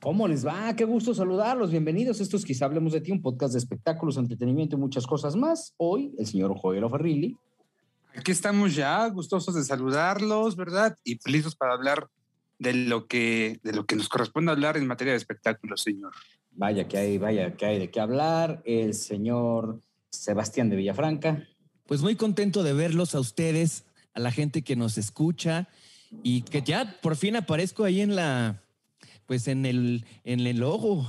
¿Cómo les va? Qué gusto saludarlos. Bienvenidos. Esto es Quizá Hablemos de Ti, un podcast de espectáculos, entretenimiento y muchas cosas más. Hoy, el señor Joel Ferrilli. Aquí estamos ya, gustosos de saludarlos, ¿verdad? Y listos para hablar de lo que, de lo que nos corresponde hablar en materia de espectáculos, señor. Vaya que hay, vaya que hay de qué hablar. El señor Sebastián de Villafranca. Pues muy contento de verlos a ustedes, a la gente que nos escucha y que ya por fin aparezco ahí en la, pues en el, en el logo.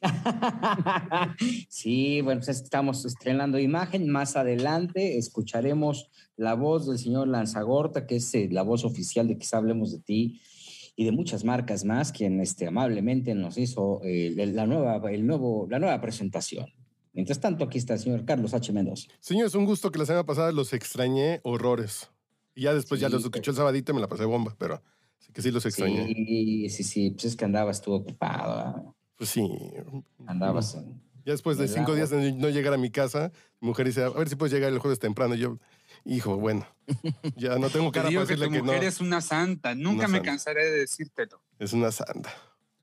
sí, bueno, pues estamos estrenando imagen. Más adelante escucharemos la voz del señor Lanzagorta, que es eh, la voz oficial de Quizá Hablemos de Ti y de muchas marcas más, quien este, amablemente nos hizo eh, la, nueva, el nuevo, la nueva presentación. Mientras tanto, aquí está el señor Carlos H. Mendoza. Señor, es un gusto que la semana pasada los extrañé horrores. Y ya después ya los escuché el sabadito y me la pasé bomba, pero sí que sí los extrañé. Sí, sí, sí, pues es que andaba, estuvo ocupado. Pues sí. Andabas Ya después de cinco días de no llegar a mi casa, mi mujer dice, a ver si puedes llegar el jueves temprano. Y yo, hijo, bueno, ya no tengo cara para decirle que, tu mujer es una santa. Nunca me cansaré de decírtelo. Es una santa.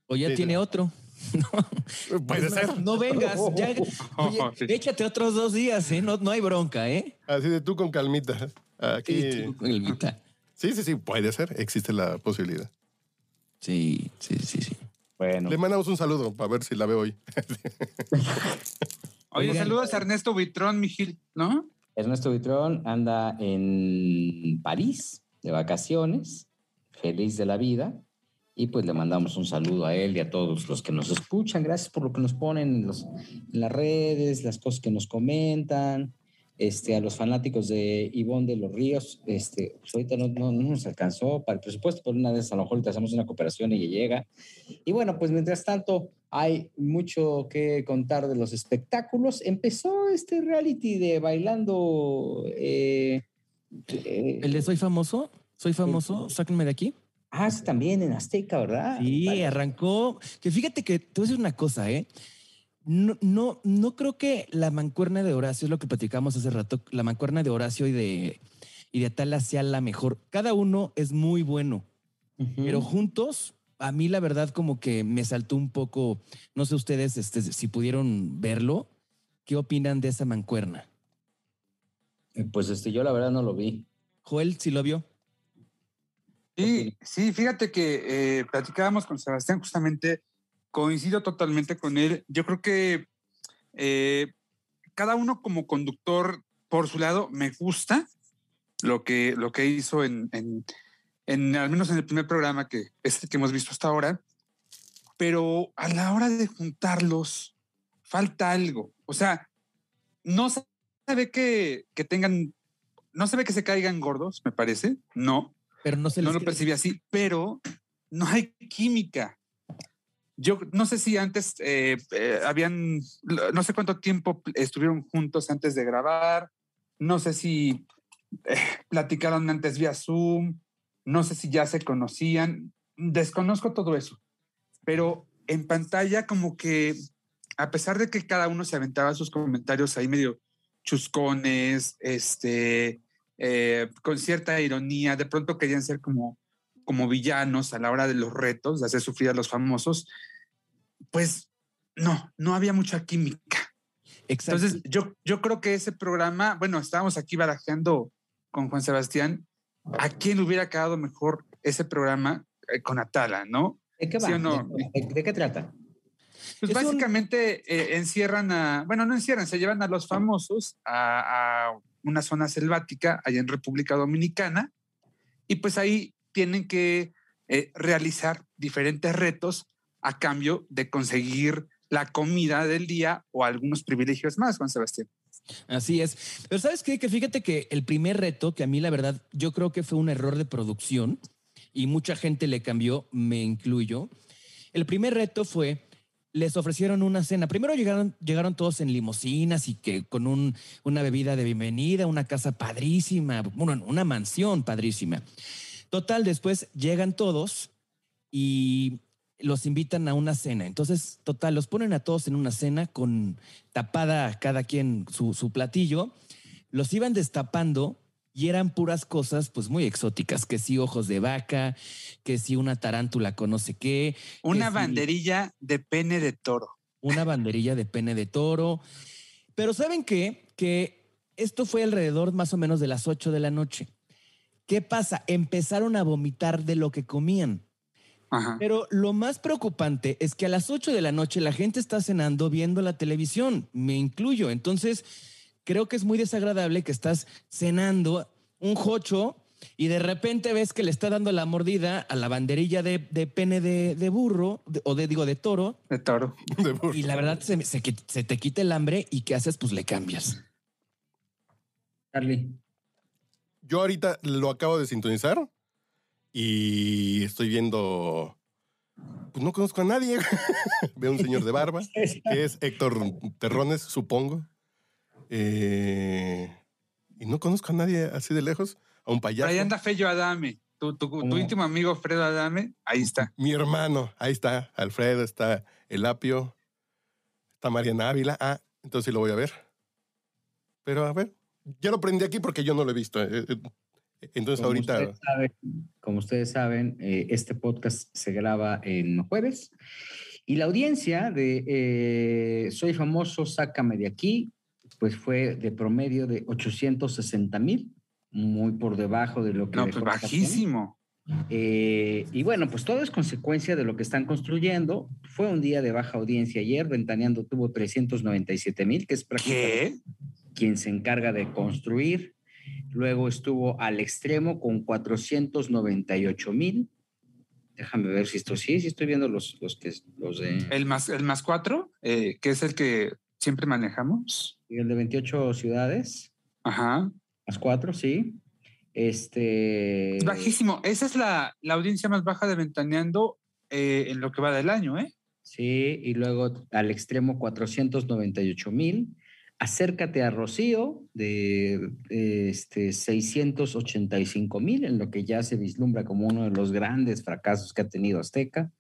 O ya tiene otro. No. Puede ser. No vengas. Ya, échate otros dos días, ¿eh? No, no hay bronca, ¿eh? Así de tú con calmita. Aquí. Sí, tú con calmita. Sí, sí, sí, puede ser. Existe la posibilidad. Sí, sí, sí, sí. Bueno. Le mandamos un saludo para ver si la veo hoy. Oye, saludos a Ernesto Vitrón, Mijil, ¿no? Ernesto Vitrón anda en París de vacaciones, feliz de la vida. Y pues le mandamos un saludo a él y a todos los que nos escuchan. Gracias por lo que nos ponen en, los, en las redes, las cosas que nos comentan. Este, a los fanáticos de Ivonne de los Ríos, este, pues ahorita no, no, nos alcanzó para el presupuesto, pero una vez a lo mejor te hacemos una cooperación y llega. Y bueno, pues mientras tanto hay mucho que contar de los espectáculos. Empezó este reality de bailando. Eh, eh, ¿El de Soy Famoso? ¿Soy Famoso? Sáquenme de aquí. Ah, también en Azteca, ¿verdad? Sí, arrancó. Que fíjate que te voy a decir una cosa, ¿eh? No, no, no creo que la mancuerna de Horacio, es lo que platicamos hace rato, la mancuerna de Horacio y de, y de Atala sea la mejor. Cada uno es muy bueno, pero juntos, a mí la verdad como que me saltó un poco, no sé ustedes este, si pudieron verlo, ¿qué opinan de esa mancuerna? Eh, pues este, yo la verdad no lo vi. Joel, ¿sí lo vio? Sí, sí, fíjate que eh, platicábamos con Sebastián justamente, coincido totalmente con él. Yo creo que eh, cada uno como conductor por su lado me gusta lo que, lo que hizo en, en, al menos en el primer programa que este que hemos visto hasta ahora, pero a la hora de juntarlos falta algo. O sea, no se ve que, que tengan, no se ve que se caigan gordos, me parece, no pero no se No lo percibí así, pero no hay química. Yo no sé si antes eh, eh, habían, no sé cuánto tiempo estuvieron juntos antes de grabar, no sé si eh, platicaron antes vía Zoom, no sé si ya se conocían, desconozco todo eso, pero en pantalla como que a pesar de que cada uno se aventaba sus comentarios ahí medio chuscones, este, eh, con cierta ironía, de pronto querían ser como, como villanos a la hora de los retos, de hacer sufrir a los famosos, pues no, no había mucha química. Entonces, yo, yo creo que ese programa, bueno, estábamos aquí barajeando con Juan Sebastián, ¿a quién hubiera quedado mejor ese programa eh, con Atala, no? ¿De qué va? ¿De, qué trata? Pues básicamente eh, encierran a, bueno, no encierran, se llevan a los famosos a una zona selvática allá en República Dominicana y pues ahí tienen que eh, realizar diferentes retos a cambio de conseguir la comida del día o algunos privilegios más, Juan Sebastián. Así es. Pero sabes qué? Que fíjate que el primer reto, que a mí la verdad yo creo que fue un error de producción y mucha gente le cambió, me incluyo. El primer reto fue les ofrecieron una cena. Primero llegaron, llegaron todos en limusinas y que con un, una bebida de bienvenida, una casa padrísima, bueno, una mansión padrísima. Total, después llegan todos y los invitan a una cena. Entonces, total, los ponen a todos en una cena con tapada cada quien su, su platillo. Los iban destapando y eran puras cosas pues muy exóticas, que sí ojos de vaca, que sí una tarántula con no sé qué. Una banderilla de pene de toro. Una banderilla de pene de toro. Pero ¿saben qué? Que esto fue alrededor más o menos de las 8 de la noche. ¿Qué pasa? Empezaron a vomitar de lo que comían. Ajá. Pero lo más preocupante es que a las 8 de la noche la gente está cenando viendo la televisión, me incluyo. Entonces, creo que es muy desagradable que estás cenando un jocho y de repente ves que le está dando la mordida a la banderilla de, de pene de, de burro, de- o de, digo, de toro, De toro. De burro. y la verdad se, se, se te quita el hambre y ¿qué haces? Pues le cambias. Charlie. Yo ahorita lo acabo de sintonizar y estoy viendo. Pues no conozco a nadie. Veo un señor de barba, que es Héctor Terrones, supongo. Eh, y no conozco a nadie así de lejos. A un payaso. ahí anda Fello Adame. Tu, tu, tu ¿Cómo? íntimo amigo Fredo Adame, ahí está. Mi hermano, ahí está. Alfredo, está El Apio, está Mariana Ávila. Ah, entonces sí lo voy a ver. Pero a ver, ya lo prendí aquí porque yo no lo he visto. eh, eh, Entonces Como ahorita. ustedes saben, como ustedes saben, eh, este podcast se graba en jueves y la audiencia de eh, Soy famoso, sácame de aquí, pues fue de promedio de 860 mil, muy por debajo de lo que... No, pues bajísimo. Eh, y bueno, pues todo es consecuencia de lo que están construyendo. Fue un día de baja audiencia ayer, Ventaneando tuvo 397 mil, que es prácticamente ¿Qué? Quien se encarga de construir. Luego estuvo al extremo con 498 mil. Déjame ver si esto sí, sí estoy viendo los, los que los de, El más, el más cuatro, eh, que es el que siempre manejamos. el de 28 ciudades, Ajá. más cuatro, sí. Este. Es bajísimo. Esa es la, la audiencia más baja de Ventaneando eh, en lo que va del año, ¿eh? Sí, y luego al extremo 498 mil. Acércate a Rocío de, de, este 685 mil, en lo que ya se vislumbra como uno de los grandes fracasos que ha tenido Azteca.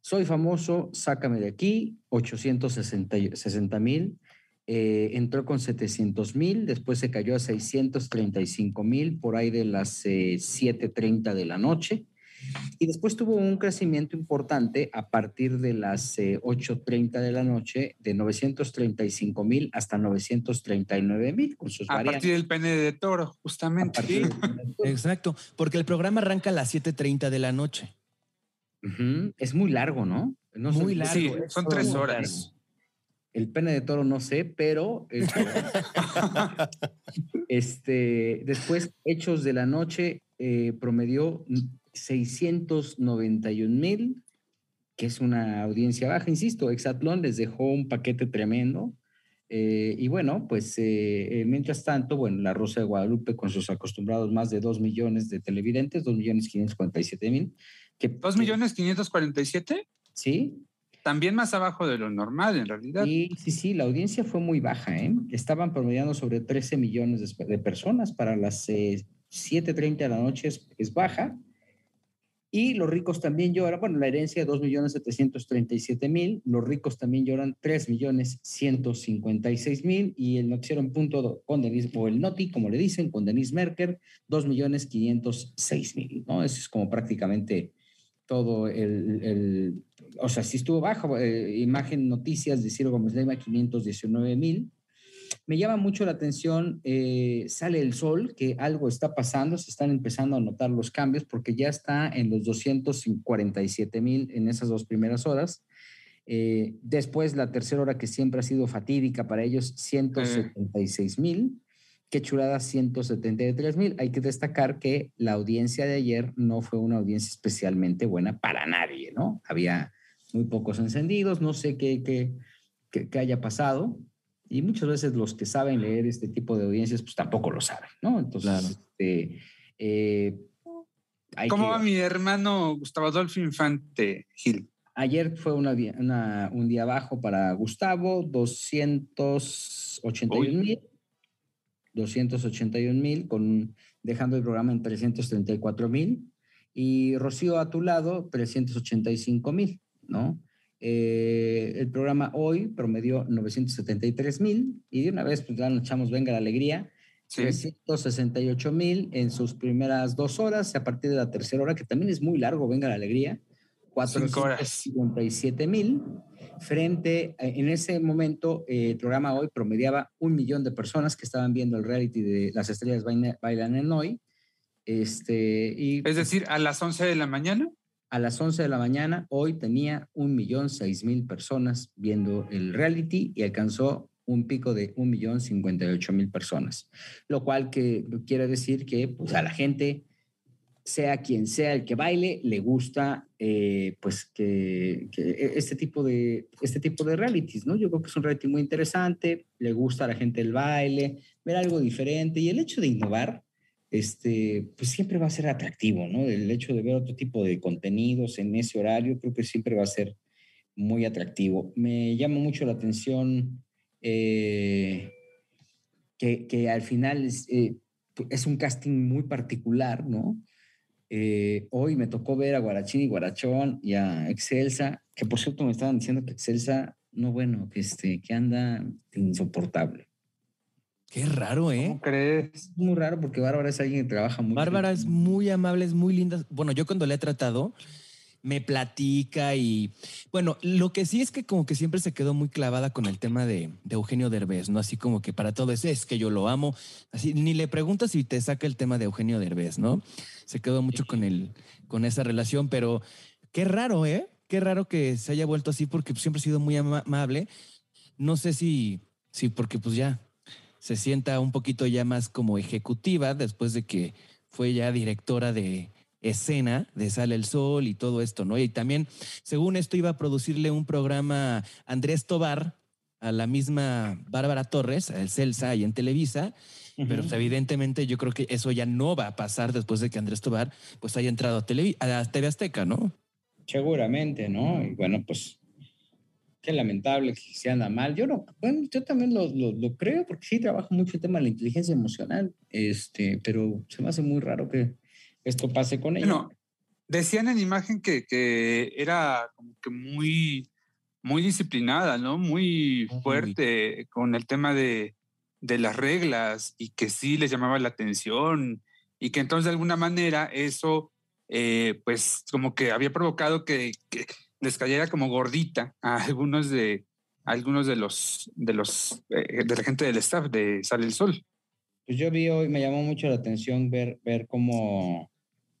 Soy famoso, sácame de aquí, 860 mil. Eh, entró con 700 mil, después se cayó a 635 mil por ahí de las eh, 7.30 de la noche. Y después tuvo un crecimiento importante a partir de las eh, 8.30 de la noche, de 935 mil hasta 939 mil, con sus A variantes. partir del pene de toro, justamente. partir de- Exacto, porque el programa arranca a las 7.30 de la noche. Ujú, Es muy largo, ¿no? No Muy largo, Sí, son tres horas. El pene de toro no sé, pero este, este, después Hechos de la Noche eh, promedió 691 mil, que es una audiencia baja, insisto, Exatlón les dejó un paquete tremendo. eh, y bueno, pues eh, eh, mientras tanto, bueno, La Rosa de Guadalupe con sus acostumbrados más de 2 millones de televidentes, 2 millones 547 mil. que- ¿Dos que- millones quinientos cuarenta y siete? Sí, También más abajo de lo normal, en realidad. Sí, sí, sí, la audiencia fue muy baja, ¿eh? Estaban promediando sobre 13 millones de, de personas para las eh, 7.30 de la noche es, es baja. Y los ricos también lloran, bueno, la herencia 2 millones 737 mil, los ricos también lloran 3 millones 156 mil y el noticiero en punto con Denise, o el Noti, como le dicen, con Denise Merker, 2 millones 506 mil, ¿no? Eso es como prácticamente todo el, el- o sea, sí estuvo bajo, eh, imagen noticias de Ciro Gómez Leiva, 519 mil. Me llama mucho la atención, eh, sale el sol, que algo está pasando, se están empezando a notar los cambios porque ya está en los 247 mil en esas dos primeras horas. Eh, después la tercera hora que siempre ha sido fatídica para ellos, 176 mil. Qué chulada, 173 mil. Hay que destacar que la audiencia de ayer no fue una audiencia especialmente buena para nadie, ¿no? Había muy pocos encendidos, no sé qué, qué, qué, qué haya pasado. Y muchas veces los que saben leer este tipo de audiencias, pues tampoco lo saben, ¿no? Entonces, Claro. este, eh, hay ¿Cómo que- va mi hermano Gustavo Adolfo Infante Gil? Ayer fue una, una- un día bajo para Gustavo, 281 mil. 281 mil, con, dejando el programa en 334 mil. Y Rocío a tu lado, 385 mil, ¿no? Eh, el programa hoy promedió 973 mil y de una vez pues ya nos echamos venga la alegría. 368 mil en sus primeras dos horas, a partir de la tercera hora, que también es muy largo, venga la alegría, 457 mil. Frente, en ese momento, eh, el programa hoy promediaba un millón de personas que estaban viendo el reality de Las Estrellas Bailan en Hoy. Este, y, es decir, a las 11 de la mañana. A las 11 de la mañana, hoy tenía un millón seis mil personas viendo el reality y alcanzó un pico de un millón cincuenta y ocho mil personas, lo cual que quiere decir que pues, a la gente, sea quien sea el que baile, le gusta eh, pues que, este tipo de este tipo de realities, ¿no? Yo creo que es un reality muy interesante, le gusta a la gente el baile, ver algo diferente y el hecho de innovar, este, pues siempre va a ser atractivo, ¿no? El hecho de ver otro tipo de contenidos en ese horario, creo que siempre va a ser muy atractivo. Me llama mucho la atención eh, que, que, al final es, eh, es, un casting muy particular, ¿no? Eh, hoy me tocó ver a Guarachín y Guarachón y a Excelsa, que por cierto me estaban diciendo que Excelsa, no bueno, que, este, que anda insoportable. Qué raro, ¿eh? ¿Cómo crees? Es muy raro porque Bárbara es alguien que trabaja muy Bárbara es muy amable, es muy linda. Bueno, yo cuando le he tratado, me platica y bueno, lo que sí es que como que siempre se quedó muy clavada con el tema de, Eugenio Derbez, ¿no? Así como que para todo eso es que yo lo amo, así ni le preguntas si te saca el tema de Eugenio Derbez, ¿no? Se quedó mucho con el, con esa relación, pero qué raro, ¿eh? Qué raro que se haya vuelto así porque siempre ha sido muy amable. No sé si, si porque pues ya se sienta un poquito ya más como ejecutiva después de que fue ya directora de, escena de Sale el Sol y todo esto, ¿no? Y también, según esto, iba a producirle un programa Andrés Tobar a la misma Bárbara Torres, el Celsa y en Televisa, pero pues, evidentemente yo creo que eso ya no va a pasar después de que Andrés Tobar pues haya entrado a, TV Azteca, ¿no? Seguramente, ¿no? Y bueno, pues qué lamentable que se anda mal. Yo no, bueno, yo también lo, lo, creo porque sí trabajo mucho el tema de la inteligencia emocional, este, pero se me hace muy raro que, esto pase con ella. Bueno, decían en imagen que, que, era como que muy, muy disciplinada, ¿no? Muy fuerte con el tema de, de las reglas y que sí les llamaba la atención y que entonces de alguna manera eso, eh, pues como que había provocado que, que, les cayera como gordita a algunos de algunos de los de los eh, de la gente del staff de Sale el Sol. Pues yo vi hoy, me llamó mucho la atención ver, ver cómo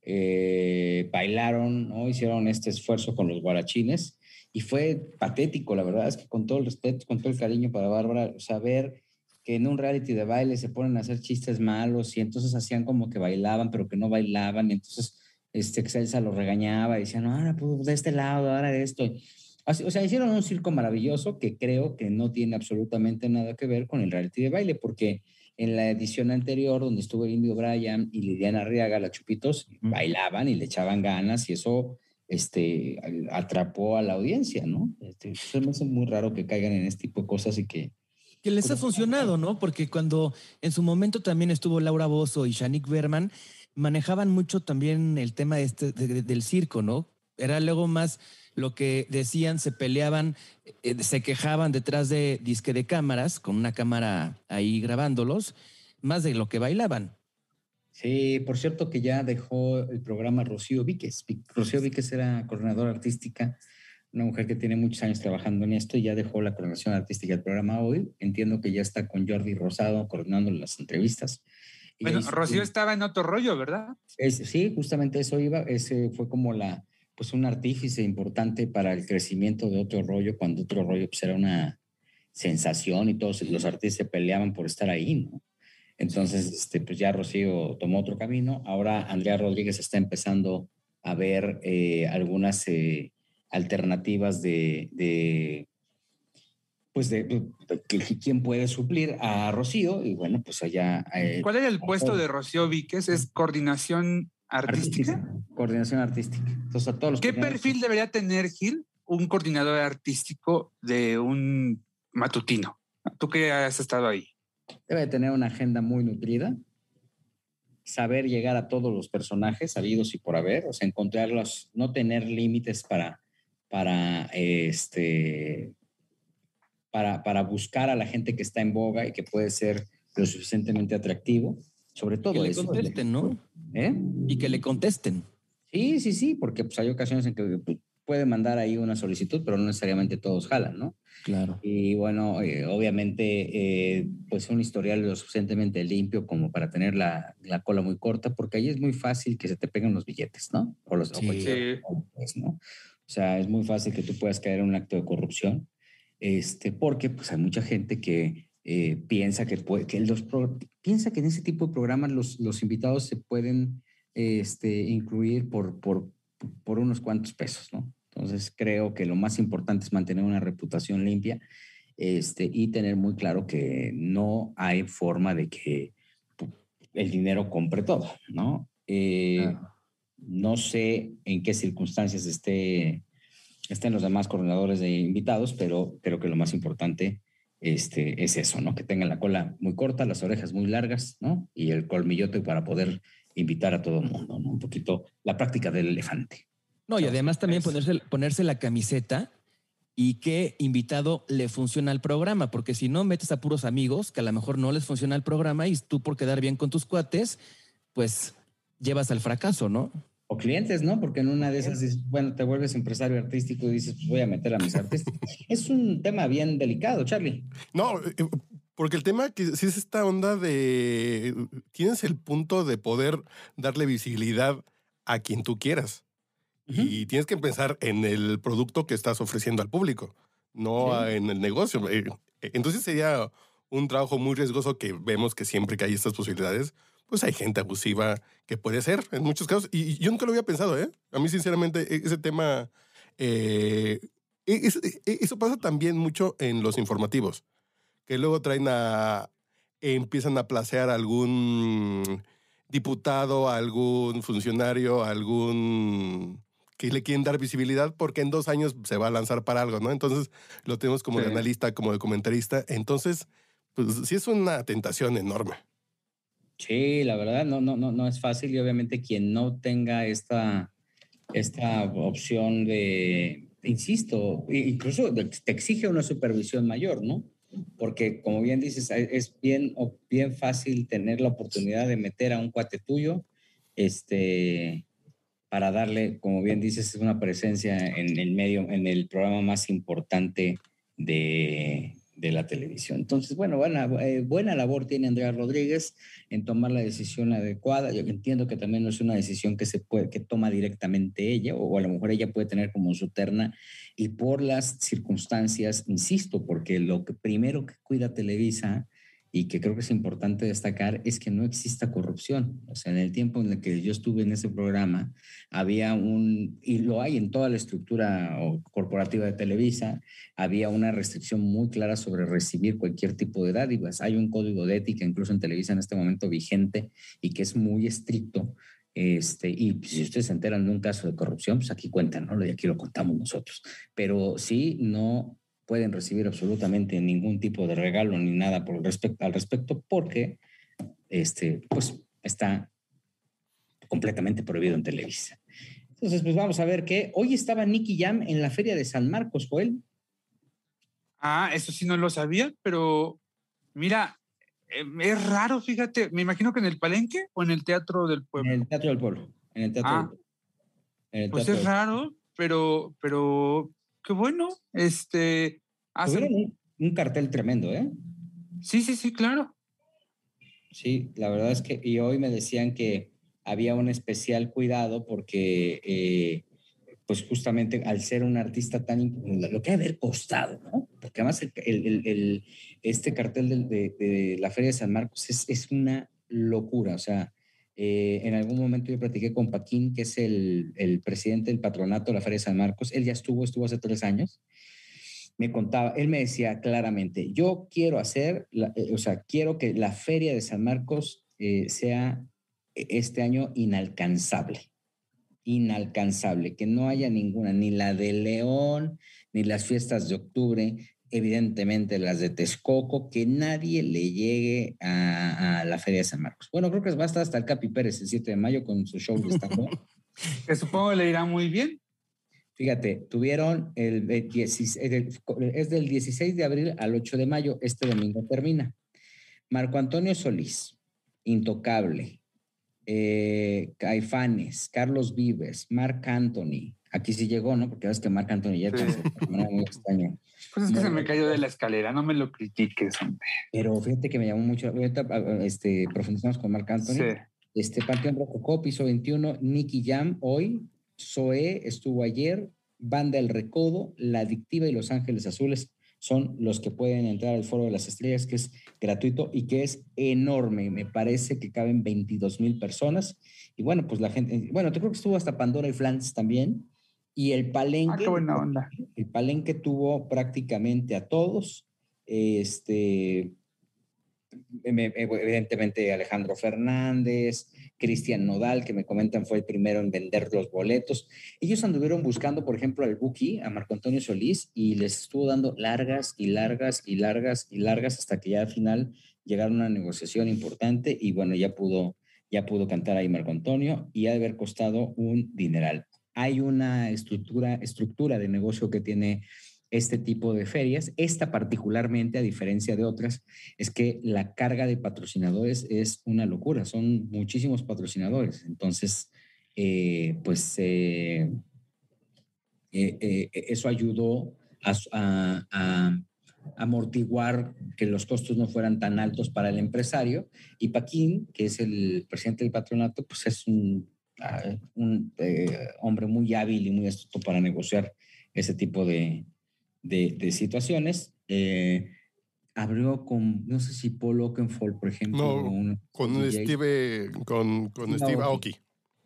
eh, bailaron, ¿no? hicieron este esfuerzo con los guarachines y fue patético, la verdad es que con todo el respeto, con todo el cariño para Bárbara, saber que en un reality de baile se ponen a hacer chistes malos y entonces hacían como que bailaban, pero que no bailaban, y entonces este Excelsa lo regañaba y decían, no, ahora pues de este lado, ahora de esto. o sea, hicieron un circo maravilloso que creo que no tiene absolutamente nada que ver con el reality de baile, porque en la edición anterior, donde estuvo Indio Bryan y Lidiana Arriaga, la Chupitos, bailaban y le echaban ganas y eso este, atrapó a la audiencia, ¿no? Este, me hace muy raro que caigan en este tipo de cosas y que... Que les ha funcionado, ¿no? Porque cuando en su momento también estuvo Laura Bozo y Shanik Berman, manejaban mucho también el tema este, del circo, ¿no? Era luego más lo que decían, se peleaban, eh, se quejaban detrás de disque de cámaras, con una cámara ahí grabándolos, más de lo que bailaban. Sí, por cierto que ya dejó el programa Rocío Víquez. Rocío Víquez era coordinadora artística, una mujer que tiene muchos años trabajando en esto y ya dejó la coordinación artística del programa hoy. Entiendo que ya está con Jordi Rosado coordinando las entrevistas. Bueno, Rocío estaba en otro rollo, ¿verdad? sí, justamente eso iba. Ese fue como la, pues un artífice importante para el crecimiento de otro rollo, cuando otro rollo pues era una sensación y todos los artistas se peleaban por estar ahí, ¿no? Entonces, este, pues ya Rocío tomó otro camino. Ahora Andrea Rodríguez está empezando a ver eh, algunas eh, alternativas de, de pues de, quién puede suplir a Rocío y bueno, pues allá... Eh, ¿Cuál era el puesto de Rocío Víquez? ¿Es coordinación artística? Coordinación artística. Entonces, a todos los ¿Qué perfil debería tener Gil un coordinador artístico de un matutino? Tú que has estado ahí. Debe tener una agenda muy nutrida, saber llegar a todos los personajes sabidos y por haber, o sea, encontrarlos, no tener límites para, para, este, para, para buscar a la gente que está en boga y que puede ser lo suficientemente atractivo. Sobre todo que eso. le contesten, ¿no? ¿Eh? Y que le contesten. Sí, sí, sí, porque pues, hay ocasiones en que pues, puede mandar ahí una solicitud, pero no necesariamente todos jalan, ¿no? Claro. Y bueno, eh, obviamente, eh, pues un historial lo suficientemente limpio como para tener la, la, cola muy corta, porque ahí es muy fácil que se te peguen los billetes, ¿no? O los Sí. pues, ¿no? O sea, es muy fácil que tú puedas caer en un acto de corrupción, este, porque pues hay mucha gente que eh, piensa que, puede, que los pro- piensa que en ese tipo de programas los, los invitados se pueden este, incluir por, por, por unos cuantos pesos, ¿no? Entonces creo que lo más importante es mantener una reputación limpia este, y tener muy claro que no hay forma de que el dinero compre todo, ¿no? Eh, Claro. No sé en qué circunstancias esté, estén los demás coordinadores de invitados, pero creo que lo más importante este, es eso, ¿no? Que tengan la cola muy corta, las orejas muy largas, ¿no? Y el colmillote para poder invitar a todo el mundo, ¿no? Un poquito la práctica del elefante. No, y además también ponerse, ponerse la camiseta y qué invitado le funciona al programa, porque si no metes a puros amigos que a lo mejor no les funciona el programa y tú por quedar bien con tus cuates, pues llevas al fracaso, ¿no? O clientes, ¿no? Porque en una de esas, dices, bueno, te vuelves empresario artístico y dices, pues voy a meter a mis artistas. es un tema bien delicado, Charlie. No, eh, porque el tema que sí es esta onda de tienes el punto de poder darle visibilidad a quien tú quieras. Y tienes que pensar en el producto que estás ofreciendo al público, no Sí. en el negocio. Eh, Entonces sería un trabajo muy riesgoso que vemos que siempre que hay estas posibilidades, pues hay gente abusiva que puede ser en muchos casos. Y y yo nunca lo había pensado, ¿eh? A mí, sinceramente, e- ese tema. eh, e- es- e- eso pasa también mucho en los informativos, que luego traen a. empiezan a placear a algún diputado, a algún funcionario, a algún que le quieren dar visibilidad porque en dos años se va a lanzar para algo, ¿no? Entonces lo tenemos como de analista, como de comentarista. Entonces, pues sí es una tentación enorme. Sí, la verdad, no, no, no, no es fácil y obviamente quien no tenga esta, esta opción de, insisto, incluso te exige una supervisión mayor, ¿no? Porque como bien dices, es- es bien, bien fácil tener la oportunidad de meter a un cuate tuyo, este, para darle, como bien dices, una presencia en el medio, en el programa más importante de, de la televisión. Entonces, bueno, buena, eh, buena labor tiene Andrea Rodríguez en tomar la decisión adecuada. Yo entiendo que también no es una decisión que se puede, que toma directamente ella, o a lo mejor ella puede tener como su terna, y por las circunstancias, insisto, porque lo que primero que cuida Televisa y que creo que es importante destacar es que no exista corrupción. O sea, en el tiempo en el que yo estuve en ese programa, había un, y lo hay en toda la estructura corporativa de Televisa, había una restricción muy clara sobre recibir cualquier tipo de dádivas. Hay un código de ética incluso en Televisa en este momento vigente y que es muy estricto. Este, y si ustedes se enteran de un caso de corrupción, pues aquí cuentan, ¿no? Y aquí lo contamos nosotros. Pero sí, no pueden recibir absolutamente ningún tipo de regalo ni nada por respecto, al respecto porque este, pues, está completamente prohibido en Televisa. Entonces, pues vamos a ver que hoy estaba Nicky Jam en la Feria de San Marcos, Joel. Ah, eso sí no lo sabía, pero mira, eh, es raro, fíjate, me imagino que en el Palenque o en el Teatro del En Pueblo. el Teatro del Pueblo. En el Teatro Ah. del Pueblo. En el Pues Teatro es del- raro, pero, pero qué bueno. Este, hacen- un, un cartel tremendo, ¿eh? sí, sí, sí, claro. Sí, la verdad es que, y hoy me decían que había un especial cuidado porque, eh, pues justamente al ser un artista tan, lo que ha de haber costado, ¿no? Porque además el, el- este cartel del- de, de la Feria de San Marcos es, es una locura, o sea, eh, en algún momento yo platiqué con Paquín, que es el, presidente del patronato de la Feria de San Marcos, él ya estuvo, estuvo hace tres años, me contaba, él me decía claramente, yo quiero hacer, la- eh, o sea, quiero que la feria de San Marcos eh, sea este año inalcanzable, inalcanzable, que no haya ninguna, ni la de León, ni las fiestas de octubre, evidentemente las de Texcoco, que nadie le llegue a, a la feria de San Marcos. Bueno, creo que va a estar hasta el Capi Pérez el 7 de mayo con su show de stand Que supongo le irá muy bien. Fíjate, tuvieron el, ve- 16 el- es del 16 de abril al 8 de mayo, este domingo termina. Marco Antonio Solís, Intocable, eh, Caifanes, Carlos Vives, Marc Anthony. Aquí sí llegó, ¿no? Porque sabes que Marc Anthony ya Sí. de manera muy extraña. Pues es que se me cayó de la escalera, no me lo critiques, hombre. Pero fíjate que me llamó mucho. Ahorita ah, este, profundizamos con Marc Anthony. Sí. Este Panteón Rococó, piso 21, Nicky Jam hoy, Zoé estuvo ayer, Banda El Recodo, La Adictiva y Los Ángeles Azules son los que pueden entrar al Foro de las Estrellas, que es gratuito y que es enorme. Me parece que caben 22 mil personas. Y bueno, pues la gente, bueno, te creo que estuvo hasta Pandora y Flans también. Y el Ah, palenque, qué buena onda. el palenque tuvo prácticamente a todos. Este, me- evidentemente Alejandro Fernández, Cristian Nodal, que me comentan fue el primero en vender los boletos. Ellos anduvieron buscando, por ejemplo, al Buki, a Marco Antonio Solís, y les estuvo dando largas y largas y largas y largas hasta que ya al final llegaron a una negociación importante y bueno, ya pudo, ya pudo cantar ahí Marco Antonio y ha de haber costado un dineral. Hay una estructura, estructura de negocio que tiene este tipo de ferias. Esta particularmente, a diferencia de otras, es que la carga de patrocinadores es una locura. Son muchísimos patrocinadores. Entonces, eh, pues eh, eh, eso ayudó a, a- amortiguar que los costos no fueran tan altos para el empresario. Y Paquín, que es el presidente del patronato, pues es un, un eh, hombre muy hábil y muy astuto para negociar ese tipo de, de, de situaciones. Eh, abrió con, no sé si Paul Oakenfold, por ejemplo, No, un Con un. Steve, con, con Steve Steve Aoki. Aoki.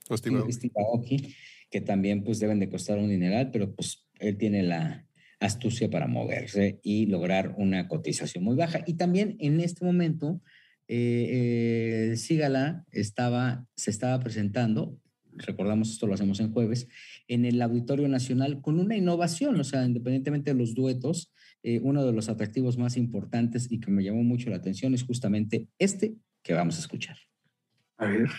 Con Steve Aoki. Steve Aoki, que también pues deben de costar un dineral, pero pues él tiene la astucia para moverse y lograr una cotización muy baja. Y también en este momento, eh, eh, Sígala estaba, se estaba presentando, recordamos esto lo hacemos en jueves, en el Auditorio Nacional con una innovación, o sea, independientemente de los duetos, eh, uno de los atractivos más importantes y que me llamó mucho la atención es justamente este que vamos a escuchar. A ver.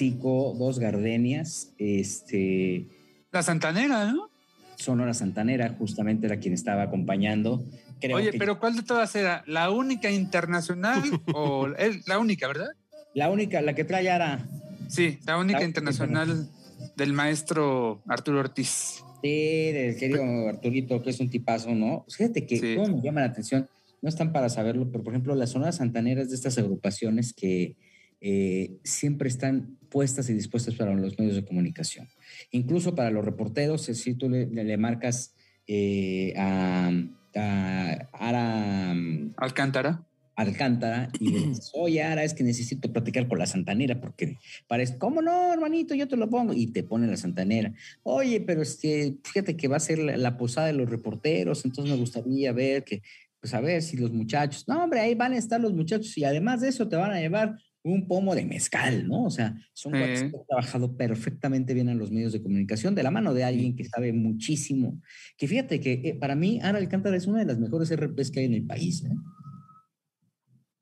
Dos gardenias, este, La Santanera, ¿no? Sonora Santanera, justamente era quien estaba acompañando. Creo Oye, que pero ¿cuál de todas era? ¿La única internacional o es la única, verdad? la única, la que trae Ara, Sí, la única La- internacional del maestro Arturo Ortiz. sí, del querido Arturito, que es un tipazo, ¿no? Fíjate que Sí. cómo me llama la atención, no están para saberlo, pero por ejemplo, la Sonora Santanera es de estas agrupaciones que eh, siempre están puestas y dispuestas para los medios de comunicación. Incluso para los reporteros, si tú le, le marcas eh, a, a Ara Alcántara. Alcántara y le dices, oye, Ara, es que necesito platicar con la santanera porque parece, ¿cómo no, hermanito? Yo te lo pongo y te pone la santanera. Oye, pero este, fíjate que va a ser la, la posada de los reporteros, entonces me gustaría ver que, pues a ver si los muchachos, no, hombre, ahí van a estar los muchachos y además de eso te van a llevar un pomo de mezcal, ¿no? O sea, son que han trabajado perfectamente bien en los medios de comunicación de la mano de alguien que sabe muchísimo. Que fíjate que eh, para mí Ara Alcántara es una de las mejores RPs que hay en el país. ¿eh?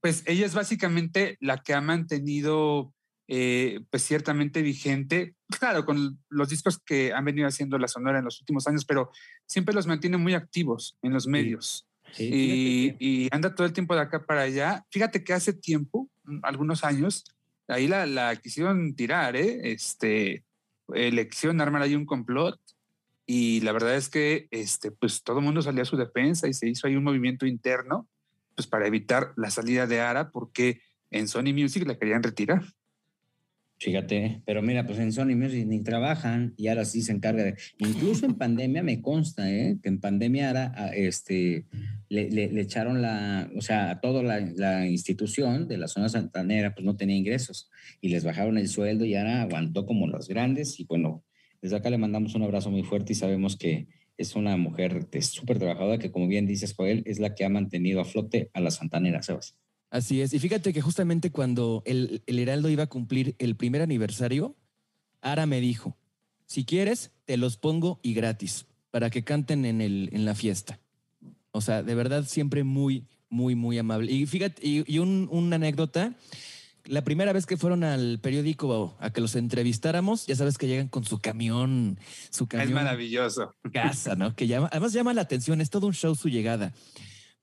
Pues ella es básicamente la que ha mantenido, eh, pues ciertamente vigente, claro, con los discos que han venido haciendo la Sonora en los últimos años, pero siempre los mantiene muy activos en los medios. Sí, y, anda todo el tiempo de acá para allá. Fíjate que hace tiempo, algunos años, ahí la, la quisieron tirar, ¿eh? Este, le quisieron armar ahí un complot y la verdad es que este, pues todo el mundo salió a su defensa y se hizo ahí un movimiento interno pues para evitar la salida de Ara porque en Sony Music la querían retirar. Fíjate, pero mira, pues en Sony Music ni trabajan y ahora sí se encarga de. Incluso en pandemia me consta, ¿eh? Que en pandemia ahora a- este, le, echaron la. O sea, a toda la, la institución de la zona santanera, pues no tenía ingresos y les bajaron el sueldo y ahora aguantó como los grandes. Y bueno, desde acá le mandamos un abrazo muy fuerte y sabemos que es una mujer súper trabajadora que, como bien dices, Joel, es la que ha mantenido a flote a la santanera, Sebas. Así es. Y fíjate que justamente cuando el, el Heraldo iba a cumplir el primer aniversario, Ara me dijo, si quieres, te los pongo y gratis para que canten en, el, en la fiesta. O sea, de verdad, siempre muy, muy, muy amable. Y fíjate, y, y un- una anécdota, la primera vez que fueron al periódico a que los entrevistáramos, ya sabes que llegan con su camión, su Es camión maravilloso. casa, ¿no? Que llama, además llama la atención, es todo un show su llegada.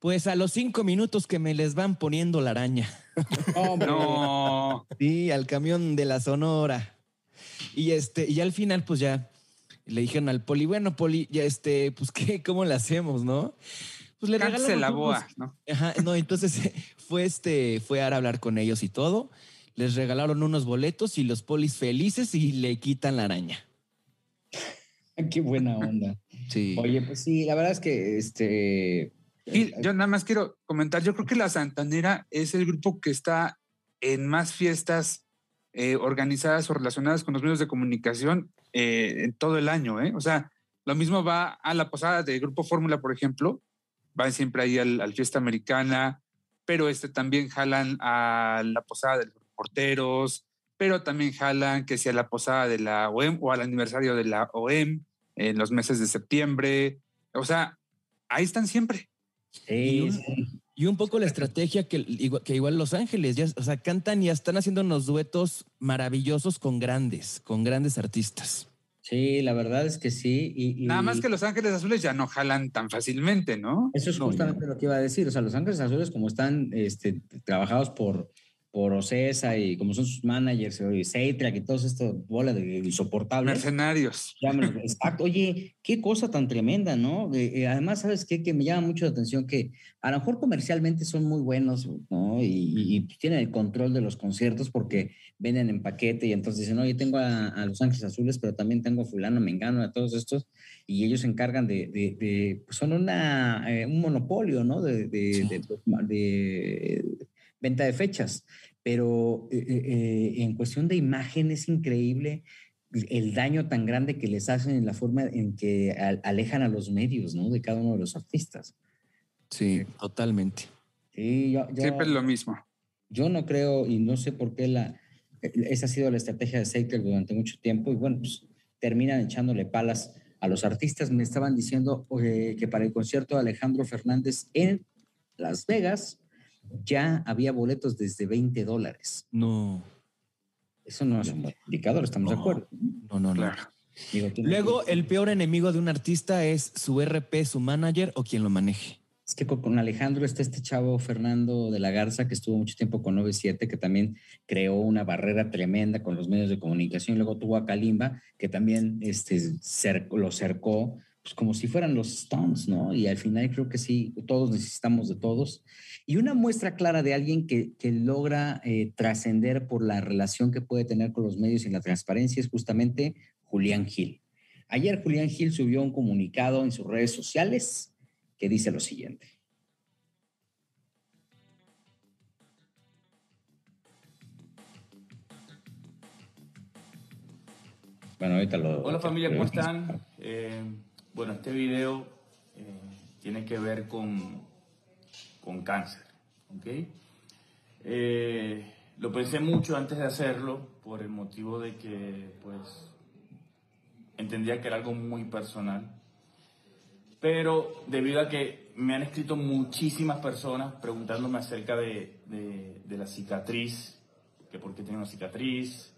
Pues a los cinco minutos que me les van poniendo la araña. No, Sí, al camión de la Sonora. Y este, y al final, pues ya le dijeron al poli, bueno, poli, ya este, pues qué, ¿cómo le hacemos, no? Pues le regalamos la unos- boa, ¿no? Ajá, no, entonces fue este, fue a hablar con ellos y todo. Les regalaron unos boletos y los polis felices y le quitan la araña. Qué buena onda. Sí. Oye, pues sí, la verdad es que este. Gil, yo nada más quiero comentar, yo creo que la Santanera es el grupo que está en más fiestas eh, organizadas o relacionadas con los medios de comunicación eh, en todo el año, ¿eh? O sea, lo mismo va a la posada del Grupo Fórmula, por ejemplo, van siempre ahí al, al fiesta americana, pero este también jalan a la posada de los porteros, pero también jalan que sea la posada de la OEM o al aniversario de la OEM en los meses de septiembre. O sea, ahí están siempre. Sí, un- sí. Y un poco la estrategia que igual, que igual Los Ángeles, ya, o sea, cantan y están haciendo unos duetos maravillosos con grandes, con grandes artistas. Sí, la verdad es que sí. Y, y- Nada más que Los Ángeles Azules ya no jalan tan fácilmente, ¿no? Eso es No, justamente lo que iba a decir. O sea, los Ángeles Azules, como están este, trabajados por, por Ocesa y como son sus managers, y Seitrack y todo esto, bola de insoportables. Mercenarios. Exacto. Oye, qué cosa tan tremenda, ¿no? Eh, eh, además, ¿sabes qué? Que me llama mucho la atención que a lo mejor comercialmente son muy buenos, ¿no? Y, y- y tienen el control de los conciertos porque venden en paquete y entonces dicen, oye, tengo a, a Los Ángeles Azules, pero también tengo a fulano, mengano, a todos estos, y ellos se encargan de, de- de- pues son una, eh, un monopolio, ¿no? De, de- Sí. de- de venta de fechas. Pero eh, eh, eh, en cuestión de imagen es increíble el daño tan grande que les hacen en la forma en que al- alejan a los medios, ¿no? De cada uno de los artistas. Sí, totalmente. Sí, yo, yo, Siempre es lo mismo. yo no creo y no sé por qué la, esa ha sido la estrategia de Seitel durante mucho tiempo y bueno, pues terminan echándole palas a los artistas. Me estaban diciendo eh, que para el concierto de Alejandro Fernández en Las Vegas ya había boletos desde 20 dólares. No, Eso no es un buen indicador, estamos de acuerdo. no, no, no. Claro. Digo, Luego, que- el peor enemigo de un artista es su RP, su manager o quien lo maneje. Es que con Alejandro está este chavo Fernando de la Garza, que estuvo mucho tiempo con 97, que también creó una barrera tremenda con los medios de comunicación. Luego tuvo a Kalimba, que también este, lo cercó, pues como si fueran los Stones, ¿no? Y al final creo que sí, todos necesitamos de todos. Y una muestra clara de alguien que, que logra eh, trascender por la relación que puede tener con los medios y la transparencia es justamente Julián Gil. Ayer Julián Gil subió un comunicado en sus redes sociales que dice lo siguiente. Bueno, ahorita lo... Hola familia, ¿cómo están? Eh, bueno, este video eh, tiene que ver con, con cáncer, ¿ok? Eh, lo pensé mucho antes de hacerlo por el motivo de que, pues, entendía que era algo muy personal. Pero debido a que me han escrito muchísimas personas preguntándome acerca de, de- de la cicatriz, que por qué tengo una cicatriz,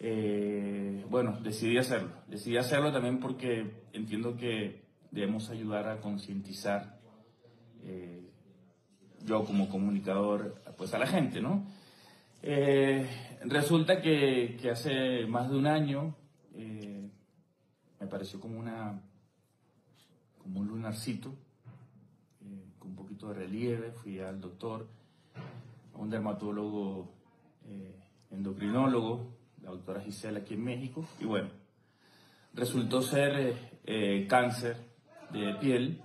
eh, bueno, decidí hacerlo. Decidí hacerlo también porque entiendo que debemos ayudar a concientizar, eh, yo como comunicador, pues a la gente, ¿no? Eh, resulta que, hace más de un año me pareció como una como un lunarcito con un poquito de relieve. Fui al doctor, un dermatólogo endocrinólogo, la doctora Gisela aquí en México, y bueno, resultó ser eh, eh, cáncer de piel.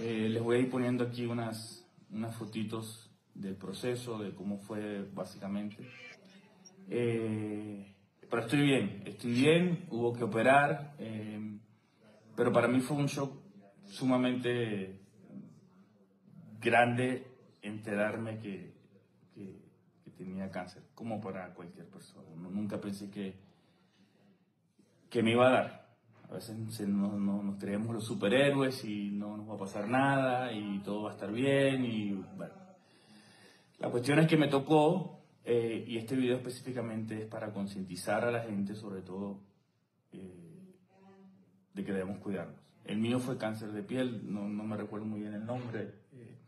les voy a ir poniendo aquí unas, unas fotitos del proceso, de cómo fue básicamente. pero estoy bien, estoy bien, hubo que operar, pero para mí fue un shock sumamente grande enterarme que, tenía cáncer, como para cualquier persona. nunca pensé que, que me iba a dar. A veces nos creemos los superhéroes y no nos va a pasar nada y todo va a estar bien. Y bueno, la cuestión es que me tocó, eh, y este video específicamente es para concientizar a la gente, sobre todo, eh, de que debemos cuidarnos. El mío fue cáncer de piel, no, no me recuerdo muy bien el nombre. Eh,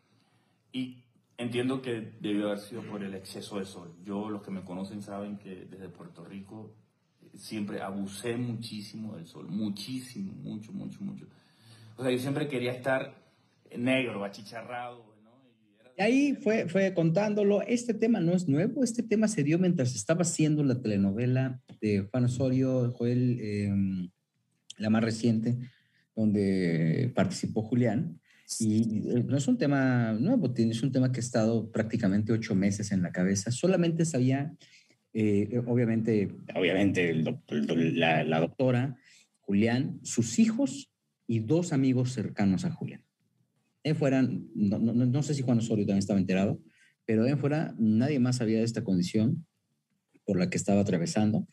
y entiendo que debió haber sido por el exceso de sol. Yo, los que me conocen saben que desde Puerto Rico eh, siempre abusé muchísimo del sol, muchísimo, mucho, mucho, mucho. O sea, yo siempre quería estar negro, achicharrado. Y ahí fue, fue contándolo, este tema no es nuevo, este tema se dio mientras estaba haciendo la telenovela de Juan Osorio, Joel, em, la más reciente, donde participó Julián, y no es un tema nuevo, es un tema que ha estado prácticamente ocho meses en la cabeza. Solamente sabía, eh, obviamente, obviamente la, doctora, Julián, sus hijos y dos amigos cercanos a Julián. De fuera, no, no, no, sé si Juan Osorio también estaba enterado, pero de fuera nadie más sabía de esta condición por la que estaba atravesando.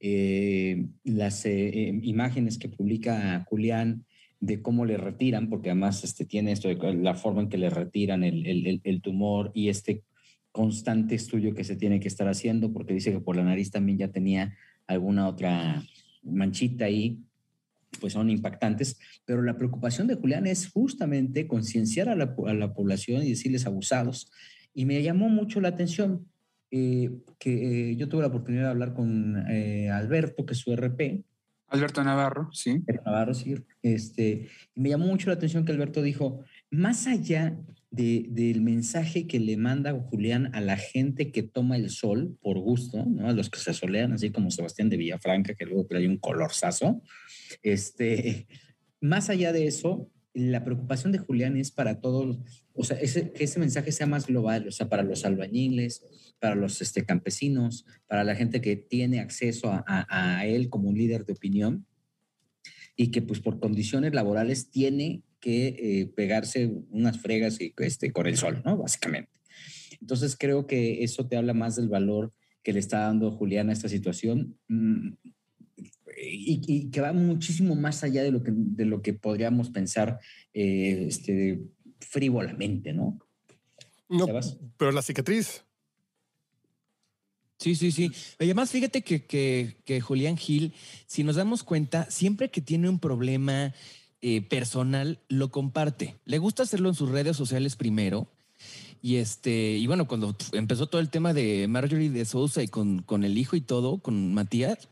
Eh, las eh, imágenes que publica Julián de cómo le retiran, porque además este, tiene esto de la forma en que le retiran el, el, el, tumor y este constante estudio que se tiene que estar haciendo, porque dice que por la nariz también ya tenía alguna otra manchita ahí, pues son impactantes, pero la preocupación de Julián es justamente concienciar a la, a la, población y decirles abusados. Y me llamó mucho la atención eh, que eh, yo tuve la oportunidad de hablar con eh, Alberto, que es su RP, Alberto Navarro, sí. Navarro, sí. Este, me llamó mucho la atención que Alberto dijo, más allá de, del mensaje que le manda Julián a la gente que toma el sol por gusto, ¿no? a los que se solean, así como Sebastián de Villafranca, que luego trae un colorzazo, este, más allá de eso, la preocupación de Julián es para todos, o sea, que ese mensaje sea más global, o sea, para los albañiles, para los este, campesinos, para la gente que tiene acceso a, a, él como un líder de opinión y que pues por condiciones laborales tiene que eh, pegarse unas fregas y, este, con el sol, ¿no? Básicamente. Entonces creo que eso te habla más del valor que le está dando Julián a esta situación. Mm, y, que va muchísimo más allá de lo que, de lo que podríamos pensar eh, este, frívolamente, ¿no? No, pero la cicatriz. Sí, sí, sí. Además, fíjate que, que, que, Julián Gil, si nos damos cuenta, siempre que tiene un problema eh, personal, lo comparte. Le gusta hacerlo en sus redes sociales primero. Y este, y bueno, cuando empezó todo el tema de Marjorie de Sousa y con, con el hijo y todo, con Matías,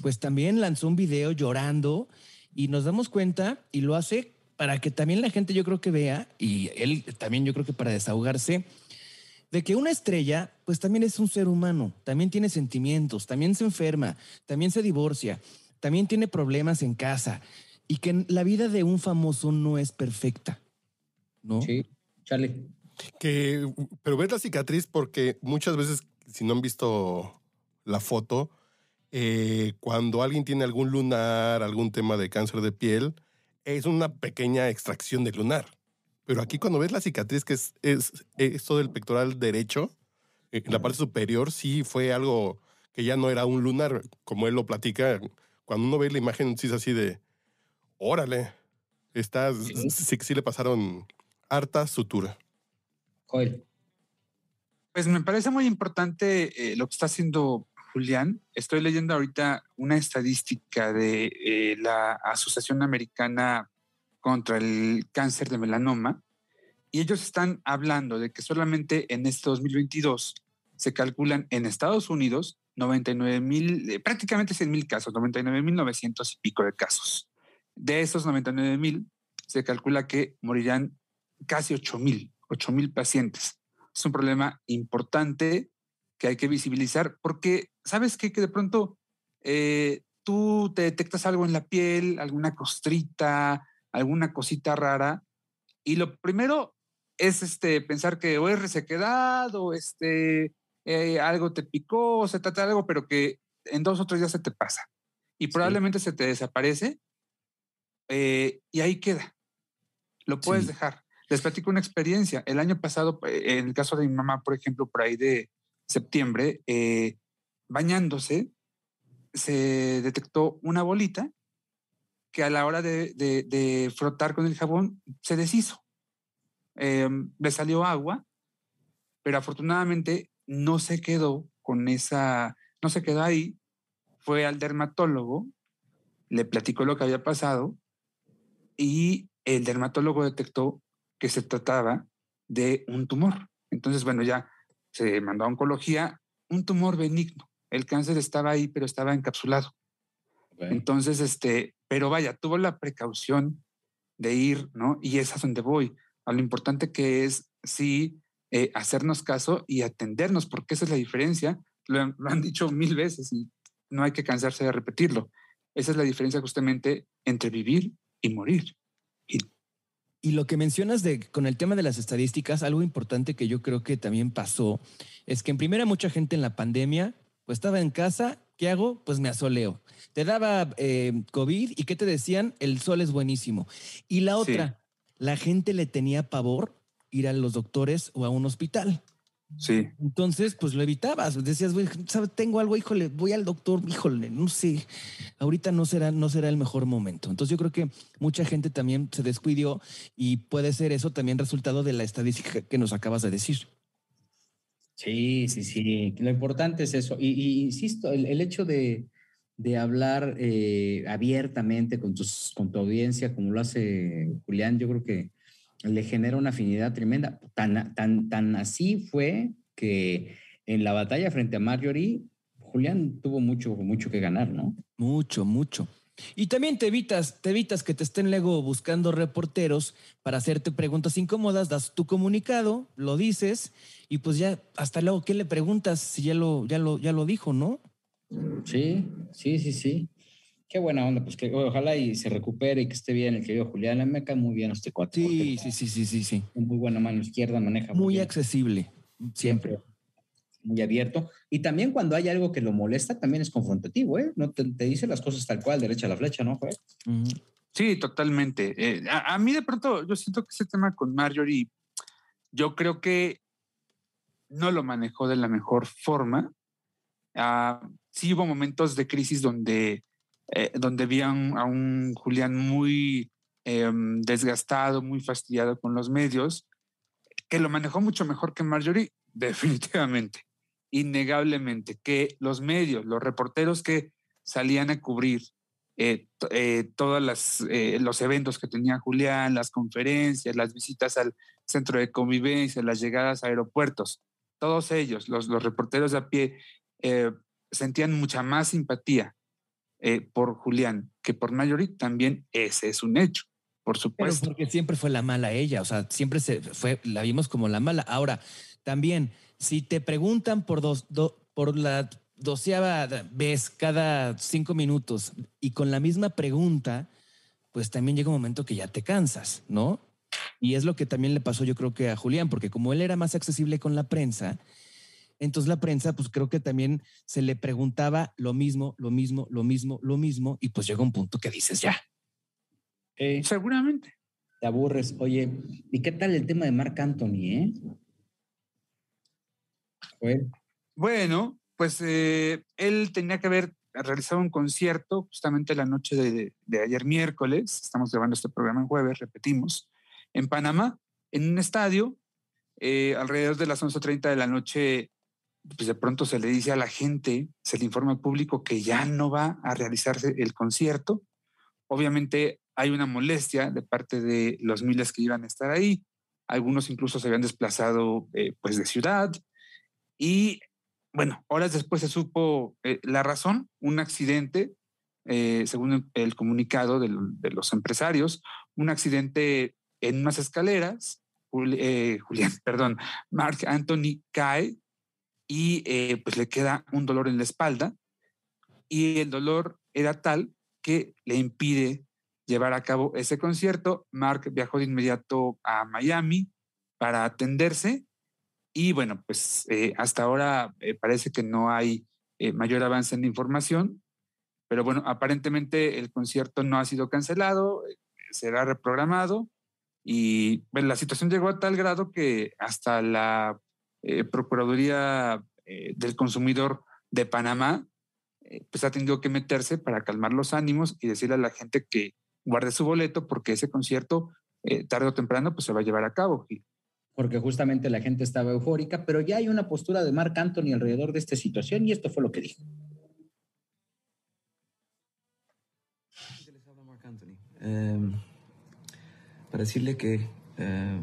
pues también lanzó un video llorando y nos damos cuenta y lo hace para que también la gente yo creo que vea y él también yo creo que para desahogarse de que una estrella pues también es un ser humano, también tiene sentimientos, también se enferma, también se divorcia, también tiene problemas en casa y que la vida de un famoso no es perfecta. ¿No? Sí, Charlie. Que, pero ves la cicatriz porque muchas veces, si no han visto la foto, eh, cuando alguien tiene algún lunar, algún tema de cáncer de piel, es una pequeña extracción de lunar. Pero aquí cuando ves la cicatriz, que es, es esto del pectoral derecho, en la parte superior, sí fue algo que ya no era un lunar, como él lo platica. Cuando uno ve la imagen, sí es así de, órale, está, sí, sí, le pasaron harta sutura. Joel. Pues me parece muy importante eh, lo que está haciendo Julián, estoy leyendo ahorita una estadística de eh, la Asociación Americana contra el Cáncer de Melanoma y ellos están hablando de que solamente en este 2022 se calculan en Estados Unidos 99 mil, eh, prácticamente 100 mil casos, 99 mil 900 y pico de casos. De esos 99 mil, se calcula que morirán casi 8 mil, 8 mil pacientes es un problema importante que hay que visibilizar porque, ¿sabes qué? Que de pronto eh, tú te detectas algo en la piel, alguna costrita, alguna cosita rara, y lo primero es este, pensar que o es resequedad o este, eh, algo te picó o se trata de algo, pero que en dos o tres días se te pasa y probablemente se te desaparece eh, y ahí queda. Lo puedes Sí. dejar. Les platico una experiencia. El año pasado, eh, en el caso de mi mamá, por ejemplo, por ahí de septiembre, eh, bañándose, se detectó una bolita que a la hora de, de- frotar con el jabón se deshizo. Em, le salió agua, pero afortunadamente no se quedó con esa, no se quedó ahí. Fue al dermatólogo, le platicó lo que había pasado y el dermatólogo detectó que se trataba de un tumor. Entonces, bueno, ya se mandó a oncología, un tumor benigno. El cáncer estaba ahí, pero estaba encapsulado. Entonces, este, pero vaya, tuvo la precaución de ir, ¿no? Y es a donde voy, a lo importante que es, sí, eh, hacernos caso y atendernos, porque esa es la diferencia. Lo lo han dicho mil veces y no hay que cansarse de repetirlo. Esa es la diferencia justamente entre vivir y morir. Y lo que mencionas de con el tema de las estadísticas, algo importante que yo creo que también pasó es que en primera mucha gente en la pandemia pues estaba en casa, ¿qué hago? Pues me asoleo. Te daba eh, COVID y ¿qué te decían? El sol es buenísimo. Y la Sí. otra, la gente le tenía pavor ir a los doctores o a un hospital. Sí, Entonces, pues lo evitabas. Decías, güey. Tengo algo, híjole, voy al doctor, híjole, no sé. Ahorita no será, no será el mejor momento. Entonces, yo creo que mucha gente también se descuidó y puede ser eso también resultado de la estadística que nos acabas de decir. Sí, sí, sí. Lo importante es eso. Y, y insisto, el, el hecho de, de hablar eh, abiertamente con, tus, con tu audiencia, como lo hace Julián, yo creo que le genera una afinidad tremenda. Tan, tan, tan así fue que en la batalla frente a Marjorie, Julián tuvo mucho, mucho que ganar, ¿no? Mucho, mucho. Y también te evitas, te evitas que te estén luego buscando reporteros para hacerte preguntas incómodas, das tu comunicado, lo dices y pues ya hasta luego qué le preguntas si ya lo ya lo ya lo dijo, ¿no? Sí, sí, sí, sí. Qué buena onda, pues que ojalá y se recupere y que esté bien el querido Julián. A mí me cae muy bien este cuate. Sí, sí, sí, sí, sí, sí. Muy buena mano izquierda, maneja Muy bien. accesible, siempre. muy abierto. Y también cuando hay algo que lo molesta, también es confrontativo, ¿eh? No te, te dice las cosas tal cual, derecha a la flecha, ¿no? Joder? Sí, totalmente. Eh, a, a mí de pronto, yo siento que ese tema con Marjorie, yo creo que no lo manejó de la mejor forma. Ah, sí hubo momentos de crisis donde, eh, donde vi a un, Julián muy em, desgastado, muy fastidiado con los medios, que lo manejó mucho mejor que Marjorie, definitivamente, innegablemente, que los medios, los reporteros que salían a cubrir eh, eh, todos los eventos que tenía Julián, las conferencias, las visitas al centro de convivencia, las llegadas a aeropuertos, todos ellos, los, los reporteros de a pie, eh, sentían mucha más simpatía eh, por Julián que por Marjorie, también ese es un hecho, por Pero supuesto. porque siempre fue la mala ella, o sea, siempre se fue, la vimos como la mala. Ahora, también, si te preguntan por dos, do- por la doceava vez cada cinco minutos y con la misma pregunta, pues también llega un momento que ya te cansas, ¿no? Y es lo que también le pasó, yo creo que a Julián, porque como él era más accesible con la prensa, entonces la prensa, pues creo que también se le preguntaba lo mismo, lo mismo, lo mismo, lo mismo, y pues llega un punto que dices ya. Eh, Seguramente. te aburres. Oye, ¿y qué tal el tema de Marc Anthony, eh? Bueno, pues eh, él tenía que haber realizado un concierto justamente la noche de, de ayer miércoles, estamos grabando este programa en jueves, repetimos, en Panamá, en un estadio, eh, alrededor de las 11.30 de la noche, pues de pronto se le dice a la gente, se le informa al público que ya no va a realizarse el concierto. Obviamente hay una molestia de parte de los miles que iban a estar ahí, algunos incluso se habían desplazado eh, pues de ciudad y bueno, horas después se supo eh, la razón, un accidente, eh, según el, comunicado de, los empresarios, un accidente en unas escaleras, eh, Julián, perdón, Mark Anthony cae y eh, pues le queda un dolor en la espalda y el dolor era tal que le impide llevar a cabo ese concierto. Mark viajó de inmediato a Miami para atenderse y bueno, pues eh, hasta ahora parece que no hay mayor avance en la información, pero bueno, aparentemente el concierto no ha sido cancelado, será reprogramado y bueno, la situación llegó a tal grado que hasta la eh, Procuraduría eh, del Consumidor de Panamá eh, pues ha tenido que meterse para calmar los ánimos y decirle a la gente que guarde su boleto porque ese concierto tarde o temprano pues se va a llevar a cabo. Porque justamente la gente estaba eufórica, pero ya hay una postura de Mark Anthony alrededor de esta situación y esto fue lo que dijo. Eh, para decirle que eh,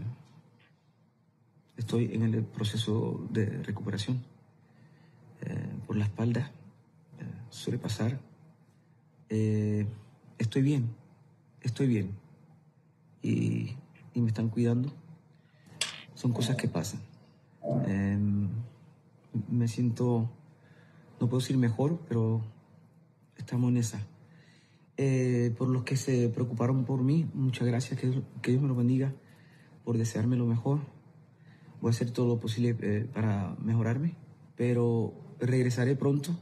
estoy en el proceso de recuperación eh, por la espalda, eh, suele pasar. estoy bien, estoy bien y, me están cuidando. Son cosas que pasan. me siento, no puedo decir mejor, pero estamos en esa. Eh, por los que se preocuparon por mí. Muchas gracias, que, Dios me lo bendiga por desearme lo mejor. Voy a hacer todo lo posible eh, para mejorarme, pero regresaré pronto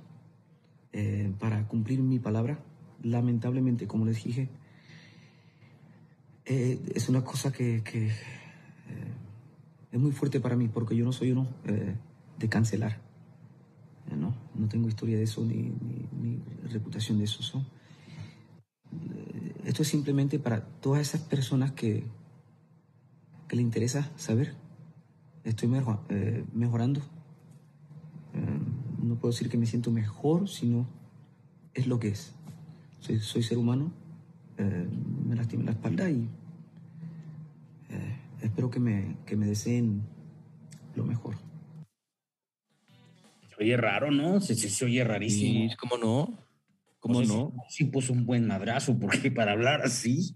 eh, para cumplir mi palabra. Lamentablemente, como les dije, es una cosa que, es muy fuerte para mí porque yo no soy uno de cancelar. No, no tengo historia de eso ni, reputación de eso. ¿so? Esto es simplemente para todas esas personas que, que le interesa saber. Estoy eh, mejorando. Eh, no puedo decir que me siento mejor, sino es lo que es. Soy, ser humano, eh, me lastima la espalda y espero que me, que me deseen lo mejor. Se oye raro, ¿no? Se, se, oye rarísimo. Sí, ¿Cómo no? ¿Cómo no? Sí, puso un buen madrazo, porque para hablar así.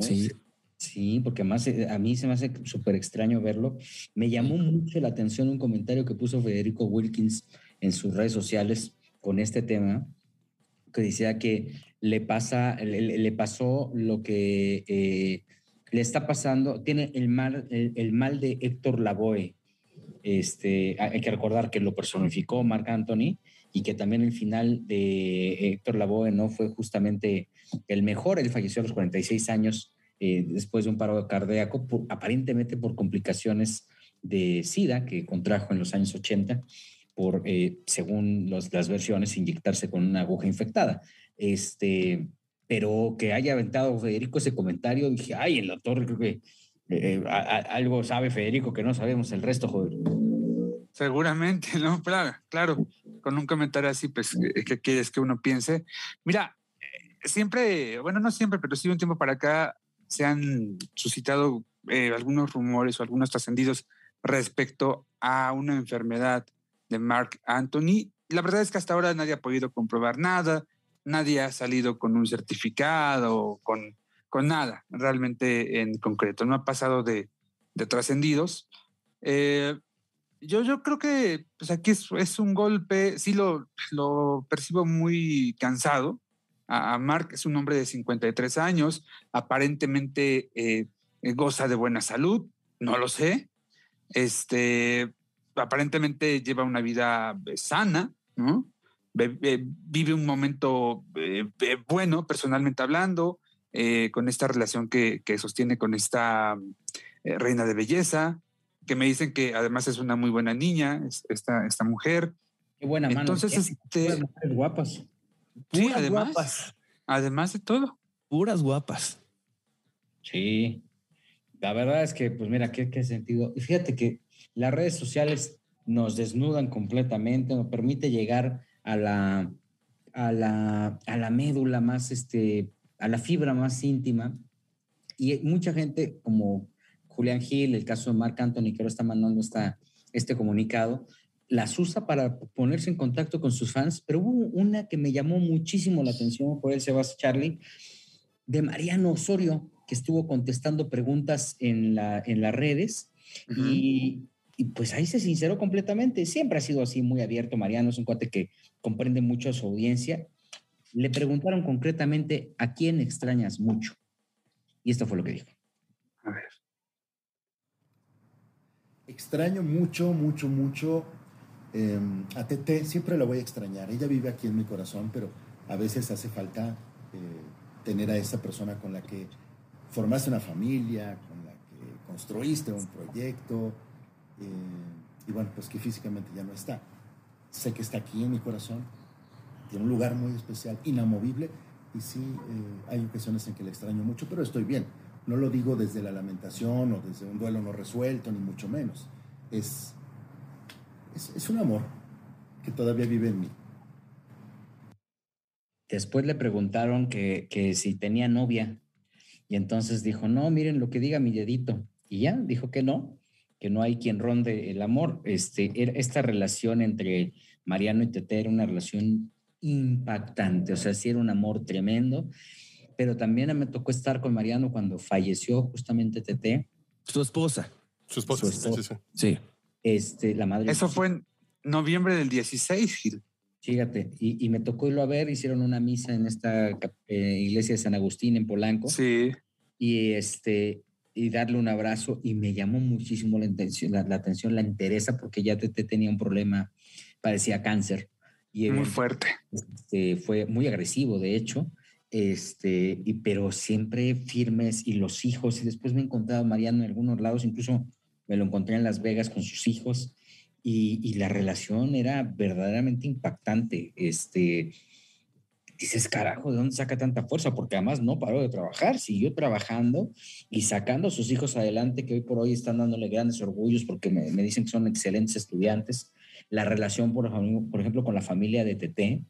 Sí. Sí, porque además eh, a mí se me hace súper extraño verlo. Me llamó mucho la atención un comentario que puso Federico Wilkins en sus redes sociales con este tema, que decía que le pasa, le, pasó lo que eh, le está pasando, tiene el mal, el, mal de Héctor Lavoe. Este, hay que recordar que lo personificó Marc Anthony y que también el final de Héctor Lavoe no fue justamente el mejor. Él falleció a los 46 años eh, después de un paro cardíaco, aparentemente por complicaciones de SIDA que contrajo en los años 80 por, eh, según las versiones, inyectarse con una aguja infectada. Este, pero que haya aventado Federico ese comentario, dije, ay, el doctor creo que eh, algo sabe Federico que no sabemos el resto, joder. Seguramente, ¿no? Claro, claro. Con un comentario así, pues, ¿qué quieres que uno piense? Mira, siempre, bueno, no siempre, pero sí un tiempo para acá se han suscitado eh, algunos rumores o algunos trascendidos respecto a una enfermedad de Mark Anthony. La verdad es que hasta ahora nadie ha podido comprobar nada, nadie ha salido con un certificado, con, con nada realmente en concreto. No ha pasado de, de trascendidos. Eh, yo, yo creo que pues aquí es, es un golpe, sí lo, lo percibo muy cansado. A, Mark es un hombre de 53 años, aparentemente eh, eh, goza de buena salud, no lo sé. Este, aparentemente lleva una vida eh, sana, ¿no? vive un momento bueno, personalmente hablando, con esta relación que, que sostiene con esta reina de belleza que me dicen que además es una muy buena niña, esta, esta mujer. Qué buena mano. Entonces, este, mujeres guapas. Sí, además, guapas. además de todo. Puras guapas. Sí. La verdad es que, pues mira, qué, qué sentido. Y fíjate que las redes sociales nos desnudan completamente, nos permite llegar a la, a la, a la médula más, este, a la fibra más íntima. Y mucha gente, como Julián Gil, el caso de Marc Anthony, que ahora está mandando esta, este comunicado, las usa para ponerse en contacto con sus fans, pero hubo una que me llamó muchísimo la atención, por él se va Charlie, de Mariano Osorio, que estuvo contestando preguntas en, la, en las redes y, y, pues ahí se sinceró completamente. Siempre ha sido así, muy abierto. Mariano es un cuate que comprende mucho a su audiencia. Le preguntaron concretamente a quién extrañas mucho. Y esto fue lo que dijo. A ver. Extraño mucho, mucho, mucho eh, a Tete. Siempre la voy a extrañar. Ella vive aquí en mi corazón, pero a veces hace falta eh, tener a esa persona con la que formaste una familia, con la que construiste un proyecto. Eh, y bueno, pues que físicamente ya no está. Sé que está aquí en mi corazón. Tiene un lugar muy especial, inamovible. Y sí, eh, hay ocasiones en que le extraño mucho, pero estoy bien. No lo digo desde la lamentación o desde un duelo no resuelto, ni mucho menos. Es, es, es un amor que todavía vive en mí. Después le preguntaron que, que, si tenía novia y entonces dijo, no, miren lo que diga mi dedito. Y ya, dijo que no, que no hay quien ronde el amor. Este, esta relación entre Mariano y Tete era una relación impactante, o sea, sí era un amor tremendo pero también me tocó estar con Mariano cuando falleció justamente Tete. Su esposa. Su esposa, Su esposa. Sí, sí, Sí. Este, la madre. Eso fue en noviembre del 16, Gil. Fíjate, y, y me tocó irlo a ver, hicieron una misa en esta eh, iglesia de San Agustín en Polanco. Sí. Y este, y darle un abrazo y me llamó muchísimo la, intención, la, la atención, la interesa, porque ya Tete tenía un problema, parecía cáncer. Y muy fuerte. Este, fue muy agresivo, de hecho este, y, pero siempre firmes y los hijos, y después me he encontrado Mariano en algunos lados, incluso me lo encontré en Las Vegas con sus hijos, y, la relación era verdaderamente impactante. Este, dices, carajo, ¿de dónde saca tanta fuerza? Porque además no paró de trabajar, siguió trabajando y sacando a sus hijos adelante, que hoy por hoy están dándole grandes orgullos porque me, dicen que son excelentes estudiantes. La relación, por, por ejemplo, con la familia de Tete,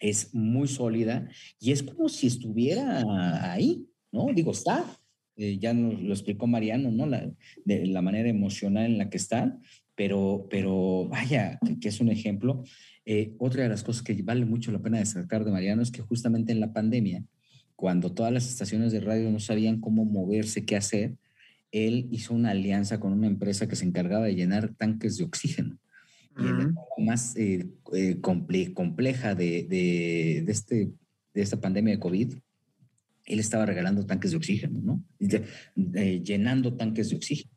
es muy sólida y es como si estuviera ahí, ¿no? Digo, está, eh, ya nos lo explicó Mariano, ¿no? La, de la manera emocional en la que está, pero, pero vaya, que, que es un ejemplo. Eh, otra de las cosas que vale mucho la pena destacar de Mariano es que justamente en la pandemia, cuando todas las estaciones de radio no sabían cómo moverse, qué hacer, él hizo una alianza con una empresa que se encargaba de llenar tanques de oxígeno y en la etapa más eh, eh, comple compleja de, de, de, este, de esta pandemia de COVID, él estaba regalando tanques de oxígeno, ¿no? Eh, llenando tanques de oxígeno.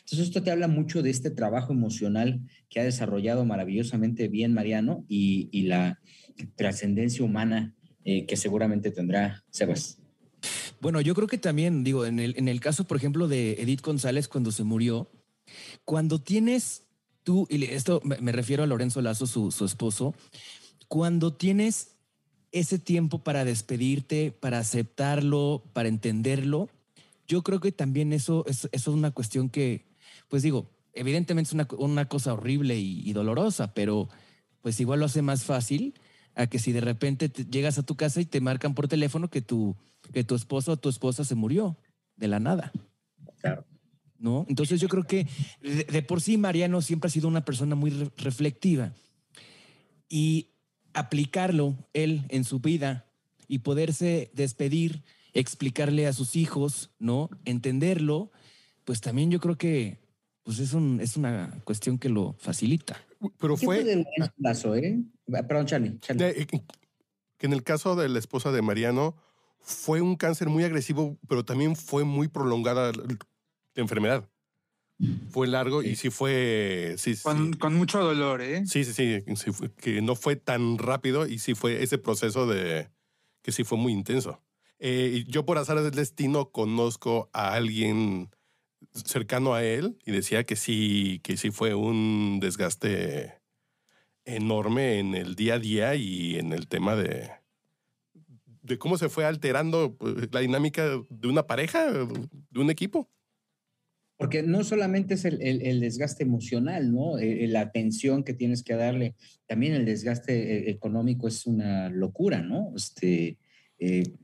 Entonces, esto te habla mucho de este trabajo emocional que ha desarrollado maravillosamente bien Mariano y, y la trascendencia humana eh, que seguramente tendrá Sebas. Bueno, yo creo que también, digo, en el, en el caso, por ejemplo, de Edith González cuando se murió, cuando tienes tú, y esto me refiero a Lorenzo Lazo, su, su esposo, cuando tienes ese tiempo para despedirte, para aceptarlo, para entenderlo, yo creo que también eso, eso, eso es una cuestión que, pues digo, evidentemente es una, una cosa horrible y, y, dolorosa, pero pues igual lo hace más fácil a que si de repente te llegas a tu casa y te marcan por teléfono que tu, que tu esposo o tu esposa se murió de la nada. Claro. ¿no? Entonces yo creo que de, de, por sí Mariano siempre ha sido una persona muy re reflectiva y aplicarlo él en su vida y poderse despedir, explicarle a sus hijos, ¿no? Entenderlo, pues también yo creo que pues es, un, es una cuestión que lo facilita. Pero fue... Plazo, ¿eh? Perdón, Charlie. Charlie. De, que en el caso de la esposa de Mariano fue un cáncer muy agresivo, pero también fue muy prolongada de enfermedad. Fue largo sí. y sí fue. Sí, con, sí. con, mucho dolor, ¿eh? Sí, sí, sí. sí fue, que no fue tan rápido y sí fue ese proceso de. que sí fue muy intenso. Eh, yo, por azar del destino, conozco a alguien cercano a él y decía que sí, que sí fue un desgaste enorme en el día a día y en el tema de, de cómo se fue alterando pues, la dinámica de una pareja, de un equipo. Porque no solamente es el, el, el desgaste emocional, ¿no? Eh, la atención que tienes que darle, también el desgaste económico es una locura, ¿no? Este, eh,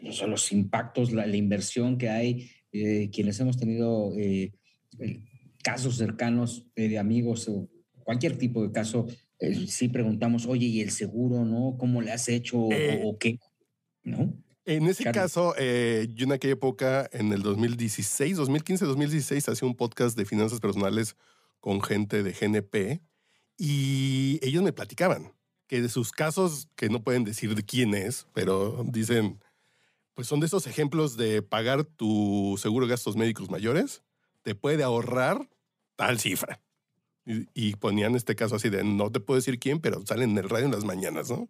los impactos, la, la, inversión que hay, eh, quienes hemos tenido eh, casos cercanos de amigos o cualquier tipo de caso, sí preguntamos, oye, ¿y el seguro, no? ¿Cómo le has hecho o, o qué? ¿No? En ese caso, eh, yo en aquella época, en el 2016, 2015, 2016, hacía un podcast de finanzas personales con gente de GNP y ellos me platicaban que de sus casos, que no pueden decir de quién es, pero dicen, pues son de esos ejemplos de pagar tu seguro de gastos médicos mayores, te puede ahorrar tal cifra. Y, y ponían este caso así de, no te puedo decir quién, pero salen en el radio en las mañanas, ¿no?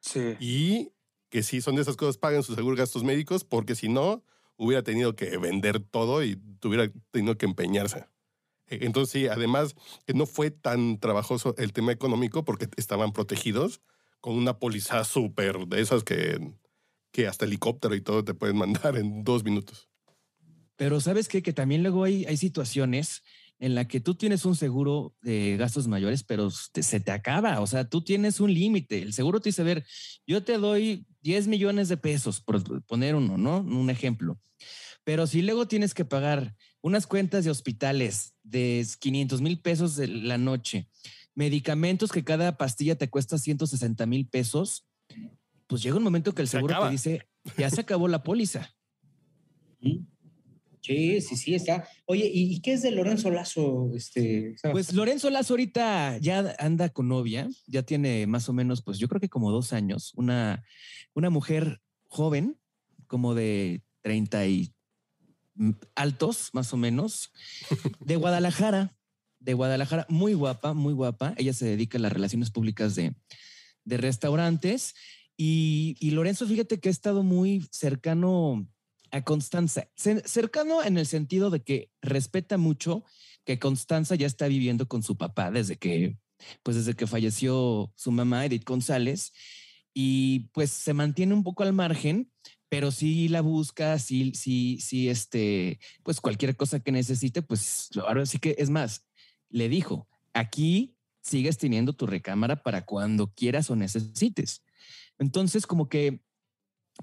Sí. Y que si son de esas cosas, paguen sus seguros gastos médicos, porque si no, hubiera tenido que vender todo y tuviera tenido que empeñarse. E- Entonces, sí, además, no fue tan trabajoso el tema económico porque estaban protegidos con una póliza súper de esas que, que hasta helicóptero y todo te pueden mandar en dos minutos. Pero sabes qué? que también luego hay, hay situaciones en la que tú tienes un seguro de gastos mayores, pero te- se te acaba. O sea, tú tienes un límite. El seguro te dice, a ver, yo te doy 10 millones de pesos, por poner uno, ¿no? Un ejemplo. Pero si luego tienes que pagar unas cuentas de hospitales de 500 mil pesos de la noche, medicamentos que cada pastilla te cuesta 160 mil pesos, pues llega un momento que el Se seguro te dice, ya se acabó la póliza. Sí, sí, sí, está. Oye, ¿y, y qué es de Lorenzo Lazo? Este? Pues Lorenzo Lazo ahorita ya anda con novia, ya tiene más o menos, pues yo creo que como dos años, una, una mujer joven, como de 30 y altos, más o menos, de Guadalajara, de Guadalajara, muy guapa, muy guapa. Ella se dedica a las relaciones públicas de, de restaurantes y, y Lorenzo, fíjate que ha estado muy cercano a Constanza, Ce- cercano en el sentido de que respeta mucho que Constanza ya está viviendo con su papá desde que, pues desde que falleció su mamá, Edith González, y pues se mantiene un poco al margen, pero sí la busca, sí, sí, sí, este, pues cualquier cosa que necesite, pues ahora sí que es más, le dijo, aquí sigues teniendo tu recámara para cuando quieras o necesites. Entonces, como que,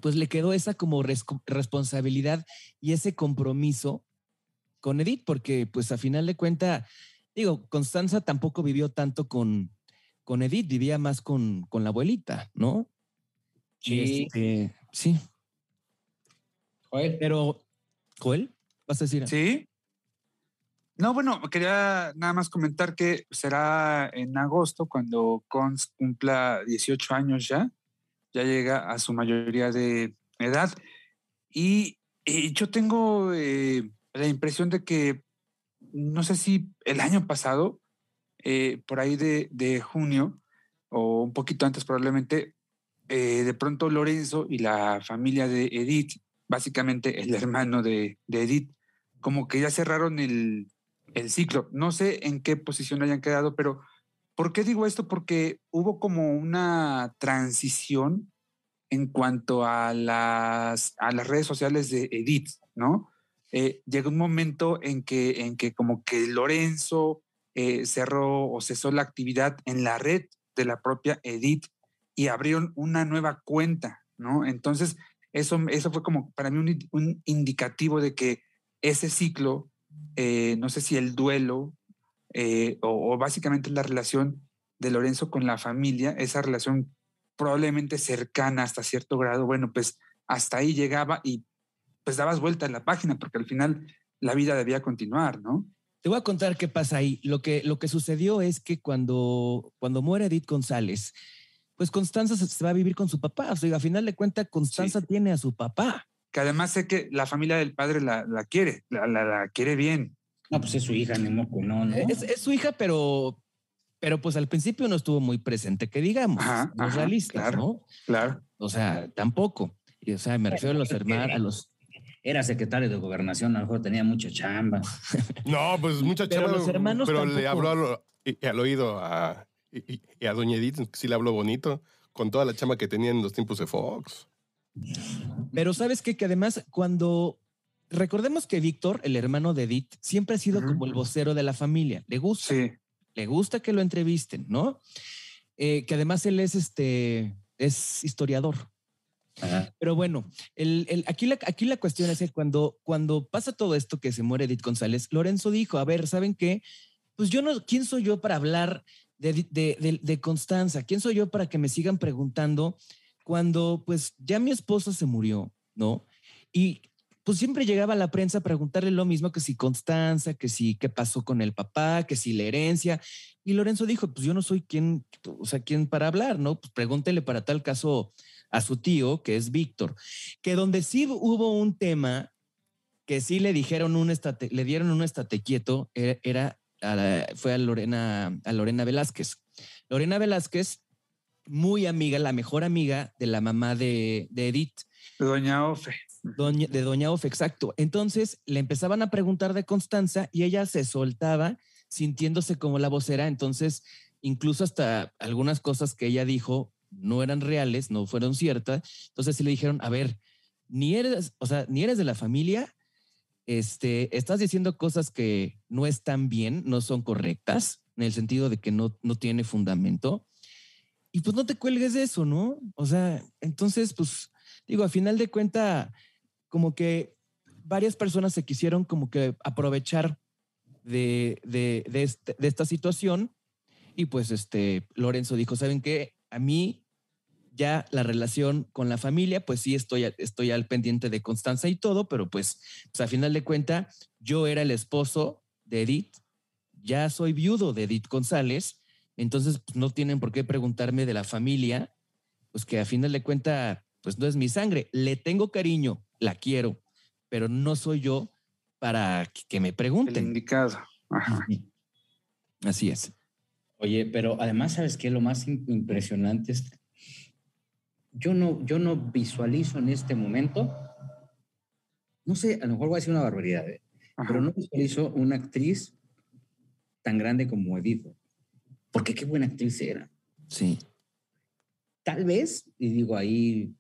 pues le quedó esa como res- responsabilidad y ese compromiso con Edith, porque pues a final de cuenta, digo, Constanza tampoco vivió tanto con, con Edith, vivía más con, con la abuelita, ¿no? Sí. Este, sí, Joel. pero, Joel, vas a decir. Sí. No, bueno, quería nada más comentar que será en agosto cuando Cons cumpla 18 años ya, ya llega a su mayoría de edad. Y, y yo tengo eh, la impresión de que, no sé si el año pasado, eh, por ahí de, junio, o un poquito antes probablemente, eh, de pronto Lorenzo y la familia de Edith, básicamente el hermano de, de Edith, como que ya cerraron el, el ciclo. No sé en qué posición hayan quedado, pero ¿por qué digo esto? Porque hubo como una transición en cuanto a las, a las redes sociales de Edith, ¿no? Eh, llegó un momento en que, en que como que Lorenzo eh, cerró o cesó la actividad en la red de la propia Edith y abrieron una nueva cuenta, ¿no? Entonces, eso, eso fue como para mí un, indicativo de que ese ciclo, eh, no sé si el duelo eh, o, o básicamente la relación de Lorenzo con la familia, esa relación probablemente cercana hasta cierto grado, bueno, pues hasta ahí llegaba y pues dabas vuelta a la página porque al final la vida debía continuar, ¿no? Te voy a contar qué pasa ahí. Lo que, lo que sucedió es que cuando, cuando muere Edith González, pues Constanza se, va a vivir con su papá. O sea, a final de cuentas, Constanza tiene a su papá. Que además sé que la familia del padre la, la quiere, la, la- la quiere bien. No, pues es su hija, ni moco, no, ¿no? Es, es su hija, pero, pero pues al principio no estuvo muy presente, que digamos, Ajá, los ajá, realistas, claro. ¿no? Claro. O sea, tampoco. Y, o sea, me refiero a los hermanos, a los... Era secretario de gobernación, a lo mejor tenía mucha chamba. No, pues mucha Pero chava. los hermanos Pero le habló al, y- y al oído a, y, y- y a Doña Edith, sí le habló bonito, con toda la chama que tenía en los tiempos de Fox. Pero sabes qué? que además cuando... Recordemos que Víctor, el hermano de Edith, siempre ha sido Ujú. como el vocero de la familia. Le gusta. Sí. le gusta que lo entrevisten, ¿no? Eh, que además él es este, es historiador. Ajá. Pero bueno, el, el- aquí, la, aquí la cuestión es que cuando, cuando pasa todo esto que se muere Edith González, Lorenzo dijo, a ver, ¿saben qué? Pues yo no, ¿quién soy yo para hablar de, de, de- de Constanza? ¿Quién soy yo para que me sigan preguntando cuando pues ya mi esposo se murió, ¿no? Y pues siempre llegaba a la prensa a preguntarle lo mismo que si Constanza, que si qué pasó con el papá, que si la herencia. Y Lorenzo dijo, pues yo no soy quien, o sea, quien para hablar, ¿no? Pues pregúntele para tal caso a su tío, que es Víctor, que donde sí hubo un tema que sí le dijeron un estate, le dieron un estate quieto, e-, era, fue a Lorena, a Lorena Velázquez. Lorena Velázquez, muy amiga, la mejor amiga de la mamá de, de Edith. Doña Ofe. Doña, de Doña Ofe, exacto. Entonces le empezaban a preguntar de Constanza y ella se soltaba sintiéndose como la vocera. Entonces, incluso hasta algunas cosas que ella dijo no eran reales, no fueron ciertas. Entonces sí le dijeron, a ver, ni eres, o sea, ni eres de la familia, este, estás diciendo cosas que no están bien, no son correctas, en el sentido de que no, no tiene fundamento. Y pues no te cuelgues de eso, ¿no? O sea, entonces, pues digo, a final de cuenta, como que varias personas se quisieron como que aprovechar de, de, este, de esta situación y pues este Lorenzo dijo, ¿saben qué? A mí ya la relación con la familia, pues sí estoy, estoy al pendiente de Constanza y todo, pero pues, pues a final de cuenta, yo era el esposo de Edith, ya soy viudo de Edith González, entonces pues, no tienen por qué preguntarme de la familia, pues que a final de cuenta, pues no es mi sangre, le tengo cariño, la quiero, pero no soy yo para que me pregunten. El indicado. Así es. Oye, pero además, ¿sabes qué? Lo más impresionante es yo no, yo no visualizo en este momento, no sé, a lo mejor voy a decir una barbaridad, ¿eh? pero no visualizo una actriz tan grande como Edith, porque qué buena actriz era. Sí. Tal vez, y digo ahí,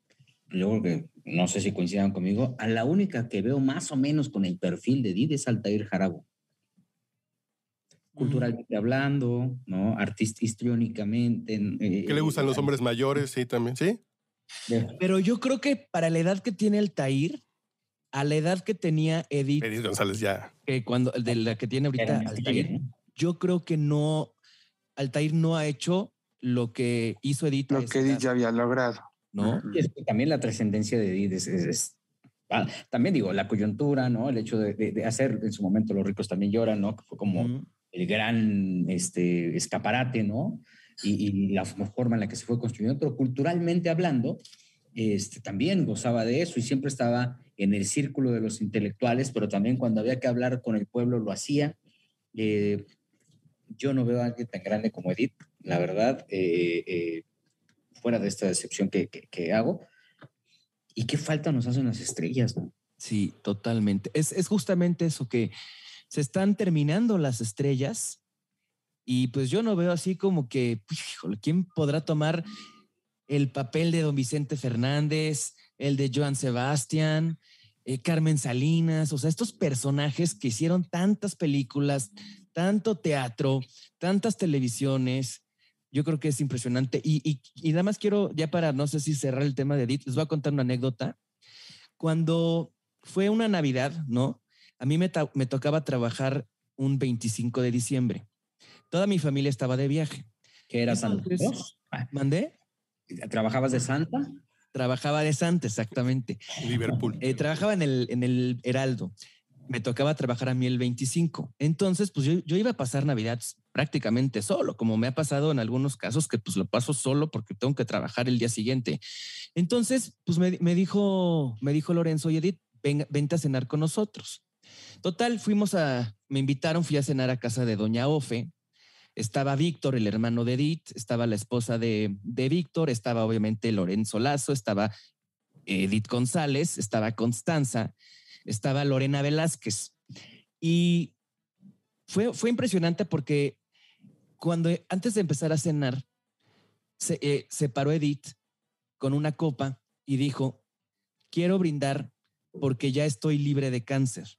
yo que no sé si coincidan conmigo, a la única que veo más o menos con el perfil de Edith es Altair Jarabo. Culturalmente hablando, ¿no? Artista histriónicamente. Eh, ¿Qué le gustan los hombres mayores? Sí, también, ¿sí? Pero yo creo que para la edad que tiene Altair, a la edad que tenía Edith. Edith González ya. Que cuando, de la que tiene ahorita Altair, yo creo que no, Altair no ha hecho lo que hizo Edith. Lo que Edith ya había logrado. ¿No? Y también la trascendencia de Edith es, ah, también digo, la coyuntura, ¿no? El hecho de, hacer en su momento Los ricos también lloran, ¿no? Que fue como el gran este, escaparate, ¿no? y, la forma en la que se fue construyendo, pero culturalmente hablando, este, también gozaba de eso y siempre estaba en el círculo de los intelectuales, pero también cuando había que hablar con el pueblo lo hacía. Eh, yo no veo a alguien tan grande como Edith, la verdad, eh, eh, fuera de esta decepción que, hago. ¿Y qué falta nos hacen las estrellas? Sí, totalmente. Es, es justamente eso que se están terminando las estrellas y pues yo no veo así como que, híjole, ¿quién podrá tomar el papel de don Vicente Fernández, el de Joan Sebastián, eh, Carmen Salinas? O sea, estos personajes que hicieron tantas películas, tanto teatro, tantas televisiones. Yo creo que es impresionante. Y, y, y nada más quiero, ya para no sé si cerrar el tema de Edith, les voy a contar una anécdota. Cuando fue una Navidad, ¿no? A mí me, me tocaba trabajar un 25 de diciembre Toda mi familia estaba de viaje. ¿Qué era Santa? Ah. ¿Mandé? ¿Trabajabas de Santa? Trabajaba de Santa, exactamente. Liverpool. Eh, trabajaba en el, en el Heraldo. Me tocaba trabajar a mí el 25. Entonces, pues yo, yo iba a pasar Navidad prácticamente solo, como me ha pasado en algunos casos que pues lo paso solo porque tengo que trabajar el día siguiente. Entonces, pues me, me dijo, me dijo Lorenzo y Edith, ven, vente a cenar con nosotros. Total, fuimos a, me invitaron, fui a cenar a casa de Doña Ofe, estaba Víctor, el hermano de Edith, estaba la esposa de, Víctor, estaba obviamente Lorenzo Lazo, estaba Edith González, estaba Constanza, estaba Lorena Velázquez. Y fue, fue impresionante porque cuando antes de empezar a cenar, se, eh, se paró Edith con una copa y dijo, quiero brindar porque ya estoy libre de cáncer.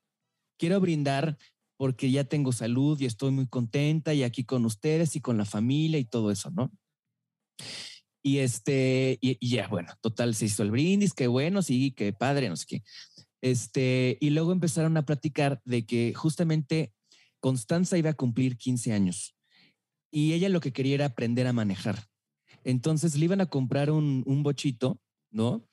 Quiero brindar porque ya tengo salud y estoy muy contenta y aquí con ustedes y con la familia y todo eso, ¿no? Y este, y, ya, bueno, total, se hizo el brindis, qué bueno, sí, qué padre, no sé qué. Este, y luego empezaron a platicar de que justamente Constanza iba a cumplir 15 años y ella lo que quería era aprender a manejar. Entonces le iban a comprar un, un bochito, ¿no?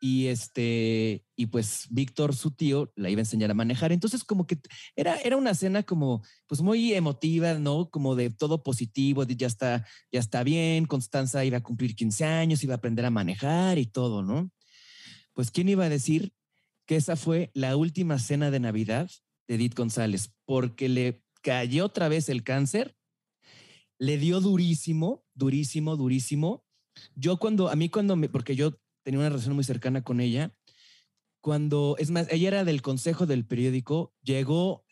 Y este, y pues Víctor, su tío, la iba a enseñar a manejar. Entonces, como que era, era una cena como, pues muy emotiva, ¿no? Como de todo positivo, de ya está, ya está bien. Constanza iba a cumplir 15 años, iba a aprender a manejar y todo, ¿no? Pues, ¿quién iba a decir que esa fue la última cena de Navidad de Edith González? Porque le cayó otra vez el cáncer, le dio durísimo, durísimo, durísimo. Yo cuando, a mí cuando me, porque yo tenía una relación muy cercana con ella. Cuando, es más, ella era del consejo del periódico, llegó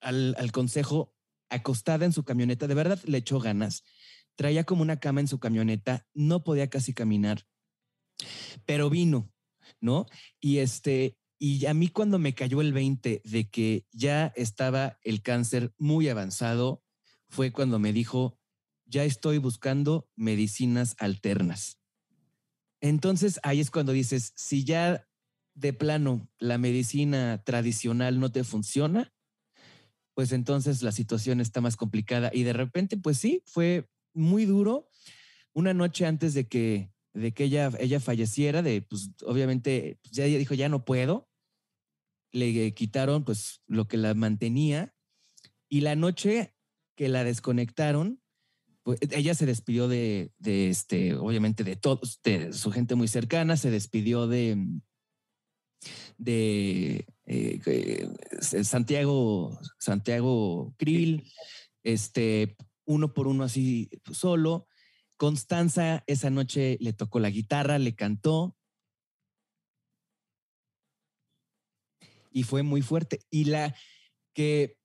al, al consejo acostada en su camioneta, de verdad le echó ganas. Traía como una cama en su camioneta, no podía casi caminar, pero vino, ¿no? Y este, y a mí cuando me cayó el 20 de que ya estaba el cáncer muy avanzado, fue cuando me dijo, ya estoy buscando medicinas alternas. Entonces ahí es cuando dices, si ya de plano la medicina tradicional no te funciona, pues entonces la situación está más complicada. Y de repente, pues sí, fue muy duro. Una noche antes de que, de que ella, ella falleciera, de, pues obviamente, pues, ya ella dijo, ya no puedo. Le quitaron pues lo que la mantenía. Y la noche que la desconectaron, pues ella se despidió de, este, obviamente de todos, de su gente muy cercana, se despidió de, de eh, Santiago, Santiago Krill, este, uno por uno así solo. Constanza esa noche le tocó la guitarra, le cantó. Y fue muy fuerte. Y la que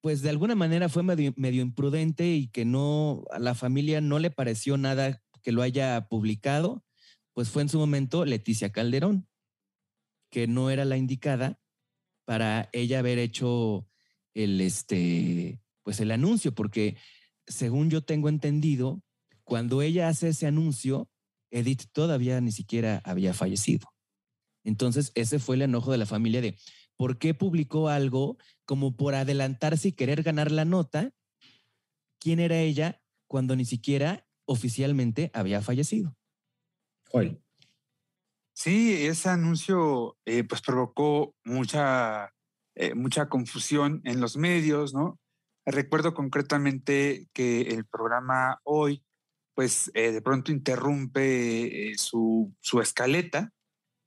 pues de alguna manera fue medio, imprudente y que no, a la familia no le pareció nada que lo haya publicado, pues fue en su momento Leticia Calderón, que no era la indicada para ella haber hecho el, este, pues el anuncio, porque según yo tengo entendido, cuando ella hace ese anuncio, Edith todavía ni siquiera había fallecido. Entonces, ese fue el enojo de la familia de, ¿Por qué publicó algo como por adelantarse y querer ganar la nota? ¿Quién era ella cuando ni siquiera oficialmente había fallecido? Joel. Sí, ese anuncio eh, pues provocó mucha, eh, mucha confusión en los medios, ¿no? Recuerdo concretamente que el programa hoy, pues eh, de pronto interrumpe su, su escaleta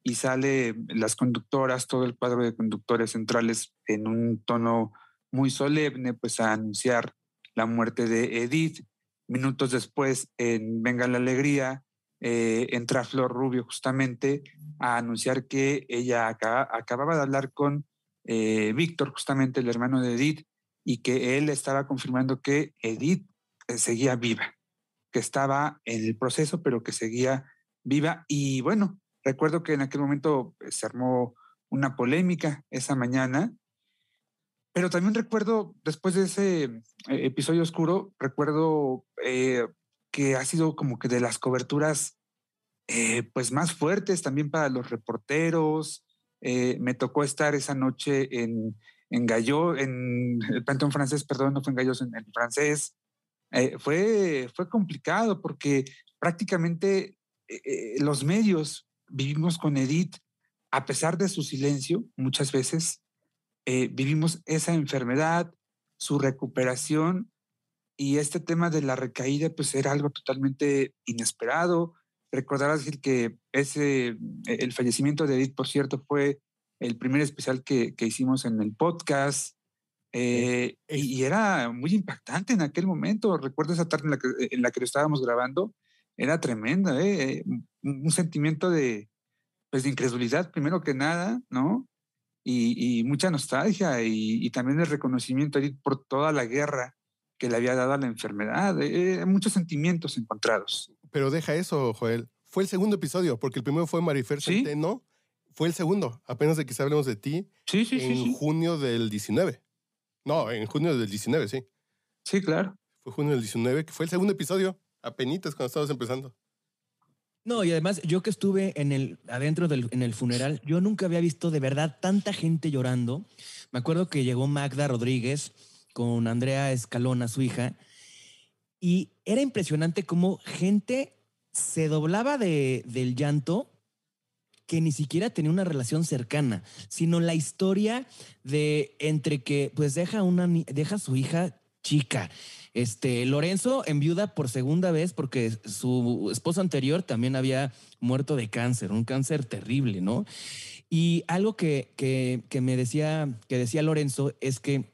y sale las conductoras, todo el cuadro de conductores centrales en un tono muy solemne, pues a anunciar la muerte de Edith. Minutos después, en Venga la Alegría, eh, entra Flor Rubio justamente a anunciar que ella acababa de hablar con eh, Víctor, justamente el hermano de Edith, y que él estaba confirmando que Edith eh, seguía viva, que estaba en el proceso, pero que seguía viva. Y bueno, Recuerdo que en aquel momento eh, se armó una polémica esa mañana, pero también recuerdo, después de ese eh, episodio oscuro, recuerdo eh, que ha sido como que de las coberturas pues más fuertes también para los reporteros. me tocó estar esa noche en, en Gallo, en el Panteón francés, perdón, no fue en Gallos, en, en francés. fue, fue complicado porque prácticamente los medios vivimos con Edith, a pesar de su silencio, muchas veces eh, vivimos esa enfermedad, su recuperación y este tema de la recaída, pues era algo totalmente inesperado. Recordarás que ese, eh, el fallecimiento de Edith, por cierto, fue el primer especial que, que hicimos en el podcast. Eh, y, era muy impactante en aquel momento. Recuerdo esa tarde en la que, en la que lo estábamos grabando era tremenda, ¿eh? Un sentimiento de, pues, de incredulidad, primero que nada, ¿no? Y, mucha nostalgia y, también el reconocimiento por toda la guerra que le había dado a la enfermedad, eh, muchos sentimientos encontrados. Pero deja eso, Joel. Fue el segundo episodio, porque el primero fue Marifer ¿Sí? Centeno. Fue el segundo, apenas de que hablemos de ti. Sí, sí, en sí, junio del 19. No, en junio del 19, sí. Sí, claro. Fue junio del 19, que fue el segundo episodio. Apenitas cuando estabas empezando. No, y además yo que estuve en el adentro del en el funeral, yo nunca había visto de verdad tanta gente llorando. Me acuerdo que llegó Magda Rodríguez con Andrea Escalona, su hija, y era impresionante cómo gente se doblaba de, del llanto que ni siquiera tenía una relación cercana, sino la historia de entre que pues deja una deja a su hija chica. Este Lorenzo enviuda por segunda vez porque su esposo anterior también había muerto de cáncer, un cáncer terrible, ¿no? Y algo que, que, que me decía, que decía Lorenzo es que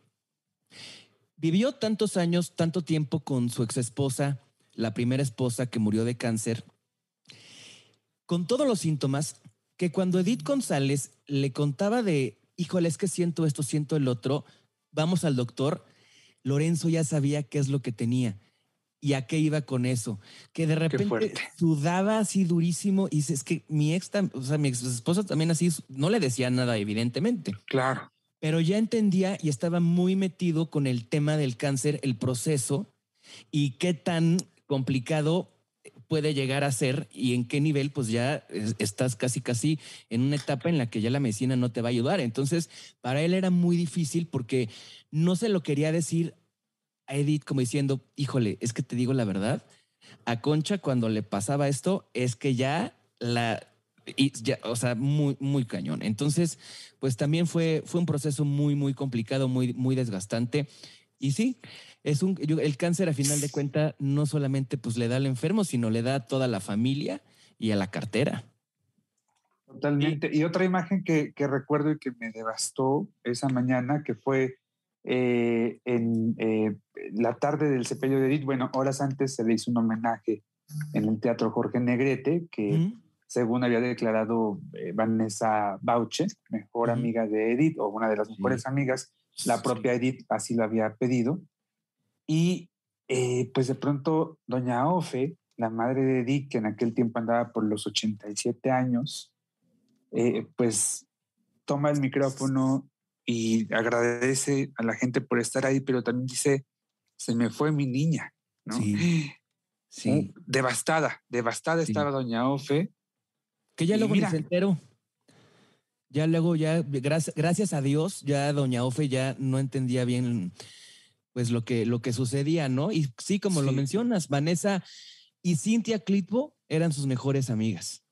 vivió tantos años, tanto tiempo con su ex esposa, la primera esposa que murió de cáncer, con todos los síntomas, que cuando Edith González le contaba de, híjole, es que siento esto, siento el otro, vamos al doctor, Lorenzo ya sabía qué es lo que tenía y a qué iba con eso, que de repente sudaba así durísimo y dice, es que mi ex, o sea, mi ex esposa también así, no le decía nada, evidentemente Claro. pero ya entendía y estaba muy metido con el tema del cáncer, el proceso y qué tan complicado puede llegar a ser y en qué nivel pues ya es- estás casi casi en una etapa en la que ya la medicina no te va a ayudar. Entonces, para él era muy difícil porque no se lo quería decir a Edith como diciendo, híjole, es que te digo la verdad, a Concha cuando le pasaba esto es que ya la y ya, o sea, muy muy cañón. Entonces, pues también fue fue un proceso muy muy complicado, muy muy desgastante. Y sí, es un yo- el cáncer a final de cuenta no solamente pues le da al enfermo, sino le da a toda la familia y a la cartera. Totalmente. Y otra imagen que, que recuerdo y que me devastó esa mañana, que fue eh, en eh, la tarde del sepelio de Edith. Bueno, horas antes se le hizo un homenaje en el Teatro Jorge Negrete, que según había declarado eh, Vanessa Bauche, mejor amiga de Edith o una de las mejores amigas, la propia Edith así lo había pedido. Y eh, pues de pronto doña Ofe, la madre de Edith, que en aquel tiempo andaba por los 87 años, eh, pues toma el micrófono y agradece a la gente por estar ahí, pero también dice, se me fue mi niña, ¿no? Sí. Sí. Uh, devastada, devastada Sí. estaba doña Ofe. Que ya luego mira. se enteró. Ya luego, ya, gracias, gracias a Dios, ya doña Ofe ya no entendía bien pues lo que, lo que sucedía, ¿no? Y sí, como lo mencionas, Vanessa y Cintia Clitbo eran sus mejores amigas.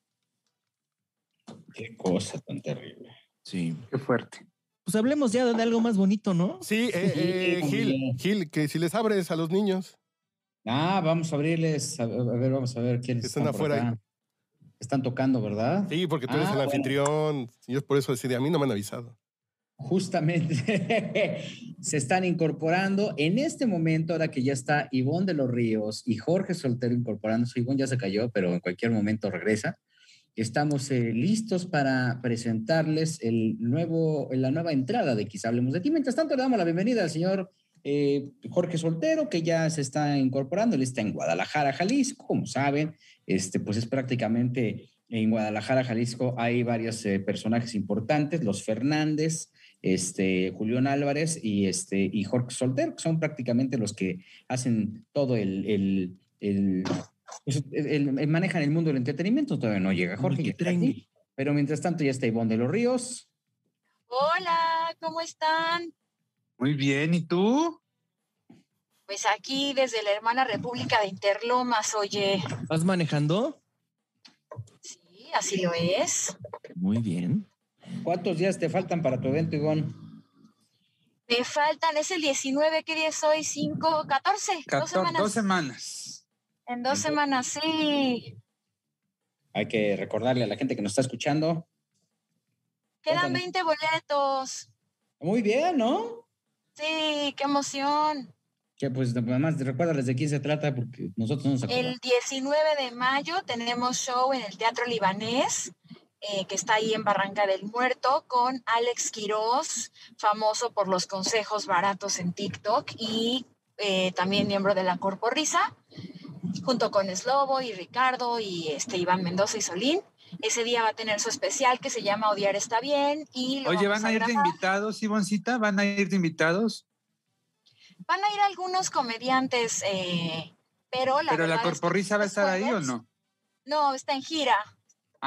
Qué cosa tan terrible. Sí. Qué fuerte. Pues hablemos ya de algo más bonito, ¿no? Sí, eh, eh, Gil, Gil, que si les abres a los niños. Ah, vamos a abrirles, a, ver, vamos a ver quiénes Están están, por afuera. acá. Están tocando, ¿verdad? Sí, porque tú eres Ah, el bueno. anfitrión. Yo por eso decidí, a mí no me han avisado. Justamente se están incorporando en este momento, ahora que ya está Ivonne de los Ríos y Jorge Soltero incorporándose. Ivonne ya se cayó, pero en cualquier momento regresa. Estamos eh, listos para presentarles el nuevo, la nueva entrada de Quizá Hablemos de Ti. Mientras tanto, le damos la bienvenida al señor eh, Jorge Soltero, que ya se está incorporando. Él está en Guadalajara, Jalisco, como saben. Este, pues es prácticamente en Guadalajara, Jalisco, hay varios eh, personajes importantes, los Fernández, este, Julián Álvarez y, este, y Jorge Soltero, que son prácticamente los que hacen todo el, el, el, pues, el- el- manejan el mundo del entretenimiento. Todavía no llega Jorge, que está aquí, pero mientras tanto ya está Ivonne de los Ríos. Hola, ¿cómo están? Muy bien, ¿y tú? Pues aquí desde la hermana República de Interlomas, oye. ¿Vas manejando? Sí, así lo es. Muy bien. ¿Cuántos días te faltan para tu evento, Ivonne? Me faltan, es el 19, ¿qué día es hoy? 5, 14, dos Cator- semanas. dos semanas. En dos semanas, sí. Hay que recordarle a la gente que nos está escuchando. Quedan Cuéntanos. 20 boletos. Muy bien, ¿no? Sí, qué emoción. Que pues nada más recuérdales de quién se trata porque nosotros no nos acordamos. El 19 de mayo tenemos show en el Teatro Libanés, eh, que está ahí en Barranca del Muerto, con Alex Quiroz, famoso por los consejos baratos en TikTok y eh, también miembro de la Corporrisa, junto con Slobo y Ricardo y este, Iván Mendoza y Solín. Ese día va a tener su especial que se llama Odiar está bien. Y lo Oye, ¿van a ir de invitados, Ivoncita? ¿Van a ir de invitados? Van a ir algunos comediantes, eh, pero la ¿Pero la es que va a estar ahí o no? No, está en gira.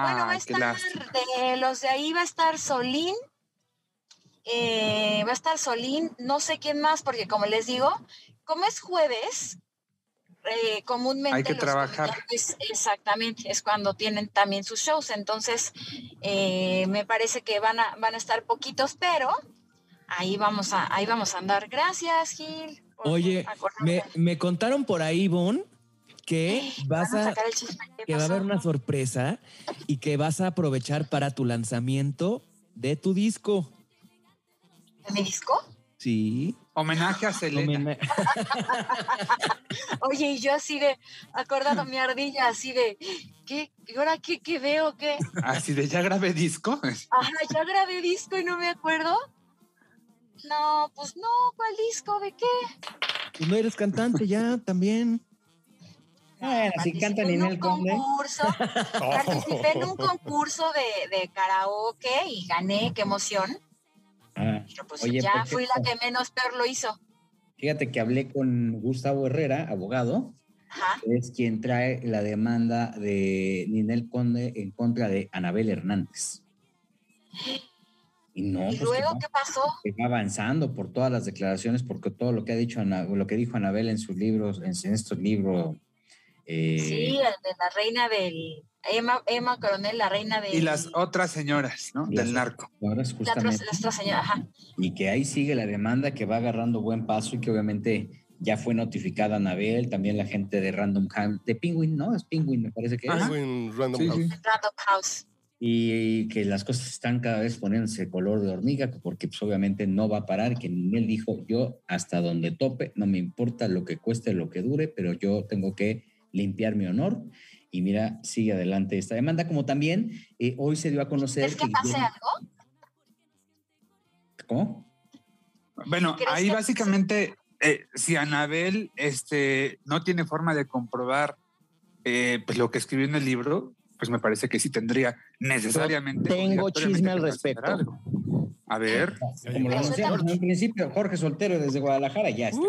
Bueno, va a estar, de los de ahí va a estar Solín, eh, va a estar Solín, no sé quién más, porque como les digo, como es jueves, eh, comúnmente Hay que los trabajar. exactamente, es cuando tienen también sus shows. Entonces, eh, me parece que van a, van a estar poquitos, pero ahí vamos a, ahí vamos a andar. Gracias, Gil. Oye, me, me contaron por ahí, Bon, que vas a a, sacar el chisme. ¿Qué que va a haber una sorpresa y que vas a aprovechar para tu lanzamiento de tu disco. ¿De mi disco? Sí. Homenaje a Selena. Homena- Oye, y yo así de, acordado mi ardilla, así de, ¿qué? ¿Y ahora qué, qué veo? ¿Qué? Así de ya grabé disco. Ajá, ya grabé disco y no me acuerdo. No, pues no, ¿cuál disco? ¿De qué? Pues no eres cantante ya también. Bueno, si en Conde. concurso, participé en un concurso de, de karaoke y gané, qué emoción. Ah, Pero pues Oye, ya perfecto. fui la que menos peor lo hizo. Fíjate que hablé con Gustavo Herrera, abogado, Ajá. que es quien trae la demanda de Ninel Conde en contra de Anabel Hernández. Y no, ¿Y pues luego qué pasó? que va avanzando por todas las declaraciones, porque todo lo que ha dicho Ana- lo que dijo Anabel en sus libros, en, en estos libros. Eh, Sí, el de la reina del... Emma, Emma Coronel, la reina del... Y las otras señoras, ¿no? Las- Del narco. ahora es la otra, justamente, la otra señora, ajá. y que ahí sigue la demanda que va agarrando buen paso y que obviamente ya fue notificada Anabel, también la gente de Random House, de Penguin, ¿no? Es Penguin, me parece que es. Penguin Random Sí, House. sí. Random House. y que las cosas están cada vez poniéndose color de hormiga, porque pues, obviamente no va a parar, que él dijo, yo hasta donde tope, no me importa lo que cueste, lo que dure, pero yo tengo que limpiar mi honor. Y mira, sigue adelante esta demanda, como también eh, hoy se dio a conocer... ¿Es que pase Guillermo- algo? ¿Cómo? Bueno, ¿Crees ahí que- básicamente, eh, si Anabel este, no tiene forma de comprobar eh, pues, lo que escribió en el libro, pues me parece que sí tendría necesariamente. Tengo chisme al que respecto. A ver. Como lo anunciamos en un principio, Jorge Soltero desde Guadalajara, ya está.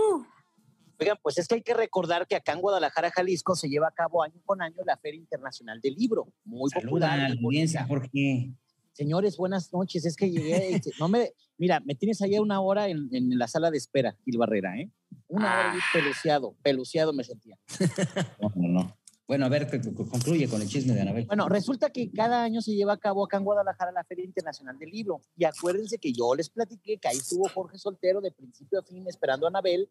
Oigan, pues es que hay que recordar que acá en Guadalajara, Jalisco, se lleva a cabo año con año la Feria Internacional del Libro. Muy Saluda popular. muy audiencia. Jorge. Señores, buenas noches. Es que llegué. no me, mira, me tienes allá una hora en, en la sala de espera, Gil Barrera, ¿eh? Una hora ahí peluciado, peluciado me sentía. No, no, no. Bueno, a ver, concluye con el chisme de Anabel. Bueno, resulta que cada año se lleva a cabo acá en Guadalajara la Feria Internacional del Libro. Y acuérdense que yo les platiqué que ahí estuvo Jorge Soltero de principio a fin esperando a Anabel.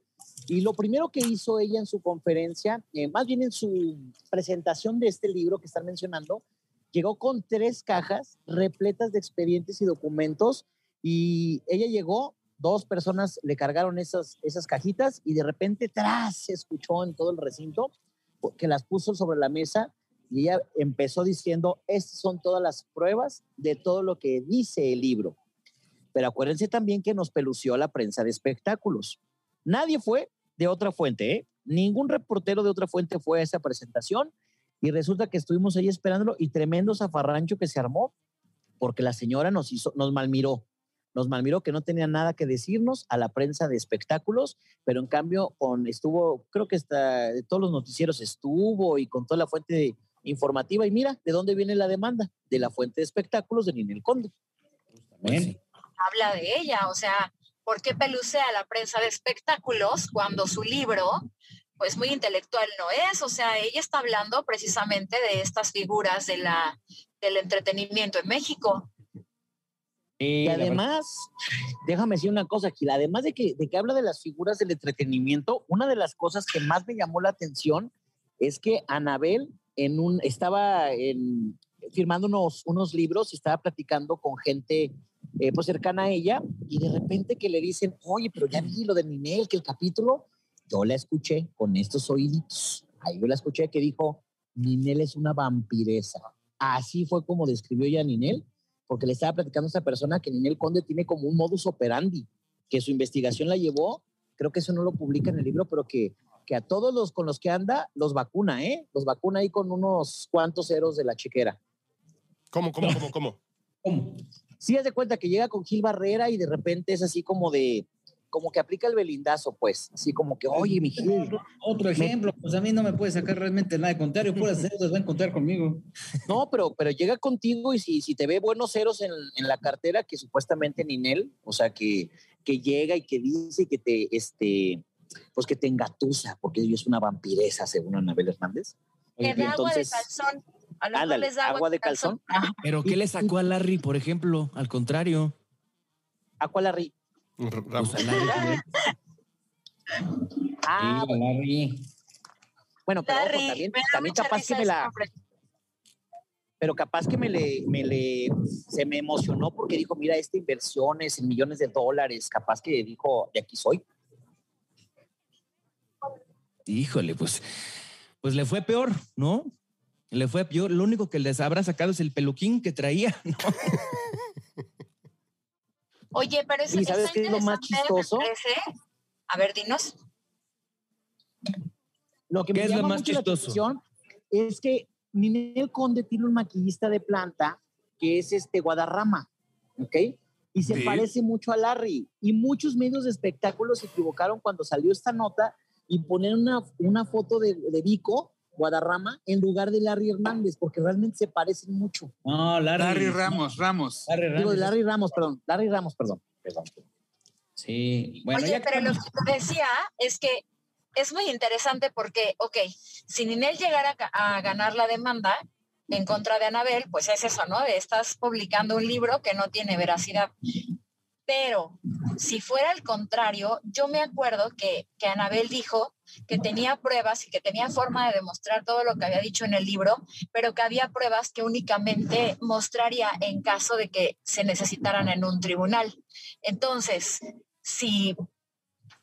Y lo primero que hizo ella en su conferencia, eh, más bien en su presentación de este libro que están mencionando, llegó con tres cajas repletas de expedientes y documentos. Y ella llegó, dos personas le cargaron esas, esas cajitas y de repente, tras, se escuchó en todo el recinto que las puso sobre la mesa y ella empezó diciendo, estas son todas las pruebas de todo lo que dice el libro. Pero acuérdense también que nos pelució la prensa de espectáculos. Nadie fue de otra fuente, ¿eh? Ningún reportero de otra fuente fue a esa presentación y resulta que estuvimos ahí esperándolo y tremendo zafarrancho que se armó porque la señora nos hizo, nos malmiró. Nos malmiró que no tenía nada que decirnos a la prensa de espectáculos, pero en cambio con, estuvo, creo que hasta de todos los noticieros estuvo y con toda la fuente informativa. Y mira, ¿de dónde viene la demanda? De la fuente de espectáculos de Ninel Conde. Bien. Habla de ella, o sea, ¿por qué pelucea a la prensa de espectáculos cuando su libro, pues muy intelectual no es? O sea, ella está hablando precisamente de estas figuras de la, del entretenimiento en México. Y además, déjame decir una cosa, Gil, además de que, de que habla de las figuras del entretenimiento, una de las cosas que más me llamó la atención es que Anabel en un, estaba en- firmando unos, unos libros y estaba platicando con gente eh, pues cercana a ella y de repente que le dicen, oye, pero ya vi lo de Ninel, que el capítulo, yo la escuché con estos oíditos, ahí yo la escuché que dijo, Ninel es una vampiresa. Así fue como describió ella a Ninel porque le estaba platicando a esta persona que Ninel Conde tiene como un modus operandi, que su investigación la llevó, creo que eso no lo publica en el libro, pero que, que a todos los con los que anda los vacuna, ¿eh? Los vacuna ahí con unos cuantos ceros de la chequera. ¿Cómo, cómo, cómo, cómo? ¿Cómo? Sí, haz de cuenta que llega con Gil Barrera y de repente es así como de, como que aplica el belindazo, pues, así como que, oye, mi Gil, Otro ejemplo, pues a mí no me puede sacar realmente nada de contrario, puras deudas va a encontrar conmigo. No, pero, pero llega contigo y si, si te ve buenos ceros en, en la cartera, que supuestamente Ninel, o sea, que, que llega y que dice que te, este, pues que te engatusa, porque ella es una vampiresa, según Anabel Hernández. Que de agua de entonces- calzón. A los Ándale, agua de calzón. Pero ¿qué le sacó a Larry, por ejemplo? Al contrario. ¿A cuál Larry? Pues a Larry, Ah, Sí, Larry. bueno, pero ojo, también, también capaz que me la, pero capaz que me le, me le, se me emocionó porque dijo, mira, esta inversión es en millones de dólares, capaz que dijo, de aquí soy. Híjole, pues, pues le fue peor, ¿no? Le fue peor. Lo único que les habrá sacado es el peluquín que traía, ¿no? Oye, pero es, ¿Y sabes está qué es lo más interesante, me chistoso? parece. A ver, dinos. Lo que ¿Qué me es lo más mucho chistoso? es que Ninel Conde tiene un maquillista de planta que es este Guadarrama, ¿ok? Y se Sí. parece mucho a Larry. Y muchos medios de espectáculos se equivocaron cuando salió esta nota y ponen una, una foto de, de Vico, Guadarrama, en lugar de Larry Hernández, porque realmente se parecen mucho. No, Larry. Larry Ramos, Ramos. Larry Digo, Ramos. de Larry Ramos, perdón. Larry Ramos, perdón. perdón. Sí, bueno, Oye, ya pero lo que- decía es que es muy interesante porque, ok, si Ninel llegara a ga- a ganar la demanda en contra de Anabel, pues es eso, ¿no? Estás publicando un libro que no tiene veracidad. Pero si fuera al contrario, yo me acuerdo que, que Anabel dijo que tenía pruebas y que tenía forma de demostrar todo lo que había dicho en el libro, pero que había pruebas que únicamente mostraría en caso de que se necesitaran en un tribunal. Entonces, si,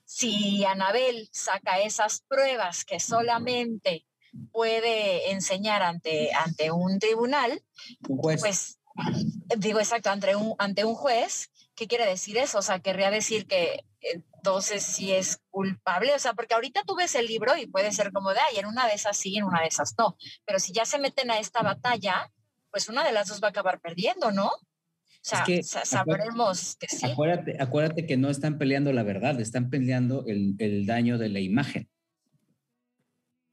si Anabel saca esas pruebas que solamente puede enseñar ante, ante un tribunal, un juez. pues digo exacto, ante un, ante un juez, ¿qué quiere decir eso? O sea, querría decir que entonces sí es culpable, o sea, porque ahorita tú ves el libro y puede ser como de, ay, en una de esas sí, en una de esas no, pero si ya se meten a esta batalla, pues una de las dos va a acabar perdiendo, ¿no? O sea, que, sa- sabremos que sí. Acuérdate, acuérdate que no están peleando la verdad, están peleando el, el daño de la imagen.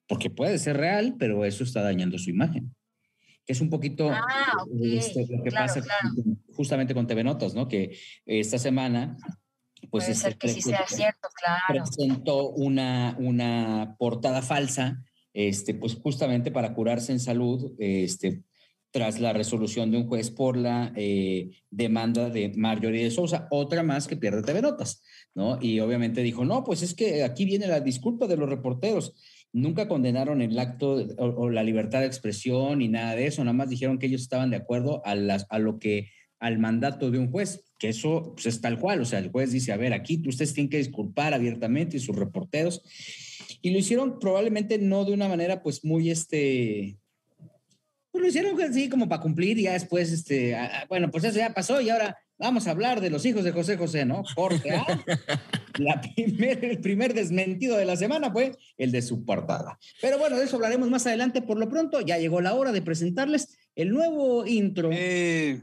Porque puede ser real, pero eso está dañando su imagen. Que es un poquito Ah, ok, este, lo que claro, pasa claro. justamente con TV Notas, ¿no? Que esta semana, pues Puede ser que sí sea cierto, claro. presentó una, una portada falsa, este, pues justamente para curarse en salud, este, tras la resolución de un juez por la eh, demanda de Marjorie de Sousa, otra más que pierde TV Notas, ¿no? Y obviamente dijo, no, pues es que aquí viene la disculpa de los reporteros. Nunca condenaron el acto o, o la libertad de expresión ni nada de eso, nada más dijeron que ellos estaban de acuerdo a, las, a lo que al mandato de un juez, que eso pues, es tal cual, o sea, el juez dice, a ver, aquí ustedes tienen que disculpar abiertamente y sus reporteros, y lo hicieron probablemente no de una manera pues muy, este, pues lo hicieron así como para cumplir y ya después, este, ah, ah, bueno, pues eso ya pasó y ahora vamos a hablar de los hijos de José José, ¿no? Corte A. La primer, el primer desmentido de la semana fue el de su portada. Pero bueno, de eso hablaremos más adelante. Por lo pronto, ya llegó la hora de presentarles el nuevo intro Eh,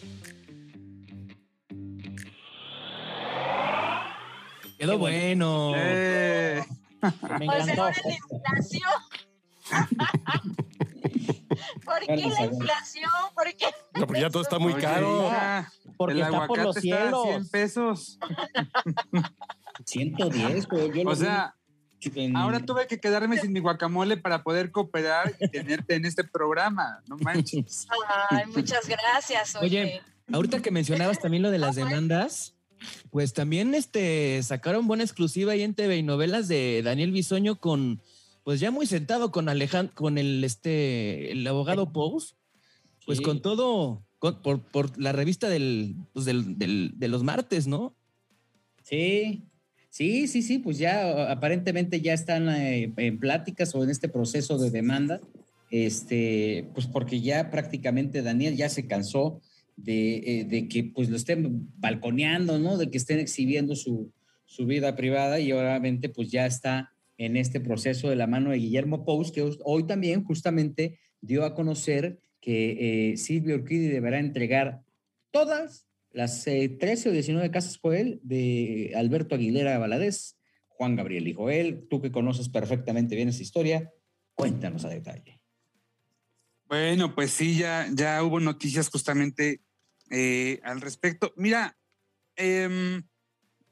Quedó bueno. eh, Me Pues encantó. ahora la inflación. ¿Por qué la inflación? ¿Por qué? No, porque ya todo está muy caro. Porque el está por los aguacate está a 100 cielos. pesos. 110, güey, yo lo O sea, en- ahora tuve que quedarme sin mi guacamole para poder cooperar y tenerte en este programa. No manches. Ay, muchas gracias. Oye, Oye, ahorita que mencionabas también lo de las demandas, pues también este sacaron buena exclusiva ahí en TV y novelas de Daniel Bisoño con, pues ya muy sentado con Alejandro, con el este el abogado Pous, pues Sí. con todo, con- por, por la revista del, pues del, del- de los martes, ¿no? Sí, sí, sí, sí, pues ya aparentemente ya están eh, en pláticas o en este proceso de demanda, este, pues porque ya prácticamente Daniel ya se cansó de, eh, de que pues lo estén balconeando, ¿no? De que estén exhibiendo su, su vida privada y obviamente pues ya está en este proceso de la mano de Guillermo Pous, que hoy también justamente dio a conocer que eh, Silvio Urquidi deberá entregar todas las eh, 13 o 19 casas él de Alberto Aguilera Valadez, Juan Gabriel y Joel. Tú que conoces perfectamente bien esa historia, cuéntanos a detalle. Bueno, pues sí, ya, ya hubo noticias justamente eh, al respecto. Mira, em,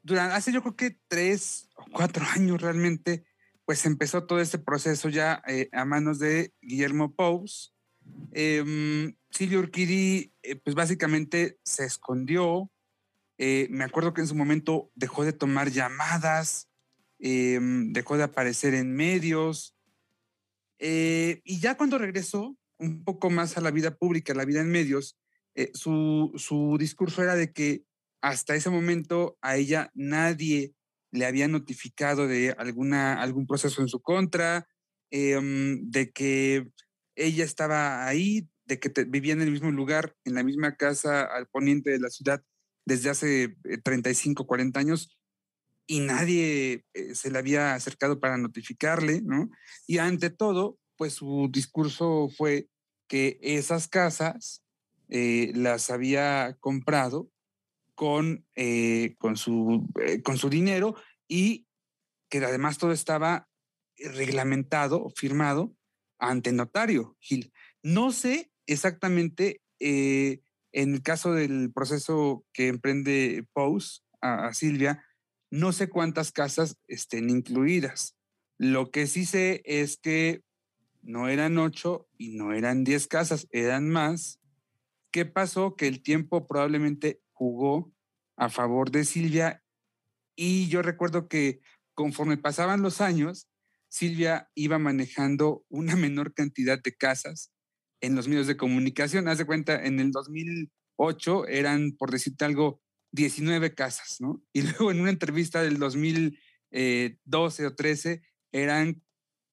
durante, hace yo creo que tres o cuatro años realmente, pues empezó todo este proceso ya eh, a manos de Guillermo Pous. Em, Silvio Urquidi, eh, pues básicamente se escondió. Me acuerdo que en su momento dejó de tomar llamadas, em, dejó de aparecer en medios. Y ya cuando regresó un poco más a la vida pública, a la vida en medios, eh, su, su discurso era de que hasta ese momento a ella nadie le había notificado de alguna, algún proceso en su contra, em, de que ella estaba ahí, de que vivía en el mismo lugar, en la misma casa al poniente de la ciudad desde hace eh, 35, 40 años y nadie eh, se le había acercado para notificarle, ¿no? Y ante todo, pues su discurso fue que esas casas eh, las había comprado con, eh, con, su, eh, con su dinero y que además todo estaba reglamentado, firmado ante notario, Gil. No sé exactamente en el caso del proceso que emprende Pous a Silvia, no sé cuántas casas estén incluidas. Lo que sí sé es que no eran ocho y no eran diez casas, eran más. ¿Qué pasó? Que el tiempo probablemente jugó a favor de Silvia y yo recuerdo que conforme pasaban los años, Silvia iba manejando una menor cantidad de casas en los medios de comunicación. Haz de cuenta, en el 2008 eran, por decirte algo, 19 casas, ¿no? Y luego en una entrevista del 2012 o 13 eran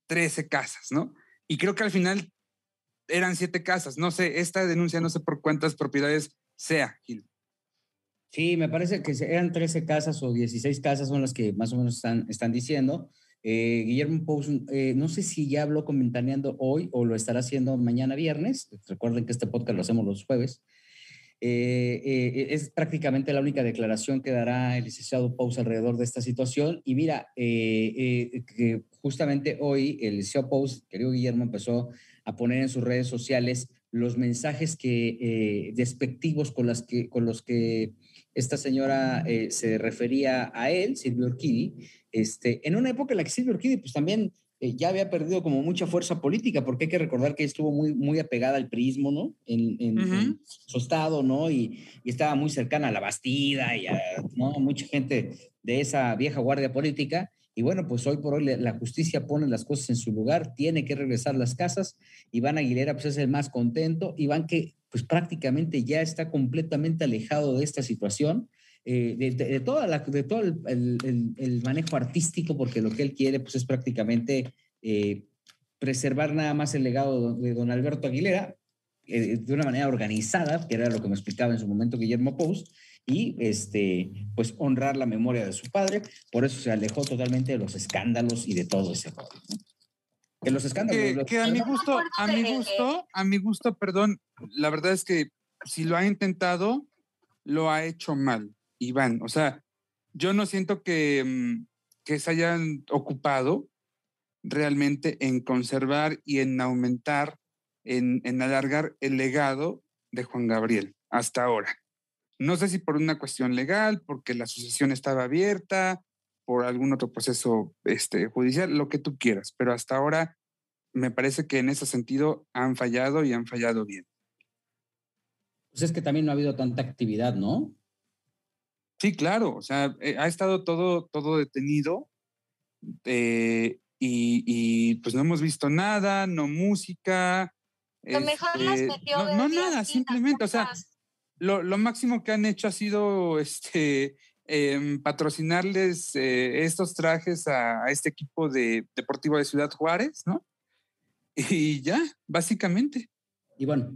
13 casas, ¿no? Y creo que al final eran 7 casas. No sé, esta denuncia no sé por cuántas propiedades sea, Gil. Sí, me parece que eran 13 casas o 16 casas son las que más o menos están, están diciendo. Eh, Guillermo Pous, eh, no sé si ya habló con Ventaneando hoy o lo estará haciendo mañana viernes. Recuerden que este podcast lo hacemos los jueves. Eh, eh, es prácticamente la única declaración que dará el licenciado Pous alrededor de esta situación. Y mira, eh, que justamente hoy el licenciado Pous, querido Guillermo, empezó a poner en sus redes sociales los mensajes que, eh, despectivos con, las que, con los que esta señora eh, se refería a él, Silvio Urquidi, este, en una época en la que Silvio Urquidi pues también eh, ya había perdido como mucha fuerza política, porque hay que recordar que estuvo muy, muy apegada al prismo, ¿no? En, en- su estado, ¿no? Y, y estaba muy cercana a la Bastida y a, ¿no? Mucha gente de esa vieja guardia política. Y bueno, pues hoy por hoy la- justicia pone las cosas en su lugar, tiene que regresar las casas. Iván Aguilera pues es el más contento. Iván que pues prácticamente ya está completamente alejado de esta situación. eh, de, toda la, de todo el, el- manejo artístico, porque lo que él quiere pues, es prácticamente eh, preservar nada más el legado de don Alberto Aguilera eh, de una manera organizada, que era lo que me explicaba en su momento Guillermo Pous, y este, pues honrar la memoria de su padre. Por eso se alejó totalmente de los escándalos y de todo ese rollo. ¿no? Que los escándalos. que, los- que a mi gusto, a mi gusto, a mi gusto, perdón, la verdad es que si lo ha intentado, lo ha hecho mal, Iván. O sea, yo no siento que, mm, que se hayan ocupado realmente en conservar y en aumentar, en, en alargar el legado de Juan Gabriel hasta ahora. No sé si por una cuestión legal, porque la asociación estaba abierta, por algún otro proceso este, judicial, lo que tú quieras, pero hasta ahora me parece que en ese sentido han fallado y han fallado bien. Pues es que también no ha habido tanta actividad, ¿no? Sí, claro, o sea, eh, ha estado todo, todo detenido eh, y, y, pues no hemos visto nada, no música. Lo mejor las este, metió no, no nada, simplemente, o sea, lo, lo máximo que han hecho ha sido este, em, patrocinarles eh, estos trajes a, a este equipo de deportivo de Ciudad Juárez, ¿no? Y ya, básicamente. Y bueno,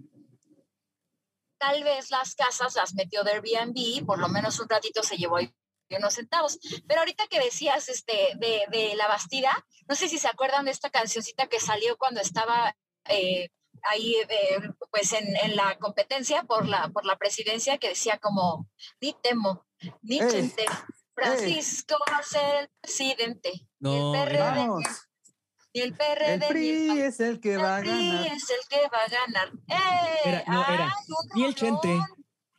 tal vez las casas las metió de Airbnb, por lo menos un ratito se llevó ahí unos centavos. Pero ahorita que decías este, de, de La Bastida, no sé si se acuerdan de esta cancioncita que salió cuando estaba eh, ahí, eh, pues en, en la competencia por la, por la presidencia que decía como, ni temo, ni chente, Francisco va a ser el presidente. No, ni el PRD, Vamos. ni el PRD, El ni el PRI es el que va a El PRI ganar. es el que va a ganar. ¡Eh! Era- no, era, ¡Ay, un ni el Chente,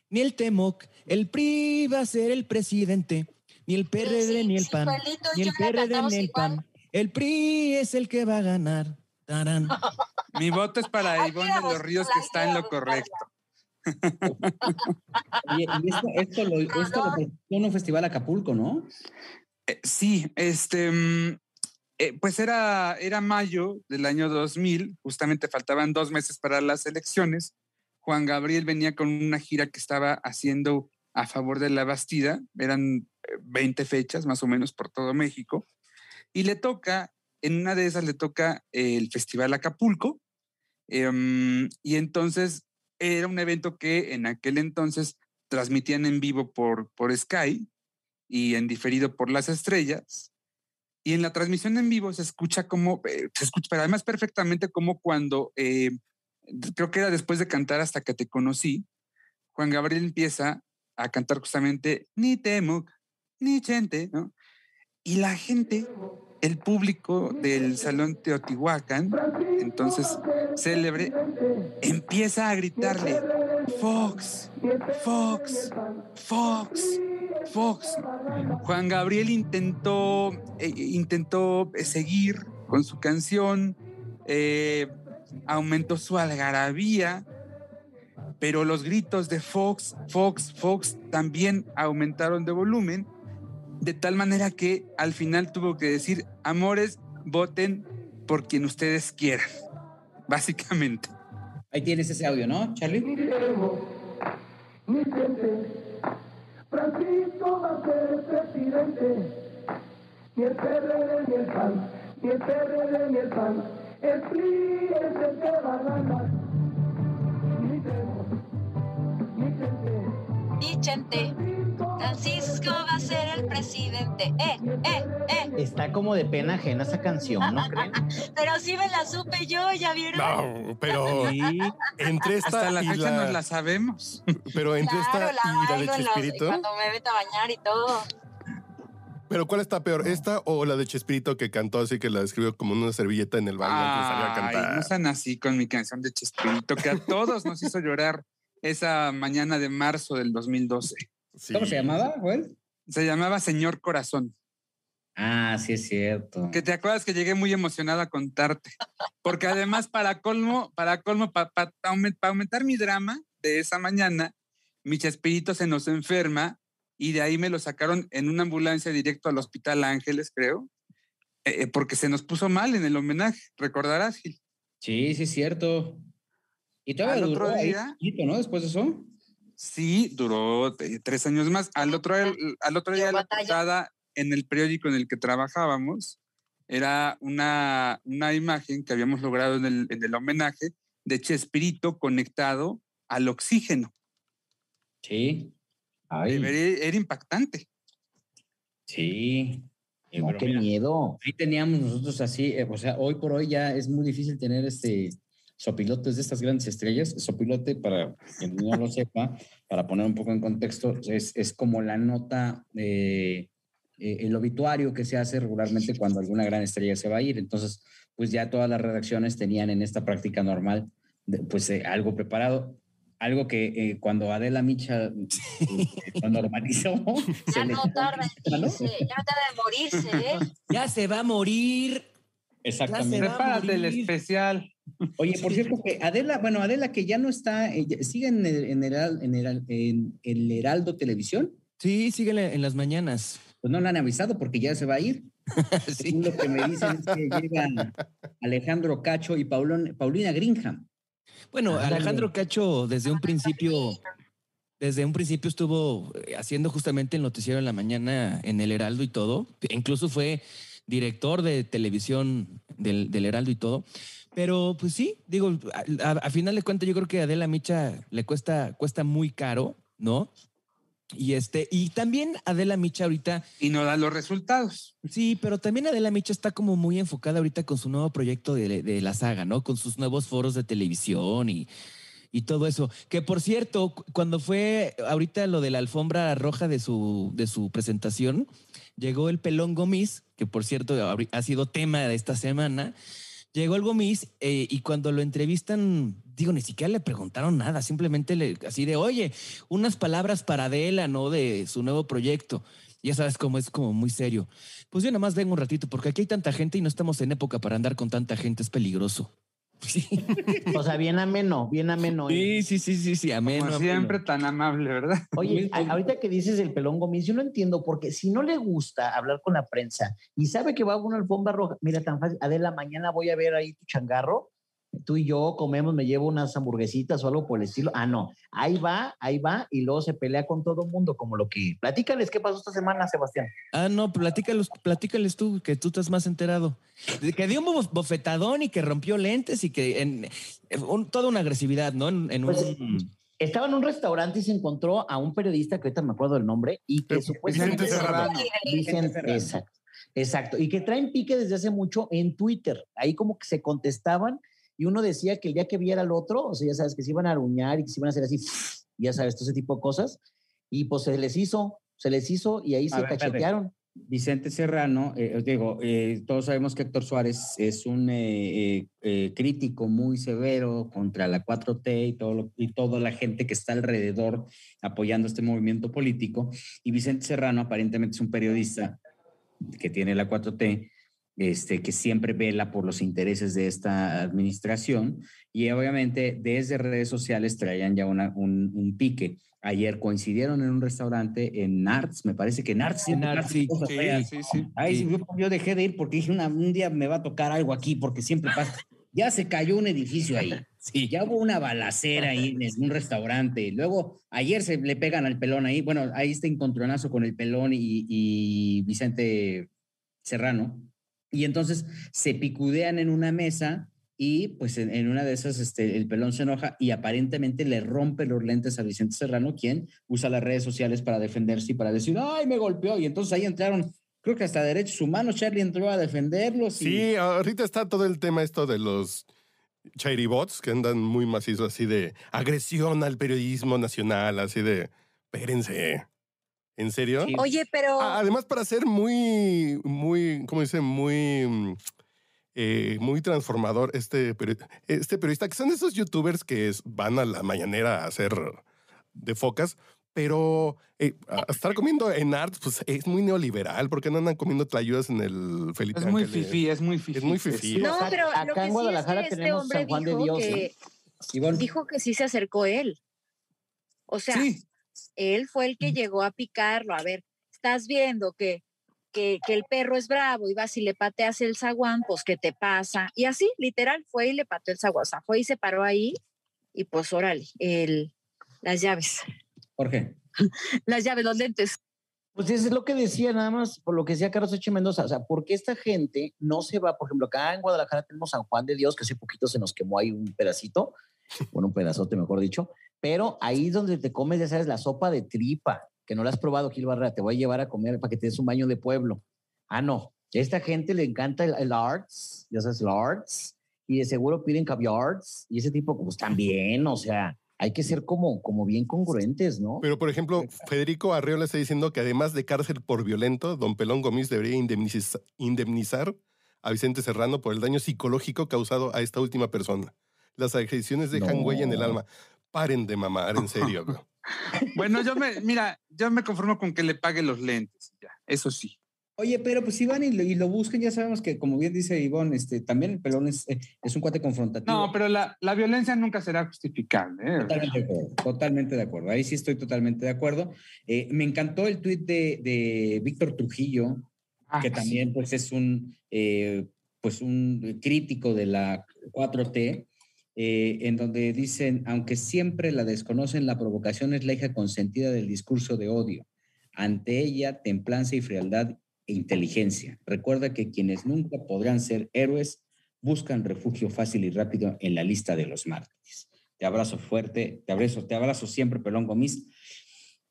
ni el Temoc, el PRI va a ser el presidente, ni el PRD, sí, ni el sí, PAN, ni el PRD, ni el igual. PAN. El PRI es el que va a ganar. Tarán. Mi voto es para Ivonne de los Ríos, que está en lo correcto. Y esto, esto lo, esto lo presentó en un festival Acapulco, ¿no? Eh, sí, este, mm, eh, pues era, era mayo del año 2000, justamente faltaban dos meses para las elecciones. Juan Gabriel venía con una gira que estaba haciendo a favor de la Bastida, eran eh, 20 fechas más o menos por todo México, y le toca, en una de esas le toca el Festival Acapulco, em, y entonces era un evento que en aquel entonces transmitían en vivo por, por Sky, y en diferido por las estrellas. Y en la transmisión en vivo se escucha como, eh, se escucha, pero además perfectamente como cuando, eh, creo que era después de cantar hasta que te conocí, Juan Gabriel empieza a cantar justamente ni Temuc, ni Chente, ¿no? Y la gente, el público del Salón Teotihuacán, entonces célebre, empieza a gritarle, Fox, Fox, Fox, Fox. Juan Gabriel intentó, eh, intentó eh, seguir con su canción, eh, aumentó su algarabía, pero los gritos de Fox, Fox, Fox también aumentaron de volumen, de tal manera que al final tuvo que decir, amores, voten por quien ustedes quieran, básicamente. Ahí tienes ese audio, ¿no, Charlie? Francisco va a ser el presidente. Ni el PRD ni el PAN, ni el PRD ni el PAN. El PRI es el que va a ganar. Ni Temo, ni Chente. Y Chente, Francisco va a ser el presidente. ¡Eh, eh, eh! Está como de pena ajena esa canción, ¿no creen? Pero sí me la supe yo, ¿ya vieron? No, pero entre esta Hasta la y fecha la, nos la sabemos. pero entre Claro, esta la y la de Chespirito. cuando me meto a bañar y todo. Pero ¿cuál está peor? ¿Esta o la de Chespirito que cantó así que la escribió como una servilleta en el baño antes de salir a cantar? no sean así con mi canción de Chespirito, que a todos nos hizo llorar esa mañana de marzo del 2012. Sí. ¿Cómo se llamaba, Joel? Se llamaba Señor Corazón. Ah, sí es cierto. Que te acuerdas que llegué muy emocionada a contarte. Porque además, para colmo, para colmo, para aumentar mi drama de esa mañana, mi Chespirito se nos enferma y de ahí me lo sacaron en una ambulancia directo al Hospital Ángeles, creo, eh, porque se nos puso mal en el homenaje. ¿Recordarás, Gil? Sí, sí es cierto. Y todavía Al duró otro día- ¿no? Después de eso. Sí, duró eh, tres años más. Al otro, al otro día, la portada en el periódico en el que trabajábamos era una, una imagen que habíamos logrado en el, en el homenaje de Chespirito conectado al oxígeno. Sí. Ay, Era, era impactante. sí. No, qué mira, miedo. Ahí teníamos nosotros así, eh, o sea, hoy por hoy ya es muy difícil tener este sopilotes de estas grandes estrellas. Sopilote, para quien no lo sepa, para poner un poco en contexto, es, es como la nota, eh, eh, el obituario que se hace regularmente cuando alguna gran estrella se va a ir. Entonces, pues ya todas las redacciones tenían en esta práctica normal, de- pues eh, algo preparado. Algo que eh, cuando Adela Micha lo normalizó, se Ya le no tarda en ya no tarda en morirse, ¿eh? Ya se va a morir. Exactamente. Prepárate el especial. Oye, por cierto, que Adela, bueno, Adela que ya no está, eh, sigue en el, en, el, en, el, en el Heraldo Televisión, Sí, síguele en las mañanas. pues no le han avisado porque ya se va a ir. Sí. Según lo que me dicen es que llegan Alejandro Cacho y Paulón- Paulina Greenham. Bueno, Ándale. Alejandro Cacho desde un principio, desde un principio estuvo eh, haciendo justamente el noticiero en la mañana en el Heraldo y todo. Incluso fue director de televisión del, del Heraldo y todo. Pero pues sí, digo, a, a- a final de cuentas yo creo que a Adela Micha le cuesta, cuesta muy caro, ¿no? Y este, y también Adela Micha ahorita Y no da los resultados. Sí, pero también Adela Micha está como muy enfocada ahorita con su nuevo proyecto de, de la saga, ¿no? Con sus nuevos foros de televisión y, y todo eso. Que por cierto, cu- cuando fue ahorita lo de la alfombra roja de su, de su presentación, llegó el pelón Gomis, que por cierto ha sido tema de esta semana. Llegó el Gomis eh, y cuando lo entrevistan, digo, ni siquiera le preguntaron nada, simplemente le, así de, oye, unas palabras para Adela, ¿no? De su nuevo proyecto. Ya sabes cómo es como muy serio. Pues yo nada más vengo un ratito porque aquí hay tanta gente y no estamos en época para andar con tanta gente, es peligroso. Sí, O sea, bien ameno, bien ameno. ¿eh? sí, sí, sí, sí, ameno, Como ameno. siempre, tan amable, ¿verdad? Oye, a- ahorita que dices el pelón Gomis, yo no entiendo porque si no le gusta hablar con la prensa y sabe que va a una alfombra roja, mira, tan fácil, Adela, mañana voy a ver ahí tu changarro, tú y yo comemos, me llevo unas hamburguesitas o algo por el estilo. Ah, no, ahí va, ahí va y luego se pelea con todo el mundo, como lo que... Platícales qué pasó esta semana, Sebastián. Ah, no, platícalos, platícales tú, que tú estás más enterado. Que dio un bof- bofetadón y que rompió lentes y que en, un- toda una agresividad, ¿no? En, en Pues, un- Estaba en un restaurante y se encontró a un periodista que ahorita me acuerdo del nombre y que supuestamente... Vicente Serrano. Vicente, exacto, exacto. Y que traen pique desde hace mucho en Twitter. Ahí como que se contestaban y uno decía que el día que viera al otro, o sea, ya sabes, que se iban a aruñar y que se iban a hacer así, ya sabes, todo ese tipo de cosas. Y pues se les hizo, se les hizo y ahí A se ver, espérate. cachetearon. Vicente Serrano, eh, os digo, eh, todos sabemos que Héctor Suárez es un eh, eh, eh, crítico muy severo contra la 4T y, todo lo- y toda la gente que está alrededor apoyando este movimiento político. Y Vicente Serrano aparentemente es un periodista que tiene la 4T, este, que siempre vela por los intereses de esta administración y obviamente desde redes sociales traían ya una- un, un pique. Ayer coincidieron en un restaurante en Arts, me parece que en Arts. En Arts, sí. Sí, sí, sí. Ay, Sí. sí, yo, yo dejé de ir porque dije, "Una- un día me va a tocar algo aquí, porque siempre pasa. Ya se cayó un edificio ahí. Sí, ya hubo una balacera ahí en un restaurante. Luego, ayer se le pegan al pelón ahí. Bueno, ahí está encontronazo con el pelón y, y Vicente Serrano. Y entonces se picudean en una mesa y pues en, una de esas este, el pelón se enoja y aparentemente le rompe los lentes a Vicente Serrano, quien usa las redes sociales para defenderse y para decir, ay, me golpeó. Y entonces ahí entraron, creo que hasta derechos humanos, Charlie entró a defenderlos. Sí, ahorita está todo el tema esto de los chairibots que andan muy macizos así de agresión al periodismo nacional, así de, espérense, ¿en serio? Sí. Oye, pero Ah, Además, para ser muy, muy, ¿cómo dice? Muy, mm, eh, muy transformador este, este periodista, que son esos youtubers que es- van a la mañanera a hacer de focas, pero eh, estar comiendo en Arts, pues es muy neoliberal, porque no andan comiendo tlayudas en el Felipe Es muy fifí, es muy fifí. Es muy fifí. no, pero acá lo que en sí Guadalajara es que este tenemos hombre San Juan de dijo Dios, que ¿eh? Dijo que sí se acercó él. O sea, Sí, él fue el que llegó a picarlo. A ver, estás viendo que, que, que el perro es bravo y vas y le pateas el zaguán, pues ¿qué te pasa? Y así, literal, fue y le pateó el zaguán. O sea, fue y se paró ahí y pues órale, el, las llaves, Jorge. las llaves, los lentes. Pues eso es lo que decía nada más, por lo que decía Carlos H. Mendoza, o sea, ¿por qué esta gente no se va? Por ejemplo, acá en Guadalajara tenemos San Juan de Dios, que hace poquito se nos quemó ahí un pedacito, bueno, un pedazote mejor dicho, pero ahí es donde te comes, ya sabes, la sopa de tripa, que no la has probado, Gil Barrera, te voy a llevar a comer para que te des un baño de pueblo. Ah, no, a esta gente le encanta el, el arts, ya sabes, el arts, y de seguro piden caviards, y ese tipo, pues también, o sea, hay que ser como, como bien congruentes, ¿no? Pero, por ejemplo, Federico Arreola está diciendo que además de cárcel por violento, don Pelón Gomis debería indemniz- indemnizar a Vicente Serrano por el daño psicológico causado a esta última persona. Las agresiones dejan No. huella en el alma. Paren de mamar, en serio. bueno, yo me, mira, yo me conformo con que le pague los lentes, ya, eso sí. Oye, pero pues si van y lo, y lo busquen, ya sabemos que, como bien dice Ivonne, este, también el pelón es, eh, es un cuate confrontativo. No, pero la, la violencia nunca será justificable. ¿eh? Totalmente de acuerdo, totalmente de acuerdo. Ahí sí estoy totalmente de acuerdo. Eh, me encantó el tuit de, de Víctor Trujillo, Ah, que sí. también pues es un, eh, pues un crítico de la 4T, eh, en donde dicen, aunque siempre la desconocen, la provocación es la hija consentida del discurso de odio. Ante ella, templanza y frialdad e inteligencia. Recuerda que quienes nunca podrán ser héroes buscan refugio fácil y rápido en la lista de los mártires. Te abrazo fuerte, te abrazo, te abrazo siempre, Pelón Gomis.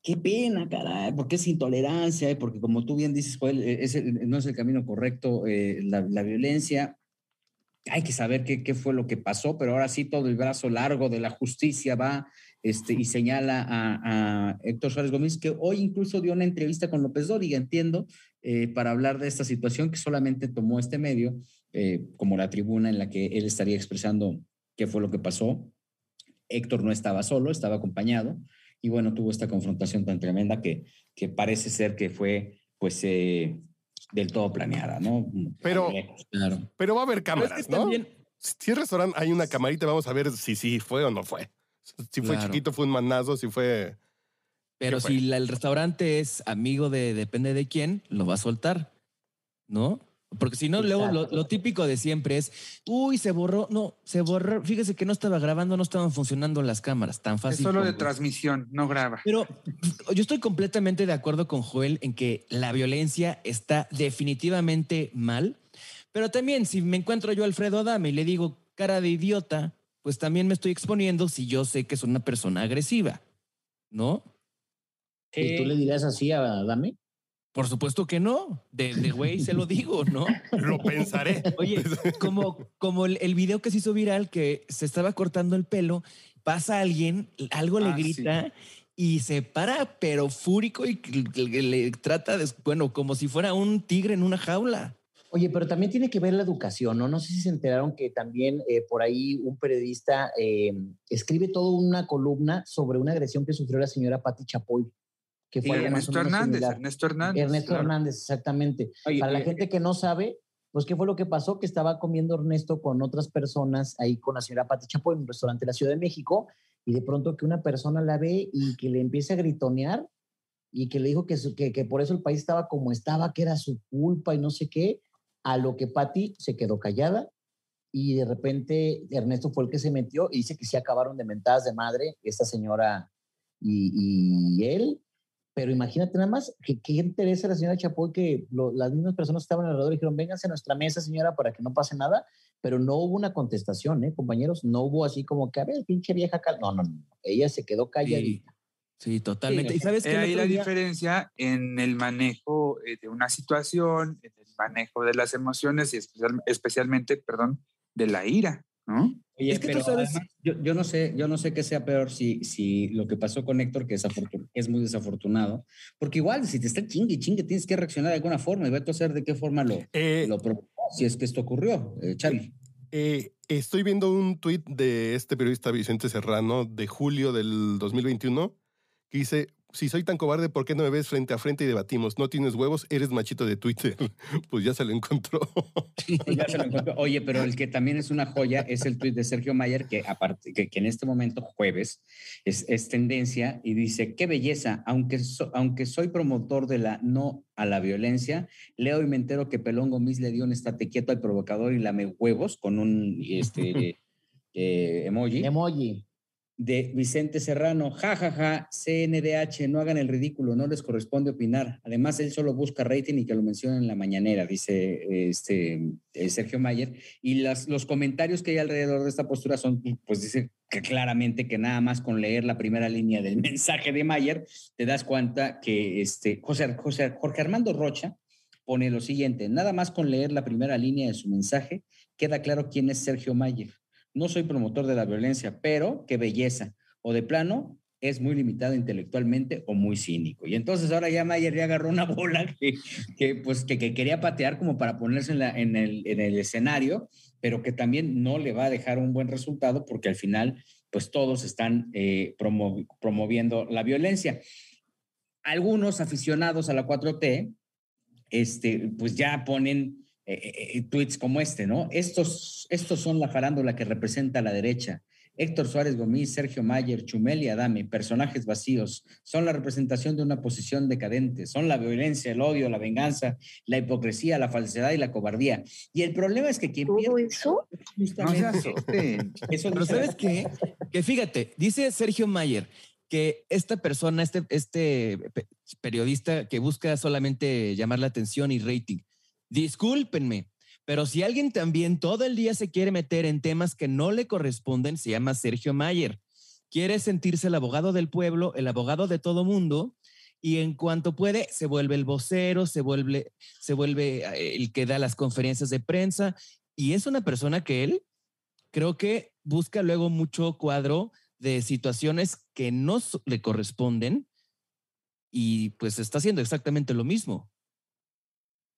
Qué pena, caray, porque es intolerancia, eh, porque como tú bien dices, eh, no es el camino correcto, la violencia. Hay que saber qué, fue lo que pasó, pero ahora sí todo el brazo largo de la justicia va este, y señala a, a Héctor Suárez Gómez, que hoy incluso dio una entrevista con López Dóriga, entiendo, eh, para hablar de esta situación que solamente tomó este medio eh, como la tribuna en la que él estaría expresando qué fue lo que pasó. Héctor no estaba solo, estaba acompañado y bueno, tuvo esta confrontación tan tremenda que, que parece ser que fue pues eh, del todo planeada, ¿no? Pero, Claro. pero va a haber cámaras, es que ¿no? también- Si es restaurante, hay una camarita, vamos a ver si sí fue o no fue. Si fue Claro. chiquito, fue un manazo, si fue... Pero si la- el restaurante es amigo de depende de quién, lo va a soltar, ¿no? Porque si no, luego lo, típico de siempre es, uy, se borró, no, se borró, fíjese que no estaba grabando, no estaban funcionando las cámaras, tan Es fácil. solo de transmisión, no graba. Pero yo estoy completamente de acuerdo con Joel en que la violencia está definitivamente mal, pero también si me encuentro yo a Alfredo Adame y le digo cara de idiota, pues también me estoy exponiendo si yo sé que es una persona agresiva, ¿no? ¿Y tú le dirías así a Dame? Por supuesto que no. De, de güey se lo digo, ¿no? Lo pensaré. Oye, como, como el, el video que se hizo viral que se estaba cortando el pelo, pasa alguien, algo le Ah, sí. grita y se para, pero fúrico y le, le trata de, bueno, como si fuera un tigre en una jaula. Oye, pero también tiene que ver la educación, ¿no? No sé si se enteraron que también eh, por ahí un periodista eh, escribe toda una columna sobre una agresión que sufrió la señora Patti Chapoy. Que fue Ernesto Hernández, similar. Ernesto Hernández. Ernesto claro. Hernández, exactamente. Para la oye, gente que no sabe, pues qué fue lo que pasó, que estaba comiendo Ernesto con otras personas ahí con la señora Pati Chapoy en un restaurante de la Ciudad de México y de pronto que una persona la ve y que le empieza a gritonear y que le dijo que, su- que, que por eso el país estaba como estaba, que era su culpa y no sé qué, a lo que Pati se quedó callada y de repente Ernesto fue el que se metió y dice que sí acabaron de mentadas de madre esta señora y, y él pero imagínate nada más, que qué interesa a la señora Chapoy que lo- las mismas personas que estaban alrededor dijeron, vénganse a nuestra mesa, señora, para que no pase nada, pero no hubo una contestación, ¿eh, compañeros? No hubo así como que, a ver, pinche vieja cal... No, no, no. Ella se quedó calladita. Sí, totalmente. Sí, y sabes que ahí la diferencia en el manejo eh, de una situación, en el manejo de las emociones y especial- especialmente, perdón, de la ira, ¿no? Oye, Es que tú pero sabes- además, yo, yo no sé, yo no sé qué sea peor si, si lo que pasó con Héctor, que desafortun- es muy desafortunado, porque igual si te está chingue y chingue, tienes que reaccionar de alguna forma y ve a saber de qué forma lo, Eh, lo provocó, si es que esto ocurrió, eh, Charlie. eh, estoy viendo un tuit de este periodista Vicente Serrano de julio del 2021 que dice, si soy tan cobarde, ¿por qué no me ves frente a frente y debatimos? No tienes huevos, eres machito de Twitter. pues ya se lo encontró. Pues ya se lo encontró. Oye, pero el que también es una joya es el tuit de Sergio Mayer, que aparte, que, que en este momento, jueves, es, es tendencia y dice, qué belleza, aunque, so- aunque soy promotor de la no a la violencia, leo y me entero que Pelón Gomis le dio un estate quieto al provocador y lame huevos con un este, eh, emoji Emoji. De Vicente Serrano, jajaja, CNDH, no hagan el ridículo, no les corresponde opinar. Además, él solo busca rating y que lo mencionen en la mañanera, dice este eh, Sergio Mayer. Y las, los comentarios que hay alrededor de esta postura son, pues dice que claramente que nada más con leer la primera línea del mensaje de Mayer, te das cuenta que este, José, José, Jorge Armando Rocha pone lo siguiente, nada más con leer la primera línea de su mensaje, queda claro quién es Sergio Mayer. No soy promotor de la violencia, pero qué belleza. O de plano, es muy limitado intelectualmente o muy cínico. Y entonces ahora ya Mayer ya agarró una bola que, que, pues, que, que quería patear como para ponerse en, la- en el, en el escenario, pero que también no le va a dejar un buen resultado porque al final, pues todos están eh, promo- promoviendo la violencia. Algunos aficionados a la 4T, este, pues ya ponen eh, eh, tweets como este, ¿no? Estos, estos son la farándula que representa a la derecha. Héctor Suárez Gómez, Sergio Mayer, Chumel y Adame, personajes vacíos, son la representación de una posición decadente, son la violencia, el odio, la venganza, la hipocresía, la falsedad y la cobardía. Y el problema es que quien ¿Todo pierde eso? No se justamente asusten. eso Pero ¿sabes qué? Que fíjate, dice Sergio Mayer que esta persona, este, este pe- periodista que busca solamente llamar la atención y rating, discúlpenme, pero si alguien también todo el día se quiere meter en temas que no le corresponden, se llama Sergio Mayer. Quiere sentirse el abogado del pueblo, el abogado de todo mundo, y en cuanto puede, se vuelve el vocero, se vuelve, se vuelve eh, el que da las conferencias de prensa Y es una persona que él creo que busca luego mucho cuadro de situaciones que no le corresponden y pues está haciendo exactamente lo mismo.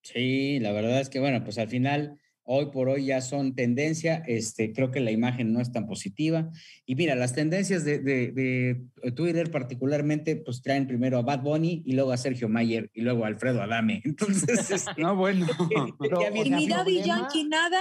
Sí, la verdad es que, bueno, pues al final, hoy por hoy ya son tendencia. Este, creo que la imagen no es tan positiva. Y mira, las tendencias de, de- de Twitter particularmente, pues traen primero a Bad Bunny y luego a Sergio Mayer y luego a Alfredo Adame. Entonces, este, No, bueno. ¿de qué había ¿Y mi Daddy Yankee nada?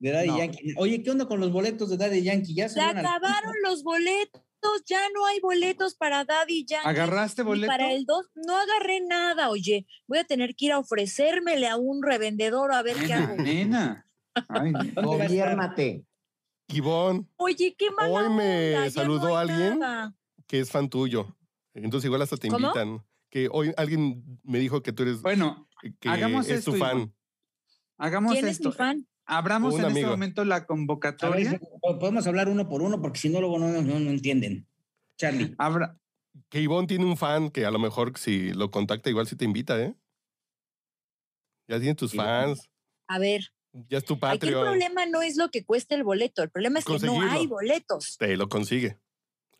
de Daddy No. Yankee? Oye, ¿qué onda con los boletos de Daddy Yankee? Ya Se acabaron los boletos, ya no hay boletos para Daddy Yankee. ¿Agarraste boleto? Para el 2 no agarré nada, oye. Voy a tener que ir a ofrecérmele a un revendedor a ver qué Nena, hago. nena. Ay. Gobiérnate. Ivonne, Oye, qué mala Hoy me onda, saludó no alguien. nada. que es fan tuyo. Entonces igual hasta te ¿Cómo? invitan. Que hoy alguien me dijo que tú eres Bueno, que hagamos es esto, tu fan. Hagamos ¿Quién es esto. mi fan? Abramos en amigo. este momento la ver, convocatoria. si- podemos hablar uno por uno porque si no, luego no, no, no entienden. Charlie. Abra- Que Ivonne tiene un fan que a lo mejor si lo contacta igual sí te invita, ¿eh? Ya tienes tus fans, A ver, ya es tu aquí el Patreon, problema no es lo que cuesta el boleto, el problema es que no hay boletos. te lo consigue.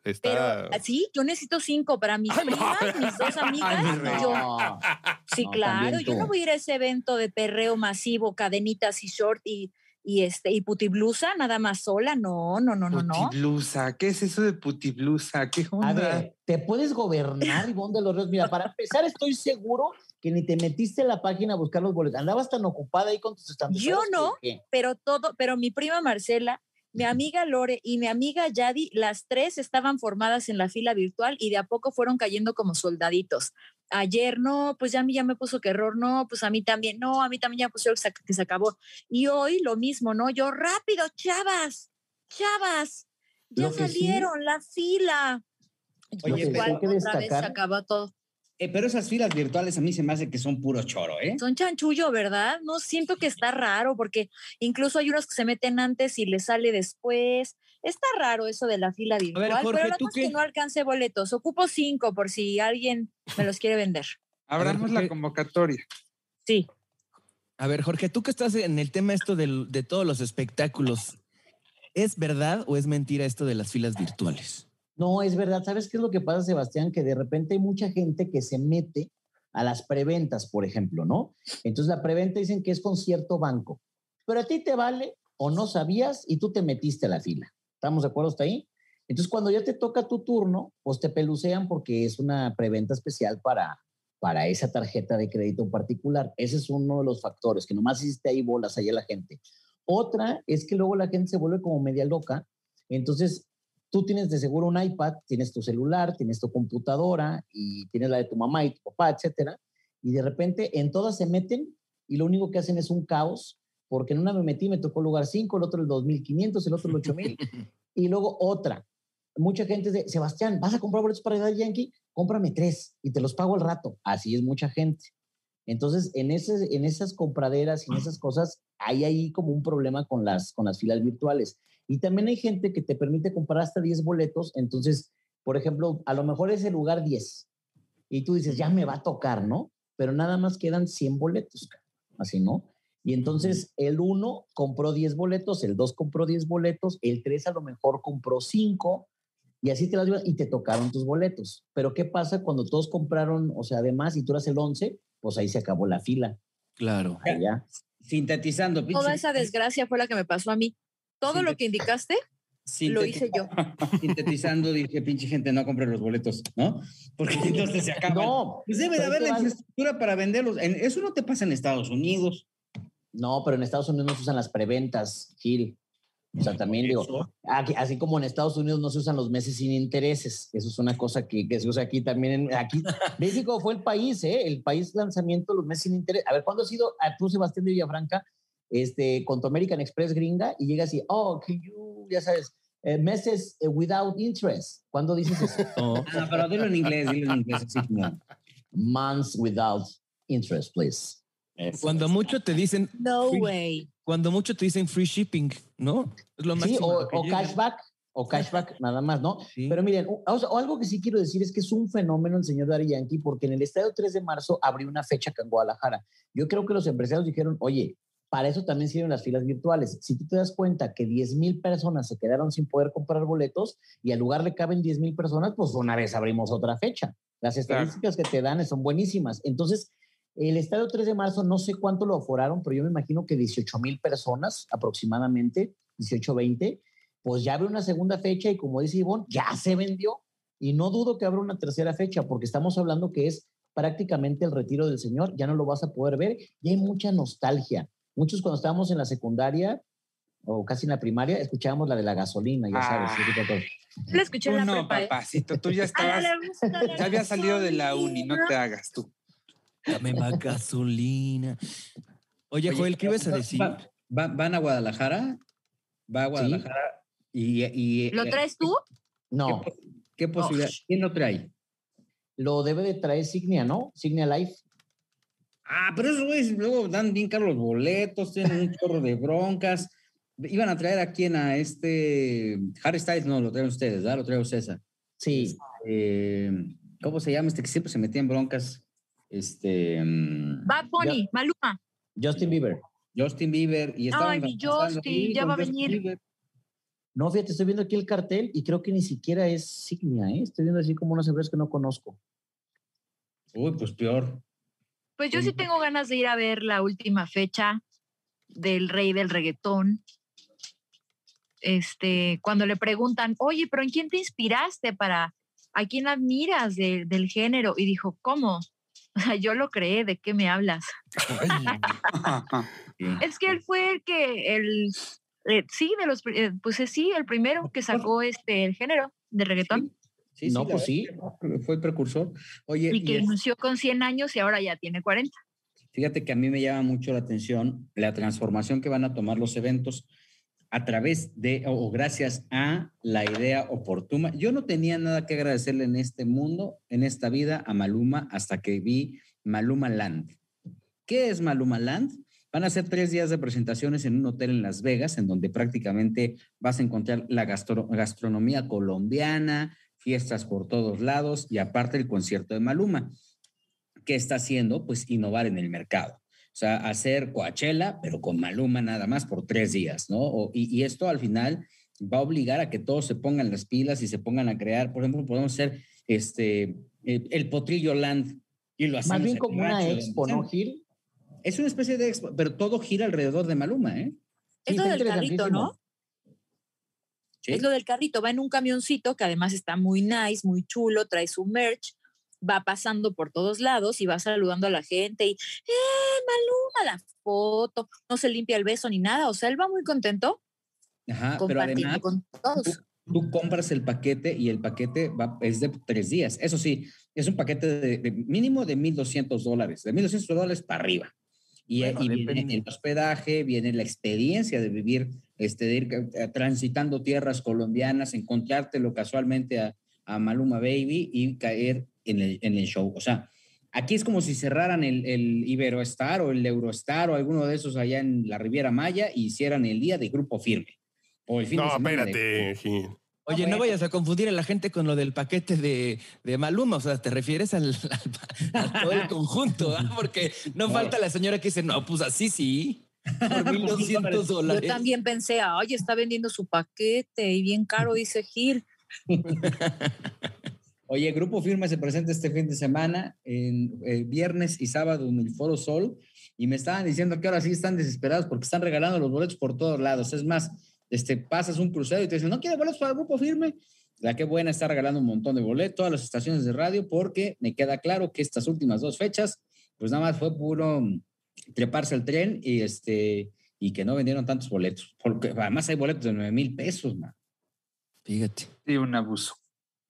Pero Está... sí, yo necesito cinco para mis Ay, no. primas, mis dos amigas. Ay, yo, Sí, No, claro, yo no voy a ir a ese evento de perreo masivo, cadenitas y short y, y este y putiblusa nada más sola, no, no, no, no, no. Putiblusa. ¿Qué es eso de putiblusa? ¿Qué onda? A ver, ¿te puedes gobernar, Ivonne de los Ríos? Mira, para empezar, estoy seguro que ni te metiste en la página a buscar los boletos. Andabas tan ocupada ahí con tus estandoperos Yo no. Pero todo, pero mi prima Marcela, mi amiga Lore y mi amiga Yadi, las tres estaban formadas en la fila virtual y de a poco fueron cayendo como soldaditos. Ayer no, pues ya a mí ya me puso que error, no, pues a mí también, no, a mí también ya pusieron que se, acabó. Y hoy lo mismo, ¿no? Yo, rápido, chavas, chavas, ya sí- salieron, la fila. Oye, Igual, otra vez se acabó todo. Eh, pero esas filas virtuales a mí se me hace que son puro choro, ¿eh? Son chanchullo, ¿verdad? No siento que está raro porque incluso hay unos que se meten antes y les sale después. Está raro eso de la fila virtual, Jorge, pero la ¿tú cosa es qué? que no alcancé boletos. Ocupo cinco por si alguien me los quiere vender. Abramos la convocatoria. Sí. A ver, Jorge, tú que estás en el tema esto del- de todos los espectáculos, ¿es verdad o es mentira esto de las filas virtuales? No, es verdad. ¿Sabes qué es lo que pasa, Sebastián? Que de repente hay mucha gente que se mete a las preventas, por ejemplo, ¿no? Entonces la preventa dicen que es con cierto banco, pero a ti te vale o no sabías y tú te metiste a la fila. ¿Estamos de acuerdo hasta ahí? Entonces cuando ya te toca tu turno, pues te pelucean porque es una preventa especial para, para esa tarjeta de crédito en particular. Ese es uno de los factores, que nomás hiciste ahí bolas ahí a la gente. Otra es que luego la gente se vuelve como media loca. Entonces, tú tienes de seguro un iPad, tienes tu celular, tienes tu computadora y tienes la de tu mamá y tu papá, etcétera. Y de repente en todas se meten y lo único que hacen es un caos, porque en una me metí, me tocó lugar 5, el otro el 2500, el otro el 8000 y luego otra. Mucha gente dice, Sebastián, ¿vas a comprar boletos para Yankee? Cómprame tres y te los pago al rato. Así es mucha gente. Entonces, en, ese, en esas compraderas y en esas cosas, hay ahí como un problema con las, con las filas virtuales. Y también hay gente que te permite comprar hasta 10 boletos. Entonces, por ejemplo, a lo mejor es el lugar 10. Y tú dices, ya me va a tocar, ¿no? Pero nada más quedan 100 boletos. Así, ¿no? Y entonces el 1 compró 10 boletos, el 2 compró 10 boletos, el 3 a lo mejor compró 5 y así te las llevas y te tocaron tus boletos. Pero ¿qué pasa cuando todos compraron, o sea, además, y tú eras el 11? Pues ahí se acabó la fila. Claro. Ya. Sintetizando, Toda pinche- esa desgracia fue la que me pasó a mí. Todo lo que indicaste lo hice yo. Sintetizando, dije, pinche gente, no compre los boletos, ¿no? Porque entonces se acaban. No, Pues debe de haber la infraestructura para venderlos. En- Eso no te pasa en Estados Unidos. No, pero en Estados Unidos no se usan las preventas, Gil. O sea, también digo, aquí- así como en Estados Unidos no se usan los meses sin intereses. Eso es una cosa que, que se usa aquí también. En, aquí, México fue el país, ¿eh? El país lanzamiento los meses sin interés. A ver, ¿cuándo has sido a tú, Sebastián de Villafranca, este, con tu American Express gringa y llegas y, oh, can you, ya sabes, eh, meses eh, without interest? ¿Cuándo dices eso? No. Ah, pero dilo en inglés, dilo en inglés, así como. Months without interest, please. Eso. Cuando mucho te dicen, No Sí. way. cuando mucho te dicen free shipping, ¿no? Es lo Sí, o, o cashback, o cashback nada más, ¿no? Sí. Pero miren, o, o algo que sí quiero decir es que es un fenómeno el señor Dari Yankee, porque en el estadio 3 de marzo abrió una fecha acá en Guadalajara. Yo creo que los empresarios dijeron, oye, para eso también sirven las filas virtuales. Si tú te das cuenta que 10 mil personas se quedaron sin poder comprar boletos y al lugar le caben 10 mil personas, pues una vez abrimos otra fecha. Las estadísticas que te dan son buenísimas. Entonces, el estadio 3 de marzo, no sé cuánto lo aforaron, pero yo me imagino que 18 mil personas aproximadamente, 18, 20, pues ya abre una segunda fecha y como dice Ivonne, ya se vendió. Y no dudo que abra una tercera fecha, porque estamos hablando que es prácticamente el retiro del Señor, ya no lo vas a poder ver y hay mucha nostalgia. Muchos cuando estábamos en la secundaria o casi en la primaria, escuchábamos la de la gasolina, ya sabes. Ah. Lo escuché en la Tú no, prepa, ¿eh? papacito, tú ya la estabas, la ya habías salido de la uni, no te hagas tú. Dame más gasolina. Oye, Oye, Joel, ¿qué ibas a decir? va- va- ¿Van a Guadalajara? ¿Va a Guadalajara? Y, y- ¿Lo eh, traes tú? No, ¿Qué, qué posibilidad? ¿Quién lo trae? lo debe de traer Signia, ¿no? Signia Life. Ah, pero esos güeyes luego dan bien caros los boletos, tienen un chorro de broncas. Iban a traer a quién, a este Harry Styles, no, lo traen ustedes, ¿verdad? Lo trae César. Sí, Eh, ¿Cómo se llama este que siempre se metía en broncas? Este mm, Bad Bunny, Maluma. Justin Bieber. Justin Bieber y estaban Ay, mi Justin, ya va a venir. Bieber. No, fíjate, estoy viendo aquí el cartel y creo que ni siquiera es Signia, ¿eh? Estoy viendo así como unas empresas que no conozco. Uy, pues peor. Pues yo sí tengo ganas de ir a ver la última fecha del rey del reggaetón. Este, cuando le preguntan, oye, pero ¿en quién te inspiraste para, a quién admiras de- del género? Y dijo, ¿cómo? O sea, yo lo creé, ¿de qué me hablas? Es que él fue el que, el, eh, sí, de los, eh, pues sí, el primero que sacó este, el género de reggaetón Sí, No, pues sí. Fue el precursor. Oye, y que y es- inició con 100 años y ahora ya tiene 40. Fíjate que a mí me llama mucho la atención la transformación que van a tomar los eventos a través de o gracias a la idea oportuna. Yo no tenía nada que agradecerle en este mundo, en esta vida, a Maluma hasta que vi Maluma Land. ¿Qué es Maluma Land? Van a ser tres días de presentaciones en un hotel en Las Vegas, en donde prácticamente vas a encontrar la gastro- gastronomía colombiana, fiestas por todos lados y aparte el concierto de Maluma. ¿Qué está haciendo? Pues innovar en el mercado. O sea, hacer Coachella, pero con Maluma nada más por tres días, ¿no? O- y, y esto al final va a obligar a que todos se pongan las pilas y se pongan a crear. Por ejemplo, podemos hacer este, el, el Potrillo Land y lo hacemos. Más bien en como una expo, ¿no. Gil? Es una especie de expo, pero todo gira alrededor de Maluma, ¿eh? Es Sí, lo del carrito, ¿no? Sí. Es lo del carrito, va en un camioncito que además está muy nice, muy chulo, trae su merch, va pasando por todos lados y va saludando a la gente y, ¡eh, Maluma, la foto! No se limpia el beso ni nada, o sea, él va muy contento Ajá, pero además con todos. tú, tú compras el paquete y el paquete va, es de tres días. Eso sí, es un paquete de, de mínimo de 1.200 dólares, de 1.200 dólares para arriba. Y, Bueno, y viene el hospedaje, viene la experiencia de vivir, este, de ir eh, transitando tierras colombianas, encontrártelo casualmente a, a Maluma Baby y caer en el, en el show. O sea, aquí es como si cerraran el, el Iberoestar o el Eurostar o alguno de esos allá en la Riviera Maya y hicieran el día de grupo firme. O el fin de No, de- espérate, Gil. Oye, no vayas a confundir a la gente con lo del paquete de, de Maluma, o sea, te refieres al, al- a todo el conjunto, ¿ah? porque no falta la señora que dice, no, pues así sí, por 1.200 Yo dólares. también pensé, ay, está vendiendo su paquete y bien caro, dice Gil. Oye, Grupo Firme se presenta este fin de semana, en eh, viernes y sábado en el Foro Sol, y me estaban diciendo que ahora sí están desesperados porque están regalando los boletos por todos lados. Es más, este, pasas un crucero y te dicen, ¿no quiere boletos para Grupo Firme? La que buena está regalando un montón de boletos, todas las estaciones de radio, porque me queda claro que estas últimas dos fechas, pues nada más fue puro mm, treparse al tren y, este, y que no vendieron tantos boletos. Porque además hay boletos de 9 mil pesos, man. Fíjate. Sí, un abuso.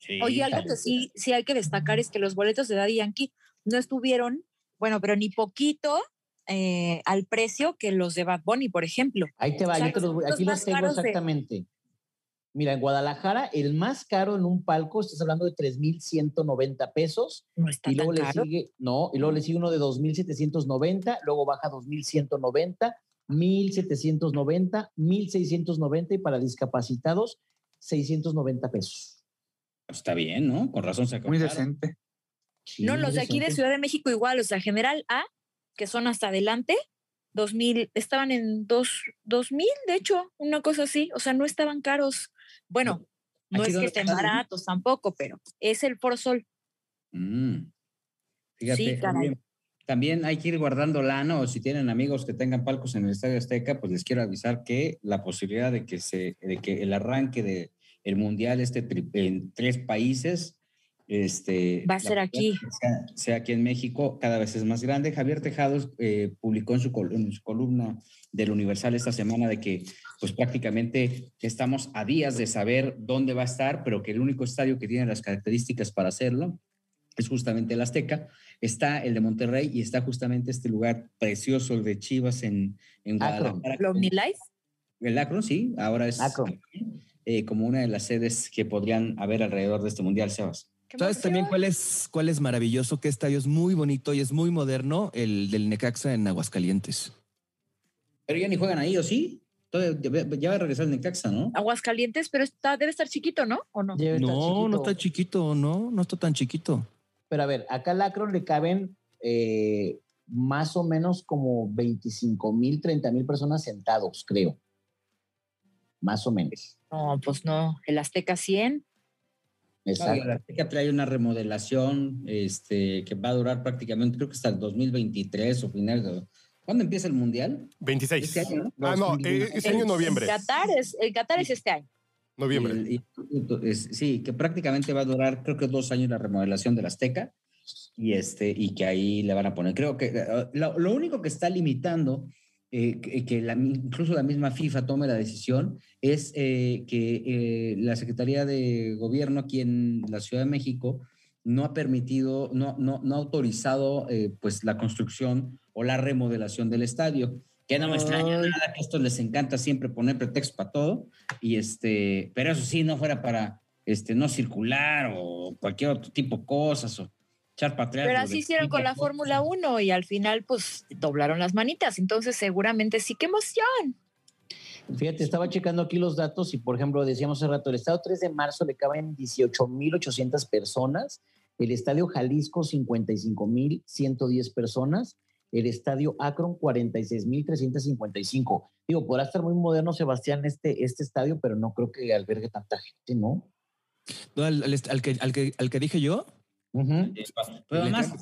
Sí, Oye, algo que sí, sí hay que destacar es que los boletos de Daddy Yankee no estuvieron, bueno, pero ni poquito eh, al precio que los de Bad Bunny, por ejemplo. Ahí te va, O sea, yo te los voy- aquí los tengo de- exactamente. Mira, en Guadalajara, el más caro en un palco, estás hablando de 3,190 pesos. No está Y luego tan le caro. sigue, no, y luego le sigue uno de 2,790, luego baja a 2,190, 1,790, 1,690 y para discapacitados, 690 pesos. Está bien, ¿no? Con razón se Muy. Sí, No, los de aquí de decente. Ciudad de México igual, o sea, General A, que son hasta adelante, 2000, estaban en dos, 2000, de hecho, una cosa así, o sea, no estaban caros. Bueno, no es que estén baratos tampoco, pero es el Foro Sol. Mm. Fíjate, Sí, caray. también, hay que ir guardando lana o si tienen amigos que tengan palcos en el Estadio Azteca, pues les quiero avisar que la posibilidad de que, se, de que el arranque del el Mundial este en tres países este, Va a la ser aquí. Sea, sea aquí en México, cada vez es más grande. Javier Tejados eh, publicó en su, col- en su columna del Universal esta semana de que pues prácticamente estamos a días de saber dónde va a estar, pero que el único estadio que tiene las características para hacerlo es justamente el Azteca. Está el de Monterrey y está justamente este lugar precioso, el de Chivas en, en. Guadalajara. ¿El OmniLife? El Akron, sí, ahora es Akron. Eh, como una de las sedes que podrían haber alrededor de este mundial, Sebas. ¡Qué ¿Sabes también cuál es, cuál es maravilloso? Que estadio es muy bonito y es muy moderno, el del Necaxa en Aguascalientes. Pero ya ni juegan ahí, ¿o sí? Todavía- Ya va a regresar el Necaxa, ¿no? Aguascalientes, pero está, debe estar chiquito, ¿no? ¿O no? Debe estar No, no está chiquito, no, no está tan chiquito. Pero a ver, acá al Akron le caben eh, más o menos como 25 mil, 30 mil personas sentados, creo. Más o menos. No, pues no. El Azteca 100. No, y Exacto. el Azteca trae una remodelación este, que va a durar prácticamente, creo que hasta el 2023 o final. de- ¿Cuándo empieza el mundial? 26. Este año, ¿no? Ah, no, 2020. eh, ese año noviembre. El Qatar es, el Qatar es este año. Noviembre. Y- y- es- sí, que prácticamente va a durar, creo que dos años la remodelación del Azteca y, este, y que ahí le van a poner. Creo que eh, lo, lo único que está limitando eh, que, la- incluso la misma FIFA tome la decisión es eh, que eh, la Secretaría de Gobierno aquí en la Ciudad de México no ha permitido, no, no, no ha autorizado eh, pues la construcción o la remodelación del estadio. Que no me extraña nada, que esto les encanta siempre poner pretexto para todo. Y este, pero eso sí, no fuera para este, no circular o cualquier otro tipo de cosas o echar para atrás. Pero así hicieron con la Fórmula 1 y al final, pues, doblaron las manitas. Entonces, seguramente sí, qué emoción. Fíjate, estaba checando aquí los datos y, por ejemplo, decíamos hace rato, el estadio 3 de marzo le caben 18.800 personas, el estadio Jalisco 55.110 personas, el estadio Akron 46.355. Digo, podrá estar muy moderno, Sebastián, este, este estadio, pero no creo que albergue tanta gente, ¿no? No, al, al est- al que, al, que, al que dije yo, Ujú. Pero El además,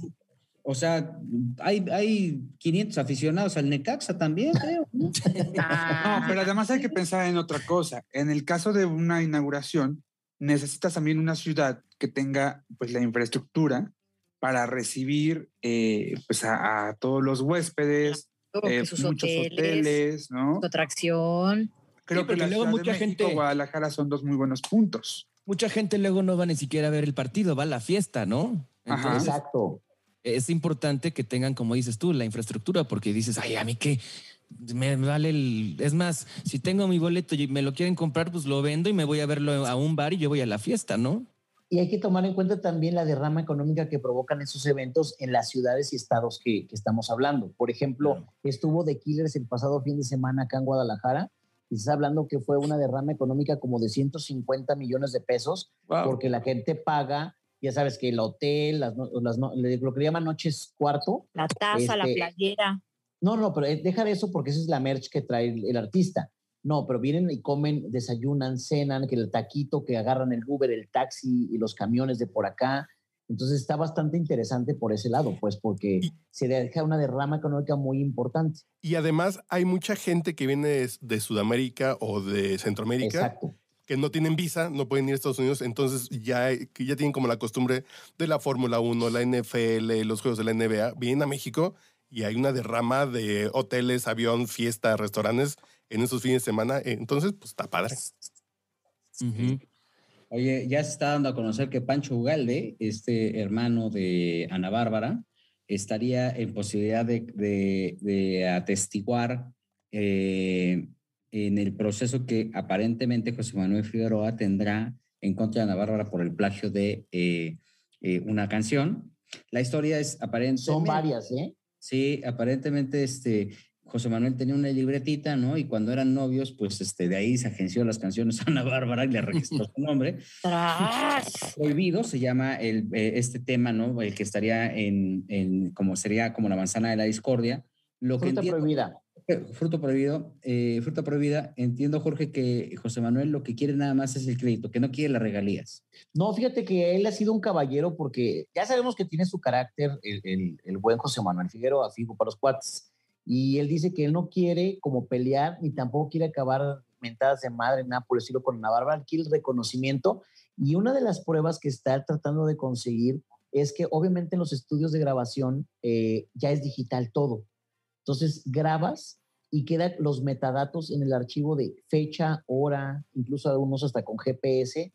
o sea, hay, hay 500 aficionados al Necaxa también, creo. ¿no? No, pero además hay que pensar en otra cosa. En el caso de una inauguración, necesitas también una ciudad que tenga pues la infraestructura para recibir eh, pues a, a todos los huéspedes, eh, sus muchos hoteles, hoteles, ¿no? su atracción. Creo Sí, que la luego Ciudad mucha de México, gente- Guadalajara son dos muy buenos puntos. Mucha gente luego no va ni siquiera a ver el partido, va a la fiesta, ¿no? Ajá. Entonces, Exacto. es importante que tengan, como dices tú, la infraestructura, porque dices, ay, a mí qué, me vale el... Es más, si tengo mi boleto y me lo quieren comprar, pues lo vendo y me voy a verlo a un bar y yo voy a la fiesta, ¿no? Y hay que tomar en cuenta también la derrama económica que provocan esos eventos en las ciudades y estados que, que estamos hablando. Por ejemplo, estuvo The Killers el pasado fin de semana acá en Guadalajara y se está hablando que fue una derrama económica como de 150 millones de pesos Wow. porque la gente paga, ya sabes que el hotel, las, las lo que le llaman noches cuarto. La taza, la Este, playera. No, no, pero eh, deja de eso porque esa es la merch que trae el, el artista. No, pero vienen y comen, desayunan, cenan, que el taquito, que agarran el Uber, el taxi y los camiones de por acá. Entonces está bastante interesante por ese lado, pues porque se deja una derrama económica muy importante. Y además hay mucha gente que viene de, de Sudamérica o de Centroamérica Exacto. que no tienen visa, no pueden ir a Estados Unidos, entonces ya, ya tienen como la costumbre de la Fórmula 1, la NFL, los juegos de la NBA, vienen a México y hay una derrama de hoteles, avión, fiesta, restaurantes en esos fines de semana. Entonces, pues está padre. Ujú. Oye, ya se está dando a conocer que Pancho Ugalde, este hermano de Ana Bárbara, estaría en posibilidad de, de- de atestiguar eh, en el proceso que aparentemente José Manuel Figueroa tendrá en contra de Ana Bárbara por el plagio de eh, eh, una canción. La historia es aparentemente... Son varias, ¿eh? Sí, aparentemente este José Manuel tenía una libretita, ¿no? Y cuando eran novios, pues este de ahí se agenció las canciones a Ana Bárbara y le registró su nombre. ¡Tras! Prohibido se llama el, eh, este tema, ¿no? El que estaría en, en como sería como la manzana de la discordia. Lo que Fruta entiendo, prohibida. Fruto prohibido, eh, fruta prohibida. Entiendo, Jorge, que José Manuel lo que quiere nada más es el crédito, que no quiere las regalías. No, fíjate que él ha sido un caballero porque ya sabemos que tiene su carácter el, el- el buen José Manuel Figueroa, fijo para los cuates. Y él dice que él no quiere como pelear ni tampoco quiere acabar mentadas de madre, nada por decirlo con Ana Bárbara, él quiere el reconocimiento. Y una de las pruebas que está tratando de conseguir es que obviamente en los estudios de grabación eh, ya es digital todo. Entonces grabas y quedan los metadatos en el archivo de fecha, hora, incluso algunos hasta con GPS,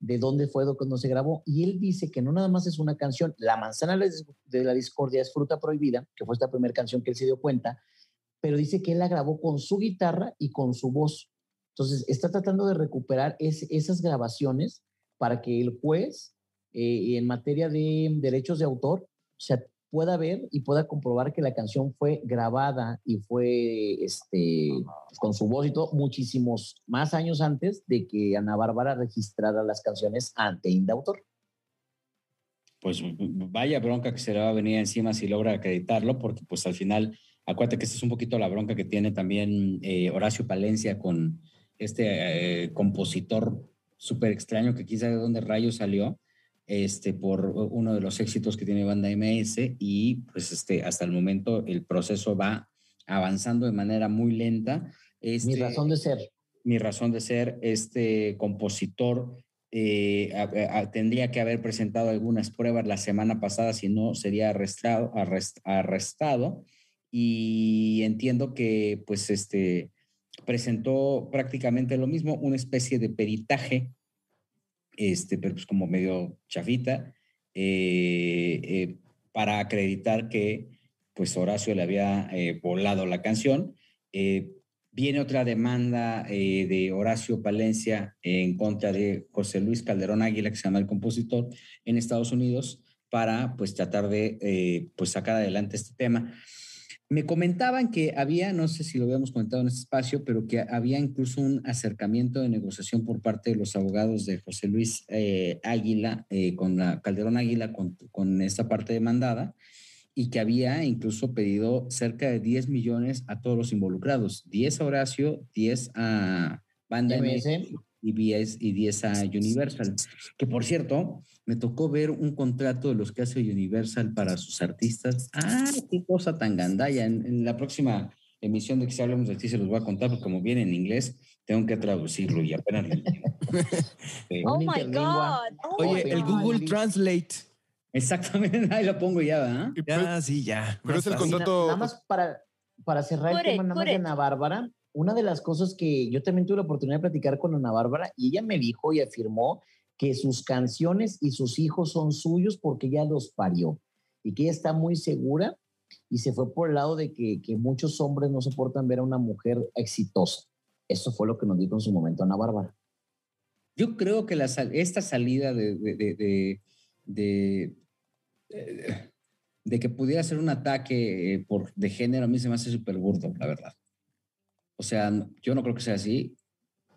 de dónde fue, de cuándo se grabó. Y él dice que no nada más es una canción, La manzana de la discordia es fruta prohibida, que fue esta primera canción que él se dio cuenta, pero dice que él la grabó con su guitarra y con su voz. Entonces está tratando de recuperar es- esas grabaciones para que el juez, eh, en materia de derechos de autor, se pueda ver y pueda comprobar que la canción fue grabada y fue este, con su voz y todo muchísimos más años antes de que Ana Bárbara registrara las canciones ante Indautor. Pues vaya bronca que se le va a venir encima si logra acreditarlo, porque pues al final, acuérdate que esta es un poquito la bronca que tiene también eh, Horacio Palencia con este eh, compositor súper extraño que quizá de dónde rayos salió, este, por uno de los éxitos que tiene Banda MS y pues este, hasta el momento el proceso va avanzando de manera muy lenta. Mi Este, razón de ser. mi razón de ser, este compositor eh, a- a- tendría que haber presentado algunas pruebas la semana pasada, si no sería arrestado, arrest- arrestado. Y entiendo que pues este presentó prácticamente lo mismo, una especie de peritaje, este, pero pues como medio chafita, eh, eh, para acreditar que pues Horacio le había eh, volado la canción. Viene otra demanda de Horacio Palencia en contra de José Luis Calderón Águila, que se llama el compositor, en Estados Unidos, para pues tratar de pues sacar adelante este tema. Me comentaban que había, no sé si lo habíamos comentado en este espacio, pero que había incluso un acercamiento de negociación por parte de los abogados de José Luis eh, Águila, eh, con la Calderón Águila, con, con esta parte demandada, y que había incluso pedido cerca de 10 millones a todos los involucrados, 10 a Horacio, 10 a Banda MS. MS y 10, y 10 a Universal. Que por cierto, me tocó ver un contrato de los que hace Universal para sus artistas. ¡Ah, qué cosa tan gandalla! En, en la próxima emisión de que si hablemos de ti se los voy a contar, porque como viene en inglés, tengo que traducirlo y apenas lo. Sí. Oh my. God. Oh Oye, my el God. Google Translate. Exactamente, ahí lo pongo ya, ¿verdad? Y pues- Ya, sí, ya. pero es el contrato- Nada más para, para cerrar el tema nada más de. Ana Bárbara, una de las cosas que yo también tuve la oportunidad de platicar con Ana Bárbara y ella me dijo y afirmó que sus canciones y sus hijos son suyos porque ella los parió y que ella está muy segura y se fue por el lado de que, que muchos hombres no soportan ver a una mujer exitosa. Eso fue lo que nos dijo en su momento Ana Bárbara. Yo creo que la esta salida de, de, de, de que pudiera ser un ataque eh, por, de género a mí se me hace súper burdo, la verdad. O sea, yo no creo que sea así.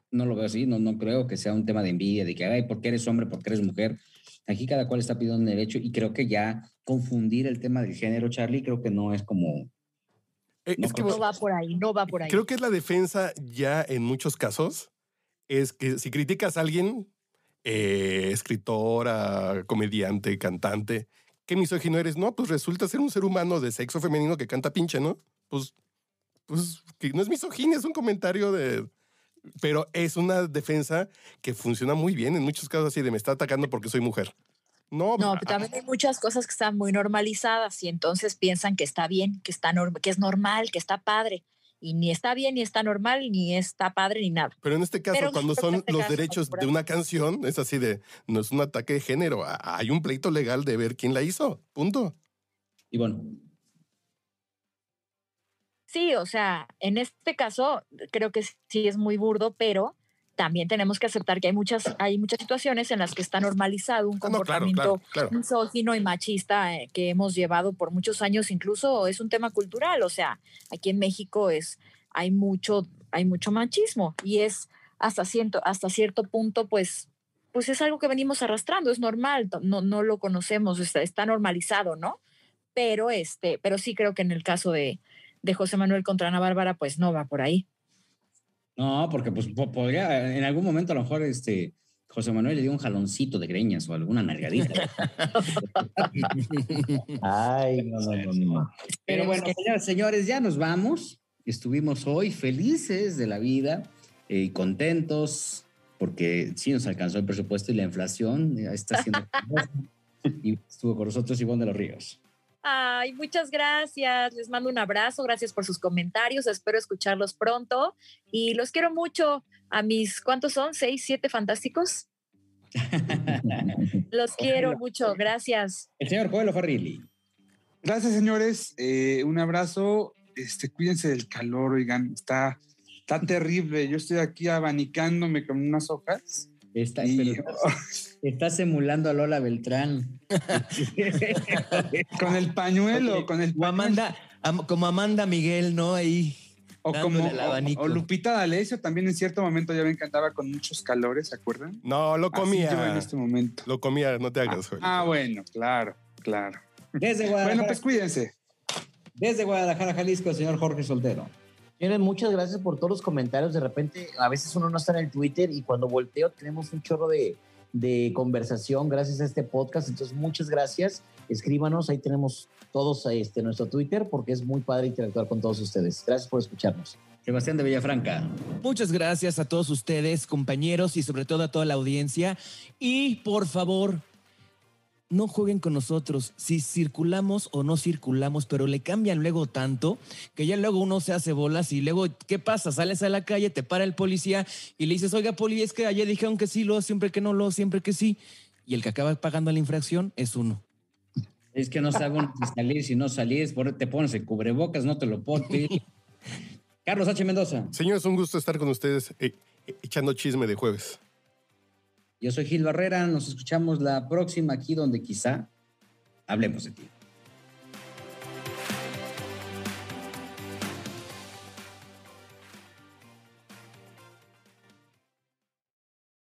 No lo veo así. No, no creo que sea un tema de envidia, de que, ay, porque eres hombre, porque eres mujer. Aquí cada cual está pidiendo un derecho y creo que ya confundir el tema del género, Charlie, creo que no es como... Eh, No es que creo No va por ahí, no va por ahí. creo que es la defensa ya en muchos casos. Es que si criticas a alguien, eh, escritora, comediante, cantante, ¿qué misógino eres? No, pues resulta ser un ser humano de sexo femenino que canta pinche, ¿no? Pues, pues que no es misoginia, es un comentario de... Pero es una defensa que funciona muy bien en muchos casos así de me está atacando porque soy mujer. No, No, ah, pero también hay muchas cosas que están muy normalizadas y entonces piensan que está bien, que, está norm- que es normal, que está padre. Y ni está bien, ni está normal, ni está padre, ni nada. Pero en este caso, Pero cuando son este los caso, derechos de una canción, es así de, no es un ataque de género, a- hay un pleito legal de ver quién la hizo, punto. Y bueno, Sí, o sea, en este caso creo que sí es muy burdo, pero también tenemos que aceptar que hay muchas, hay muchas situaciones en las que está normalizado un no, claro, comportamiento claro, claro. misógino y machista eh, que hemos llevado por muchos años, incluso es un tema cultural, o sea, aquí en México es, hay mucho, hay mucho machismo y es hasta cierto, hasta cierto punto, pues, pues es algo que venimos arrastrando, es normal, no, no lo conocemos, está, está normalizado, ¿no? Pero este, pero sí creo que en el caso de, de José Manuel contra Ana Bárbara, pues no va por ahí. No, porque pues po- podría, en algún momento a lo mejor este José Manuel le dio un jaloncito de greñas o alguna nalgadita. Ay, no, no, no, no. Pero bueno, señores, ya nos vamos. Estuvimos hoy felices de la vida eh, y contentos porque sí nos alcanzó el presupuesto y la inflación ya está siendo y estuvo con nosotros Ivonne de los Ríos. Ay, muchas gracias. Les mando un abrazo. Gracias por sus comentarios. Espero escucharlos pronto. Y los quiero mucho a mis, ¿cuántos son? ¿Seis, siete fantásticos? Los quiero mucho. Gracias. El señor Joel Farrilli. Gracias, señores. Eh, un abrazo. Este, cuídense del calor, oigan, está tan terrible. Yo estoy aquí abanicándome con unas hojas. Está, Y- pero estás, emulando a Lola Beltrán. con el pañuelo, con el O Amanda, am- como Amanda Miguel, ¿no? Ahí. O como el o- abanico. o Lupita D'Alessio también en cierto momento ya ven que andaba con muchos calores, ¿se acuerdan? No, lo Así yo en comía. este momento. Lo comía, no te hagas, Joel. Ah, bueno, claro, claro. Desde Guadalajara, Bueno, pues cuídense. desde Guadalajara, Jalisco, el señor Jorge Soltero. Señores, muchas gracias por todos los comentarios. De repente, a veces uno no está en el Twitter y cuando volteo tenemos un chorro de, de conversación gracias a este podcast. Entonces, muchas gracias. Escríbanos, ahí tenemos todos este, nuestro Twitter porque es muy padre interactuar con todos ustedes. Gracias por escucharnos. Sebastián de Villafranca. Muchas gracias a todos ustedes, compañeros, y sobre todo a toda la audiencia. Y por favor, no jueguen con nosotros. Si circulamos o no circulamos, pero le cambian luego tanto que ya luego uno se hace bolas y luego, ¿qué pasa? Sales a la calle, te para el policía y le dices, oiga, poli, es que ayer dijeron que sí, lo siempre que no, lo siempre que sí. Y el que acaba pagando la infracción es uno. Es que no saben si salir, si no por- te pones el cubrebocas, no te lo pones. Carlos H. Mendoza. Señores, un gusto estar con ustedes eh, echando chisme de jueves. Yo soy Gil Barrera. Nos escuchamos la próxima aquí donde quizá hablemos de ti.